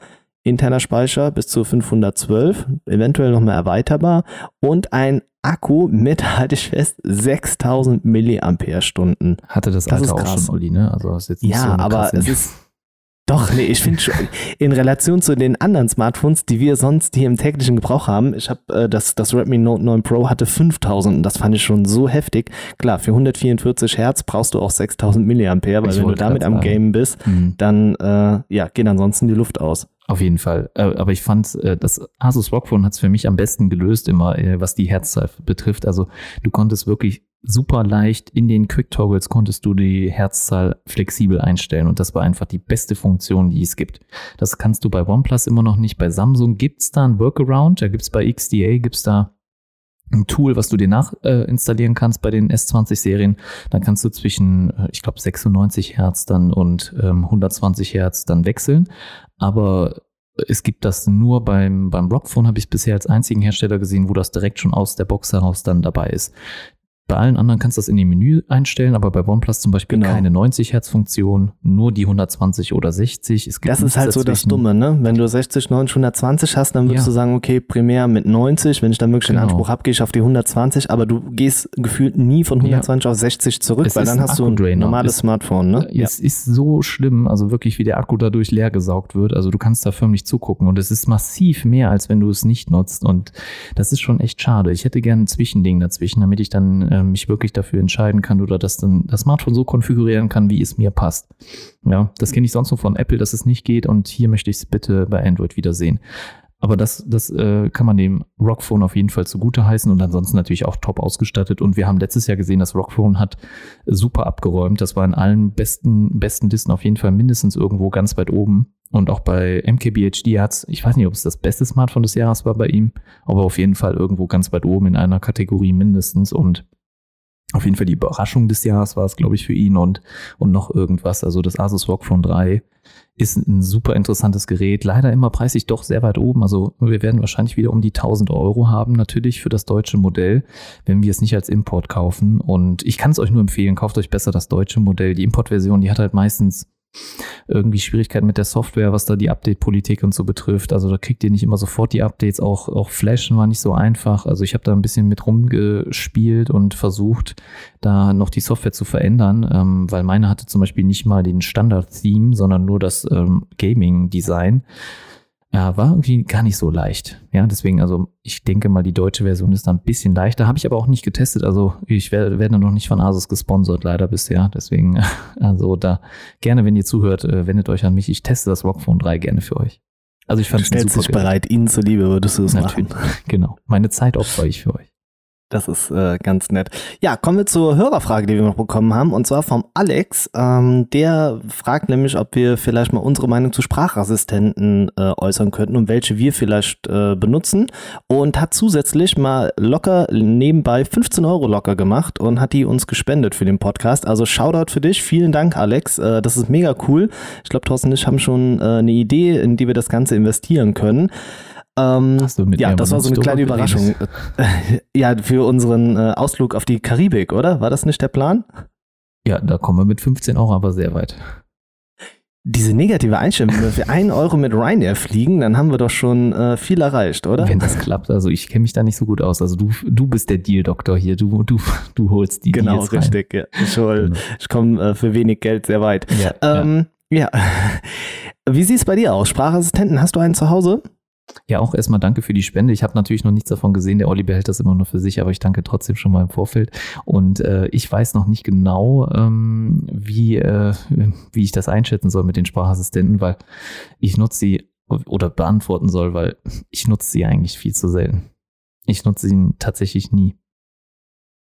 interner Speicher bis zu 512, eventuell nochmal erweiterbar und ein Akku mit, halte ich fest, 6000 Milliampere-Stunden. Hatte das, das alte auch krass. schon, Olli, ne? Also ist jetzt nicht ja, so aber es ist doch, nee, ich finde schon, in Relation zu den anderen Smartphones, die wir sonst hier im täglichen Gebrauch haben, ich habe äh, das, das Redmi Note 9 Pro hatte 5000 und das fand ich schon so heftig. Klar, für 144 Hertz brauchst du auch 6000 Milliampere, weil ich wenn du damit am Game bist, mhm. dann äh, ja, geht ansonsten die Luft aus. Auf jeden Fall. Äh, aber ich fand, äh, das Asus ROG Phone hat es für mich am besten gelöst, immer äh, was die Herzzahl betrifft. Also du konntest wirklich super leicht in den Quick Toggles konntest du die Herzzahl flexibel einstellen und das war einfach die beste Funktion, die es gibt. Das kannst du bei OnePlus immer noch nicht. Bei Samsung gibt's da ein Workaround, da gibt's bei XDA gibt's da ein Tool, was du dir nachinstallieren äh, kannst bei den S20-Serien. Dann kannst du zwischen, ich glaube, 96 Hertz dann und ähm, 120 Hertz dann wechseln. Aber es gibt das nur beim, beim Rockphone, habe ich bisher als einzigen Hersteller gesehen, wo das direkt schon aus der Box heraus dann dabei ist. Bei allen anderen kannst du das in dem Menü einstellen, aber bei OnePlus zum Beispiel genau. keine 90 Hertz Funktion, nur die 120 oder 60. Es gibt das ist halt dazwischen. so das Dumme, ne? Wenn du 60, 90, 120 hast, dann würdest ja. du sagen, okay, primär mit 90, wenn ich dann wirklich genau. den Anspruch habe, gehe ich auf die 120, aber du gehst gefühlt nie von 120 ja. auf 60 zurück, es weil dann hast du ein normales es, Smartphone, ne? Es ja. ist so schlimm, also wirklich, wie der Akku dadurch leer gesaugt wird. Also du kannst da förmlich zugucken und es ist massiv mehr, als wenn du es nicht nutzt und das ist schon echt schade. Ich hätte gerne ein Zwischending dazwischen, damit ich dann äh, mich wirklich dafür entscheiden kann oder das dann das Smartphone so konfigurieren kann, wie es mir passt. Ja, das kenne ich sonst nur von Apple, dass es nicht geht und hier möchte ich es bitte bei Android wiedersehen. Aber das, das äh, kann man dem Rockphone auf jeden Fall zugute heißen und ansonsten natürlich auch top ausgestattet. Und wir haben letztes Jahr gesehen, das Rockphone hat super abgeräumt. Das war in allen besten, besten Listen auf jeden Fall mindestens irgendwo ganz weit oben. Und auch bei MKBHD hat es, ich weiß nicht, ob es das beste Smartphone des Jahres war bei ihm, aber auf jeden Fall irgendwo ganz weit oben in einer Kategorie mindestens. Und auf jeden Fall die Überraschung des Jahres war es, glaube ich, für ihn und, und noch irgendwas. Also das Asus Phone 3 ist ein super interessantes Gerät. Leider immer preislich doch sehr weit oben. Also wir werden wahrscheinlich wieder um die 1000 Euro haben, natürlich für das deutsche Modell, wenn wir es nicht als Import kaufen. Und ich kann es euch nur empfehlen, kauft euch besser das deutsche Modell. Die Importversion, die hat halt meistens irgendwie Schwierigkeiten mit der Software, was da die Update-Politik und so betrifft. Also da kriegt ihr nicht immer sofort die Updates. Auch, auch Flashen war nicht so einfach. Also ich habe da ein bisschen mit rumgespielt und versucht, da noch die Software zu verändern, ähm, weil meine hatte zum Beispiel nicht mal den Standard-Theme, sondern nur das ähm, Gaming-Design ja, war irgendwie gar nicht so leicht. Ja, deswegen, also ich denke mal, die deutsche Version ist da ein bisschen leichter. Habe ich aber auch nicht getestet. Also ich werde, werde noch nicht von Asus gesponsert, leider bisher. Deswegen, also da gerne, wenn ihr zuhört, äh, wendet euch an mich. Ich teste das Rockphone 3 gerne für euch. Also ich fand es super. dich bereit, Ihnen zuliebe würdest du es machen. Genau. Meine Zeit opfere ich für euch. Das ist äh, ganz nett. Ja, kommen wir zur Hörerfrage, die wir noch bekommen haben, und zwar vom Alex. Ähm, der fragt nämlich, ob wir vielleicht mal unsere Meinung zu Sprachassistenten äh, äußern könnten und welche wir vielleicht äh, benutzen. Und hat zusätzlich mal locker nebenbei 15 Euro locker gemacht und hat die uns gespendet für den Podcast. Also Shoutout für dich. Vielen Dank, Alex. Äh, das ist mega cool. Ich glaube, Thorsten und ich haben schon äh, eine Idee, in die wir das Ganze investieren können. Ähm, ja, das war so eine kleine Überraschung. ja, für unseren äh, Ausflug auf die Karibik, oder? War das nicht der Plan? Ja, da kommen wir mit 15 Euro aber sehr weit. Diese negative Einstellung, wenn wir für einen Euro mit Ryanair fliegen, dann haben wir doch schon äh, viel erreicht, oder? Wenn das klappt, also ich kenne mich da nicht so gut aus. Also du, du bist der Deal-Doktor hier, du, du, du holst die Genau, Deals richtig. Ja. Ich, genau. ich komme äh, für wenig Geld sehr weit. Ja, ähm, ja. ja. Wie sieht es bei dir aus? Sprachassistenten, hast du einen zu Hause? Ja, auch erstmal danke für die Spende. Ich habe natürlich noch nichts davon gesehen. Der Olli behält das immer nur für sich, aber ich danke trotzdem schon mal im Vorfeld. Und äh, ich weiß noch nicht genau, ähm, wie, äh, wie ich das einschätzen soll mit den Sprachassistenten, weil ich nutze sie oder beantworten soll, weil ich nutze sie eigentlich viel zu selten. Ich nutze sie tatsächlich nie.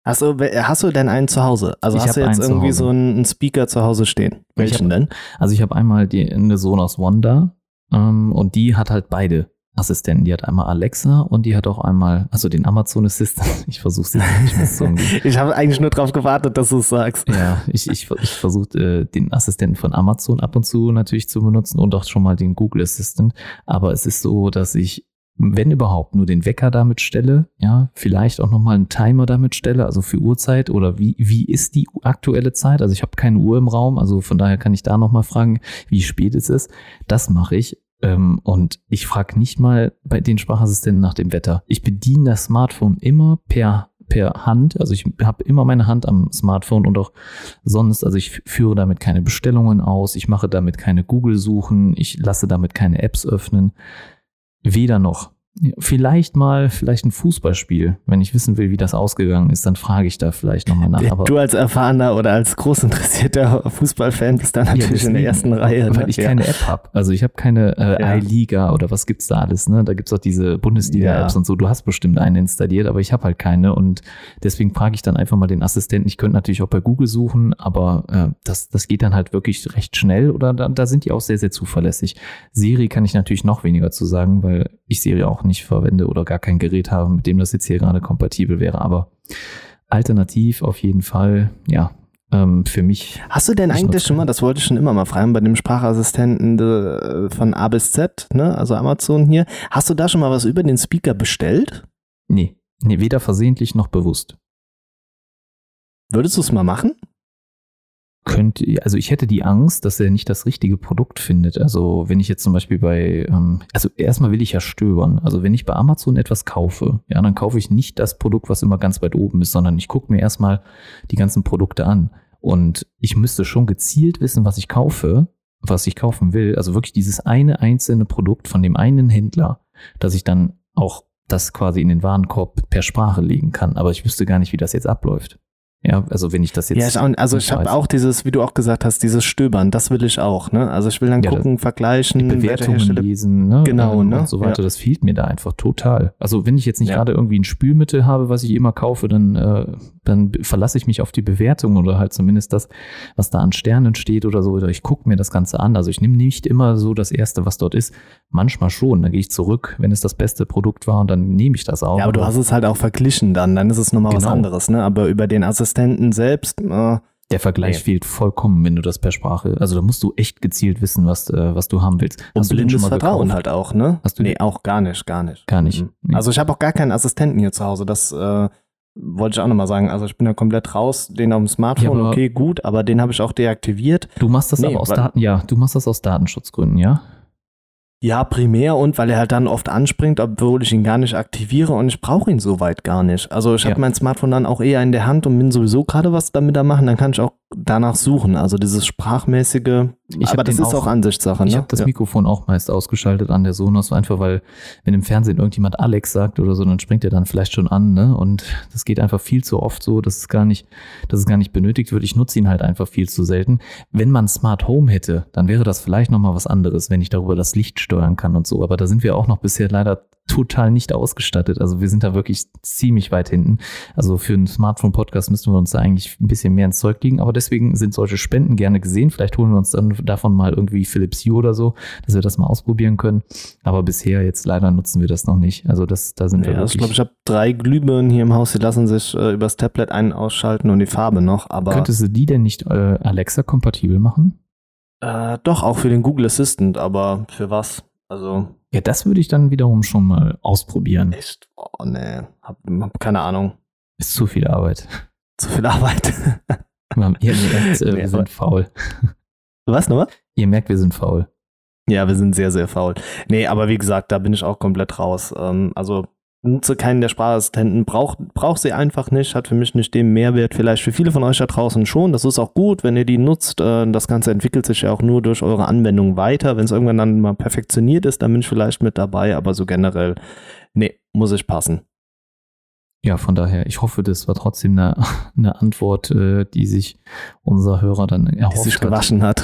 Hast du, hast du denn einen zu Hause? Also ich hast du jetzt irgendwie so einen Speaker zu Hause stehen? Welchen hab, denn? Also ich habe einmal die, eine Sonos Wanda ähm, und die hat halt beide Assistenten. Die hat einmal Alexa und die hat auch einmal, also den Amazon Assistant. Ich versuche sie nicht mehr zu. Ich habe eigentlich nur darauf gewartet, dass du es sagst. Ja, ich, ich, ich versuche äh, den Assistenten von Amazon ab und zu natürlich zu benutzen und auch schon mal den Google Assistant. Aber es ist so, dass ich wenn überhaupt, nur den Wecker damit stelle, ja, vielleicht auch nochmal einen Timer damit stelle, also für Uhrzeit oder wie, wie ist die aktuelle Zeit? Also ich habe keine Uhr im Raum, also von daher kann ich da nochmal fragen, wie spät es ist. Das mache ich. Ähm, und ich frage nicht mal bei den Sprachassistenten nach dem Wetter. Ich bediene das Smartphone immer per per Hand, also ich habe immer meine Hand am Smartphone und auch sonst, also ich führe damit keine Bestellungen aus, ich mache damit keine Google-Suchen, ich lasse damit keine Apps öffnen, weder noch. Vielleicht mal, vielleicht ein Fußballspiel. Wenn ich wissen will, wie das ausgegangen ist, dann frage ich da vielleicht nochmal nach. Aber du als erfahrener oder als großinteressierter Fußballfan bist dann natürlich ja, in der ersten Reihe. Weil ne? ich ja. keine App habe. Also ich habe keine äh, ja. iLiga oder was gibt's da alles. Ne? Da gibt's auch diese Bundesliga-Apps und so. Du hast bestimmt eine installiert, aber ich habe halt keine. Und deswegen frage ich dann einfach mal den Assistenten. Ich könnte natürlich auch bei Google suchen, aber äh, das, das geht dann halt wirklich recht schnell oder da, da sind die auch sehr, sehr zuverlässig. Siri kann ich natürlich noch weniger zu sagen, weil ich Siri auch nicht verwende oder gar kein Gerät habe, mit dem das jetzt hier gerade kompatibel wäre. Aber alternativ auf jeden Fall, ja, ähm, für mich. Hast du denn eigentlich schon mal, das wollte ich schon immer mal fragen, bei dem Sprachassistenten de, von A bis Z, ne, also Amazon hier, hast du da schon mal was über den Speaker bestellt? Nee, nee weder versehentlich noch bewusst. Würdest du es mal machen? Könnte, also ich hätte die Angst, dass er nicht das richtige Produkt findet. Also wenn ich jetzt zum Beispiel bei, ähm, also erstmal will ich ja stöbern. Also wenn ich bei Amazon etwas kaufe, ja, dann kaufe ich nicht das Produkt, was immer ganz weit oben ist, sondern ich gucke mir erstmal die ganzen Produkte an. Und ich müsste schon gezielt wissen, was ich kaufe, was ich kaufen will. Also wirklich dieses eine einzelne Produkt von dem einen Händler, dass ich dann auch das quasi in den Warenkorb per Sprache legen kann. Aber ich wüsste gar nicht, wie das jetzt abläuft. Ja, also wenn ich das jetzt. Ja, also ich habe auch dieses, wie du auch gesagt hast, dieses Stöbern, das will ich auch, ne? Also ich will dann ja, gucken, vergleichen, Bewertungen lesen, ne? Genau, ne? Und so weiter. Ja. Das fehlt mir da einfach total. Also wenn ich jetzt nicht ja. gerade irgendwie ein Spülmittel habe, was ich immer kaufe, dann, äh, dann verlasse ich mich auf die Bewertung oder halt zumindest das, was da an Sternen steht oder so. Oder ich gucke mir das Ganze an. Also ich nehme nicht immer so das Erste, was dort ist. Manchmal schon. Dann gehe ich zurück, wenn es das beste Produkt war und dann nehme ich das auch. Ja, aber du hast es halt auch verglichen dann. Dann ist es nochmal genau. was anderes, ne? Aber über den Assistenten Assistenten selbst. Äh, der Vergleich nee. fehlt vollkommen, wenn du das per Sprache. Also da musst du echt gezielt wissen, was, äh, was du haben willst. Und blindes Vertrauen gekauft? halt auch, ne? Hast du nee, auch gar nicht, gar nicht. Gar nicht. Mhm. Also ich habe auch gar keinen Assistenten hier zu Hause. Das äh, wollte ich auch nochmal sagen. Also ich bin ja komplett raus. Den auf dem Smartphone, ja, okay, gut, aber den habe ich auch deaktiviert. Du machst das nee, aber aus Daten, ja, du machst das aus Datenschutzgründen, ja? Ja, primär und weil er halt dann oft anspringt, obwohl ich ihn gar nicht aktiviere und ich brauche ihn soweit gar nicht. Also ich ja. habe mein Smartphone dann auch eher in der Hand und bin sowieso gerade was damit da machen, dann kann ich auch danach suchen. Also dieses sprachmäßige, ich aber das ist auch, auch Ansichtssache. Ne? Ich habe das ja. Mikrofon auch meist ausgeschaltet an der Sonos, einfach weil, wenn im Fernsehen irgendjemand Alex sagt oder so, dann springt er dann vielleicht schon an, ne? Und das geht einfach viel zu oft so, dass es gar nicht, dass es gar nicht benötigt wird. Ich nutze ihn halt einfach viel zu selten. Wenn man Smart Home hätte, dann wäre das vielleicht nochmal was anderes, wenn ich darüber das Licht steuern kann und so. Aber da sind wir auch noch bisher leider total nicht ausgestattet. Also wir sind da wirklich ziemlich weit hinten. Also für einen Smartphone-Podcast müssten wir uns da eigentlich ein bisschen mehr ins Zeug legen. Aber deswegen sind solche Spenden gerne gesehen. Vielleicht holen wir uns dann davon mal irgendwie Philips Hue oder so, dass wir das mal ausprobieren können. Aber bisher jetzt leider nutzen wir das noch nicht. Also das, da sind ja, wir wirklich. Ich glaube, ich habe drei Glühbirnen hier im Haus, die lassen sich äh, übers Tablet ein- ausschalten und die Farbe noch. Aber Könntest du die denn nicht äh, Alexa-kompatibel machen? Äh, doch, auch für den Google Assistant, aber für was? Also ja, das würde ich dann wiederum schon mal ausprobieren. Echt? Oh, nee. Hab, hab keine Ahnung. Ist zu viel Arbeit. Zu viel Arbeit. Ihr merkt, äh, wir sind faul. Was nochmal? Ihr merkt, wir sind faul. Ja, wir sind sehr, sehr faul. Nee, aber wie gesagt, da bin ich auch komplett raus. Ähm, also nutze keinen der Sprachassistenten, braucht brauch sie einfach nicht, hat für mich nicht den Mehrwert, vielleicht für viele von euch da draußen schon. Das ist auch gut, wenn ihr die nutzt. Äh, das Ganze entwickelt sich ja auch nur durch eure Anwendung weiter. Wenn es irgendwann dann mal perfektioniert ist, dann bin ich vielleicht mit dabei, aber so generell, nee, muss ich passen. Ja, von daher, ich hoffe, das war trotzdem eine, eine Antwort, äh, die sich unser Hörer dann erhofft die sich gewaschen hat.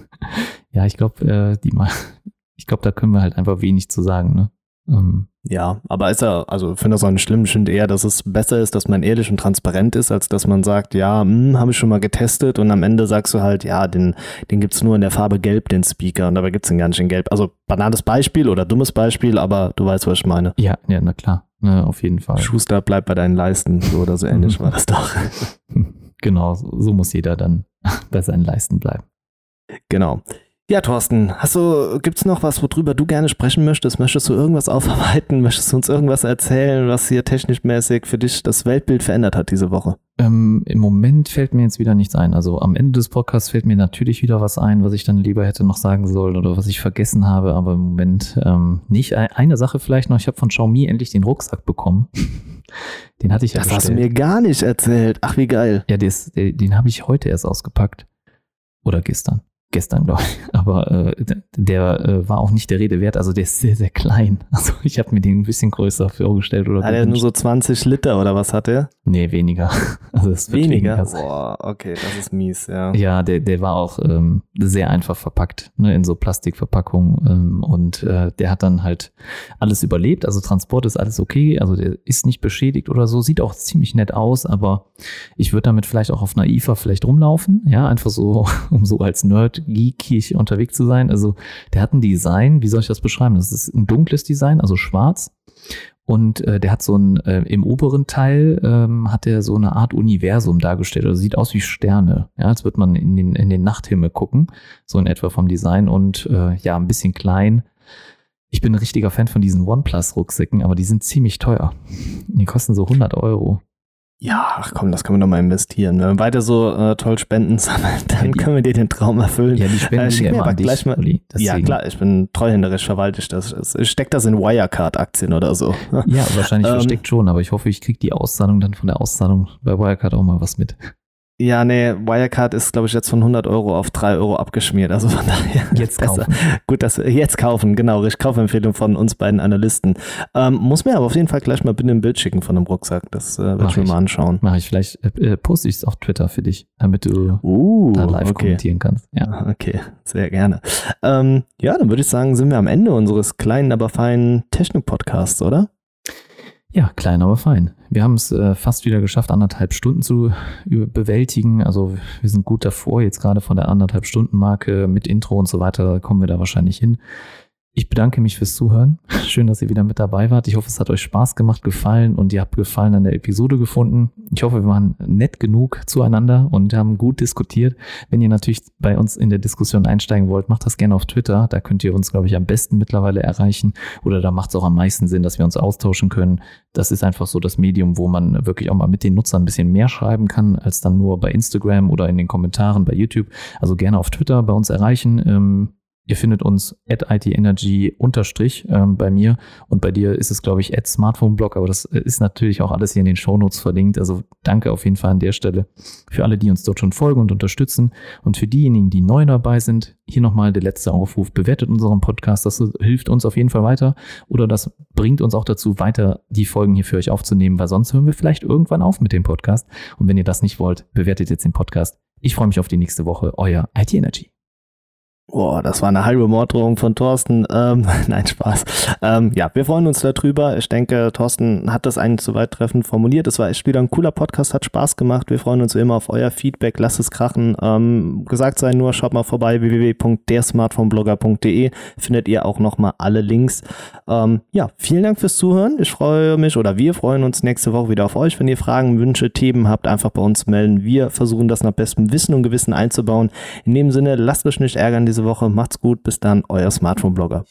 ja, ich glaube, äh, die mal, ich glaube, da können wir halt einfach wenig zu sagen, ne? Ähm, ja, aber ist er, also finde das auch nicht schlimm, ich finde eher, dass es besser ist, dass man ehrlich und transparent ist, als dass man sagt, ja, hm, habe ich schon mal getestet und am Ende sagst du halt, ja, den, den gibt's nur in der Farbe Gelb, den Speaker, und dabei gibt's den gar nicht in Gelb. Also banales Beispiel oder dummes Beispiel, aber du weißt, was ich meine. Ja, ja, na klar, ne, auf jeden Fall. Schuster bleibt bei deinen Leisten, so oder so ähnlich war das doch. genau, so muss jeder dann bei seinen Leisten bleiben. Genau. Ja, Thorsten, hast du, gibt's noch was, worüber du gerne sprechen möchtest? Möchtest du irgendwas aufarbeiten? Möchtest du uns irgendwas erzählen, was hier technisch mäßig für dich das Weltbild verändert hat diese Woche? Ähm, Im Moment fällt mir jetzt wieder nichts ein. Also am Ende des Podcasts fällt mir natürlich wieder was ein, was ich dann lieber hätte noch sagen sollen oder was ich vergessen habe, aber im Moment ähm, nicht. Eine Sache vielleicht noch, ich habe von Xiaomi endlich den Rucksack bekommen. Den hatte ich ja Das bestellt. hast du mir gar nicht erzählt. Ach, wie geil. Ja, des, den habe ich heute erst ausgepackt. Oder gestern. Gestern, glaube ich. Aber äh, der äh, war auch nicht der Rede wert. Also der ist sehr, sehr klein. Also ich habe mir den ein bisschen größer vorgestellt. Oder hat er nur so 20 Liter oder was hat er? Nee, weniger. Also es weniger? weniger Boah, okay, das ist mies, ja. Ja, der, der war auch ähm, sehr einfach verpackt, ne, in so Plastikverpackungen. Ähm, und äh, der hat dann halt alles überlebt. Also Transport ist alles okay. Also der ist nicht beschädigt oder so. Sieht auch ziemlich nett aus, aber ich würde damit vielleicht auch auf einer IFA vielleicht rumlaufen. Ja, einfach so, um so als Nerd geekig unterwegs zu sein. Also der hat ein Design, wie soll ich das beschreiben? Das ist ein dunkles Design, also schwarz. Und äh, der hat so ein, äh, im oberen Teil ähm, hat er so eine Art Universum dargestellt. Also sieht aus wie Sterne. Ja, als würde man in den, in den Nachthimmel gucken. So in etwa vom Design und äh, ja, ein bisschen klein. Ich bin ein richtiger Fan von diesen OnePlus-Rucksäcken, aber die sind ziemlich teuer. Die kosten so 100 Euro. Ja, ach komm, das können wir doch mal investieren. Wenn wir weiter so äh, toll Spenden sammeln, dann ja, die, können wir dir den Traum erfüllen. Ja, die Spenden äh, ja immer aber gleich mal. Uli, ja, klar, ich bin treuhänderisch, verwalte ich das. Ich steck das in Wirecard-Aktien oder so. Ja, wahrscheinlich ähm, versteckt schon, aber ich hoffe, ich kriege die Auszahlung dann von der Auszahlung bei Wirecard auch mal was mit. Ja, nee, Wirecard ist, glaube ich, jetzt von 100 Euro auf 3 Euro abgeschmiert. Also von daher. Jetzt kaufen. Gut, dass wir jetzt kaufen, genau. Ich Kaufempfehlung von uns beiden Analysten. Ähm, muss mir aber auf jeden Fall gleich mal bitte ein Bild schicken von dem Rucksack. Das äh, werde ich mir mal anschauen. Mache ich. Vielleicht äh, äh poste ich es auf Twitter für dich, damit du uh, da live okay. kommentieren kannst. Ja. Okay, sehr gerne. Ähm, ja, dann würde ich sagen, sind wir am Ende unseres kleinen, aber feinen Technik-Podcasts, oder? Ja, klein, aber fein. Wir haben es äh, fast wieder geschafft, anderthalb Stunden zu bewältigen. Also wir sind gut davor, jetzt gerade von der anderthalb Stunden Marke mit Intro und so weiter kommen wir da wahrscheinlich hin. Ich bedanke mich fürs Zuhören. Schön, dass ihr wieder mit dabei wart. Ich hoffe, es hat euch Spaß gemacht, gefallen und ihr habt Gefallen an der Episode gefunden. Ich hoffe, wir waren nett genug zueinander und haben gut diskutiert. Wenn ihr natürlich bei uns in der Diskussion einsteigen wollt, macht das gerne auf Twitter. Da könnt ihr uns, glaube ich, am besten mittlerweile erreichen. Oder da macht es auch am meisten Sinn, dass wir uns austauschen können. Das ist einfach so das Medium, wo man wirklich auch mal mit den Nutzern ein bisschen mehr schreiben kann, als dann nur bei Instagram oder in den Kommentaren bei YouTube. Also gerne auf Twitter bei uns erreichen. Ihr findet uns at itenergy unterstrich ähm, bei mir und bei dir ist es, glaube ich, at smartphoneblog, aber das äh, ist natürlich auch alles hier in den Shownotes verlinkt. Also danke auf jeden Fall an der Stelle für alle, die uns dort schon folgen und unterstützen. Und für diejenigen, die neu dabei sind, hier nochmal der letzte Aufruf. Bewertet unseren Podcast. Das hilft uns auf jeden Fall weiter oder das bringt uns auch dazu, weiter die Folgen hier für euch aufzunehmen, weil sonst hören wir vielleicht irgendwann auf mit dem Podcast. Und wenn ihr das nicht wollt, bewertet jetzt den Podcast. Ich freue mich auf die nächste Woche. Euer IT Energy. Boah, das war eine halbe Morddrohung von Thorsten. Ähm, nein, Spaß. Ähm, ja, wir freuen uns darüber. Ich denke, Thorsten hat das eigentlich soweit treffend formuliert. Es war echt wieder ein cooler Podcast, hat Spaß gemacht. Wir freuen uns immer auf euer Feedback. Lasst es krachen. Ähm, gesagt sei nur, schaut mal vorbei, www.dersmartphoneblogger.de findet ihr auch nochmal alle Links. Ähm, ja, vielen Dank fürs Zuhören. Ich freue mich oder wir freuen uns nächste Woche wieder auf euch. Wenn ihr Fragen, Wünsche, Themen habt, einfach bei uns melden. Wir versuchen das nach bestem Wissen und Gewissen einzubauen. In dem Sinne, lasst euch nicht ärgern diese diese Woche. Macht's gut, bis dann, euer Smartphone-Blogger.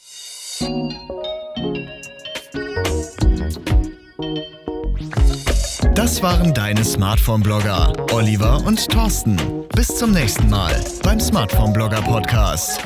Das waren deine Smartphone-Blogger, Oliver und Thorsten. Bis zum nächsten Mal beim Smartphone-Blogger-Podcast.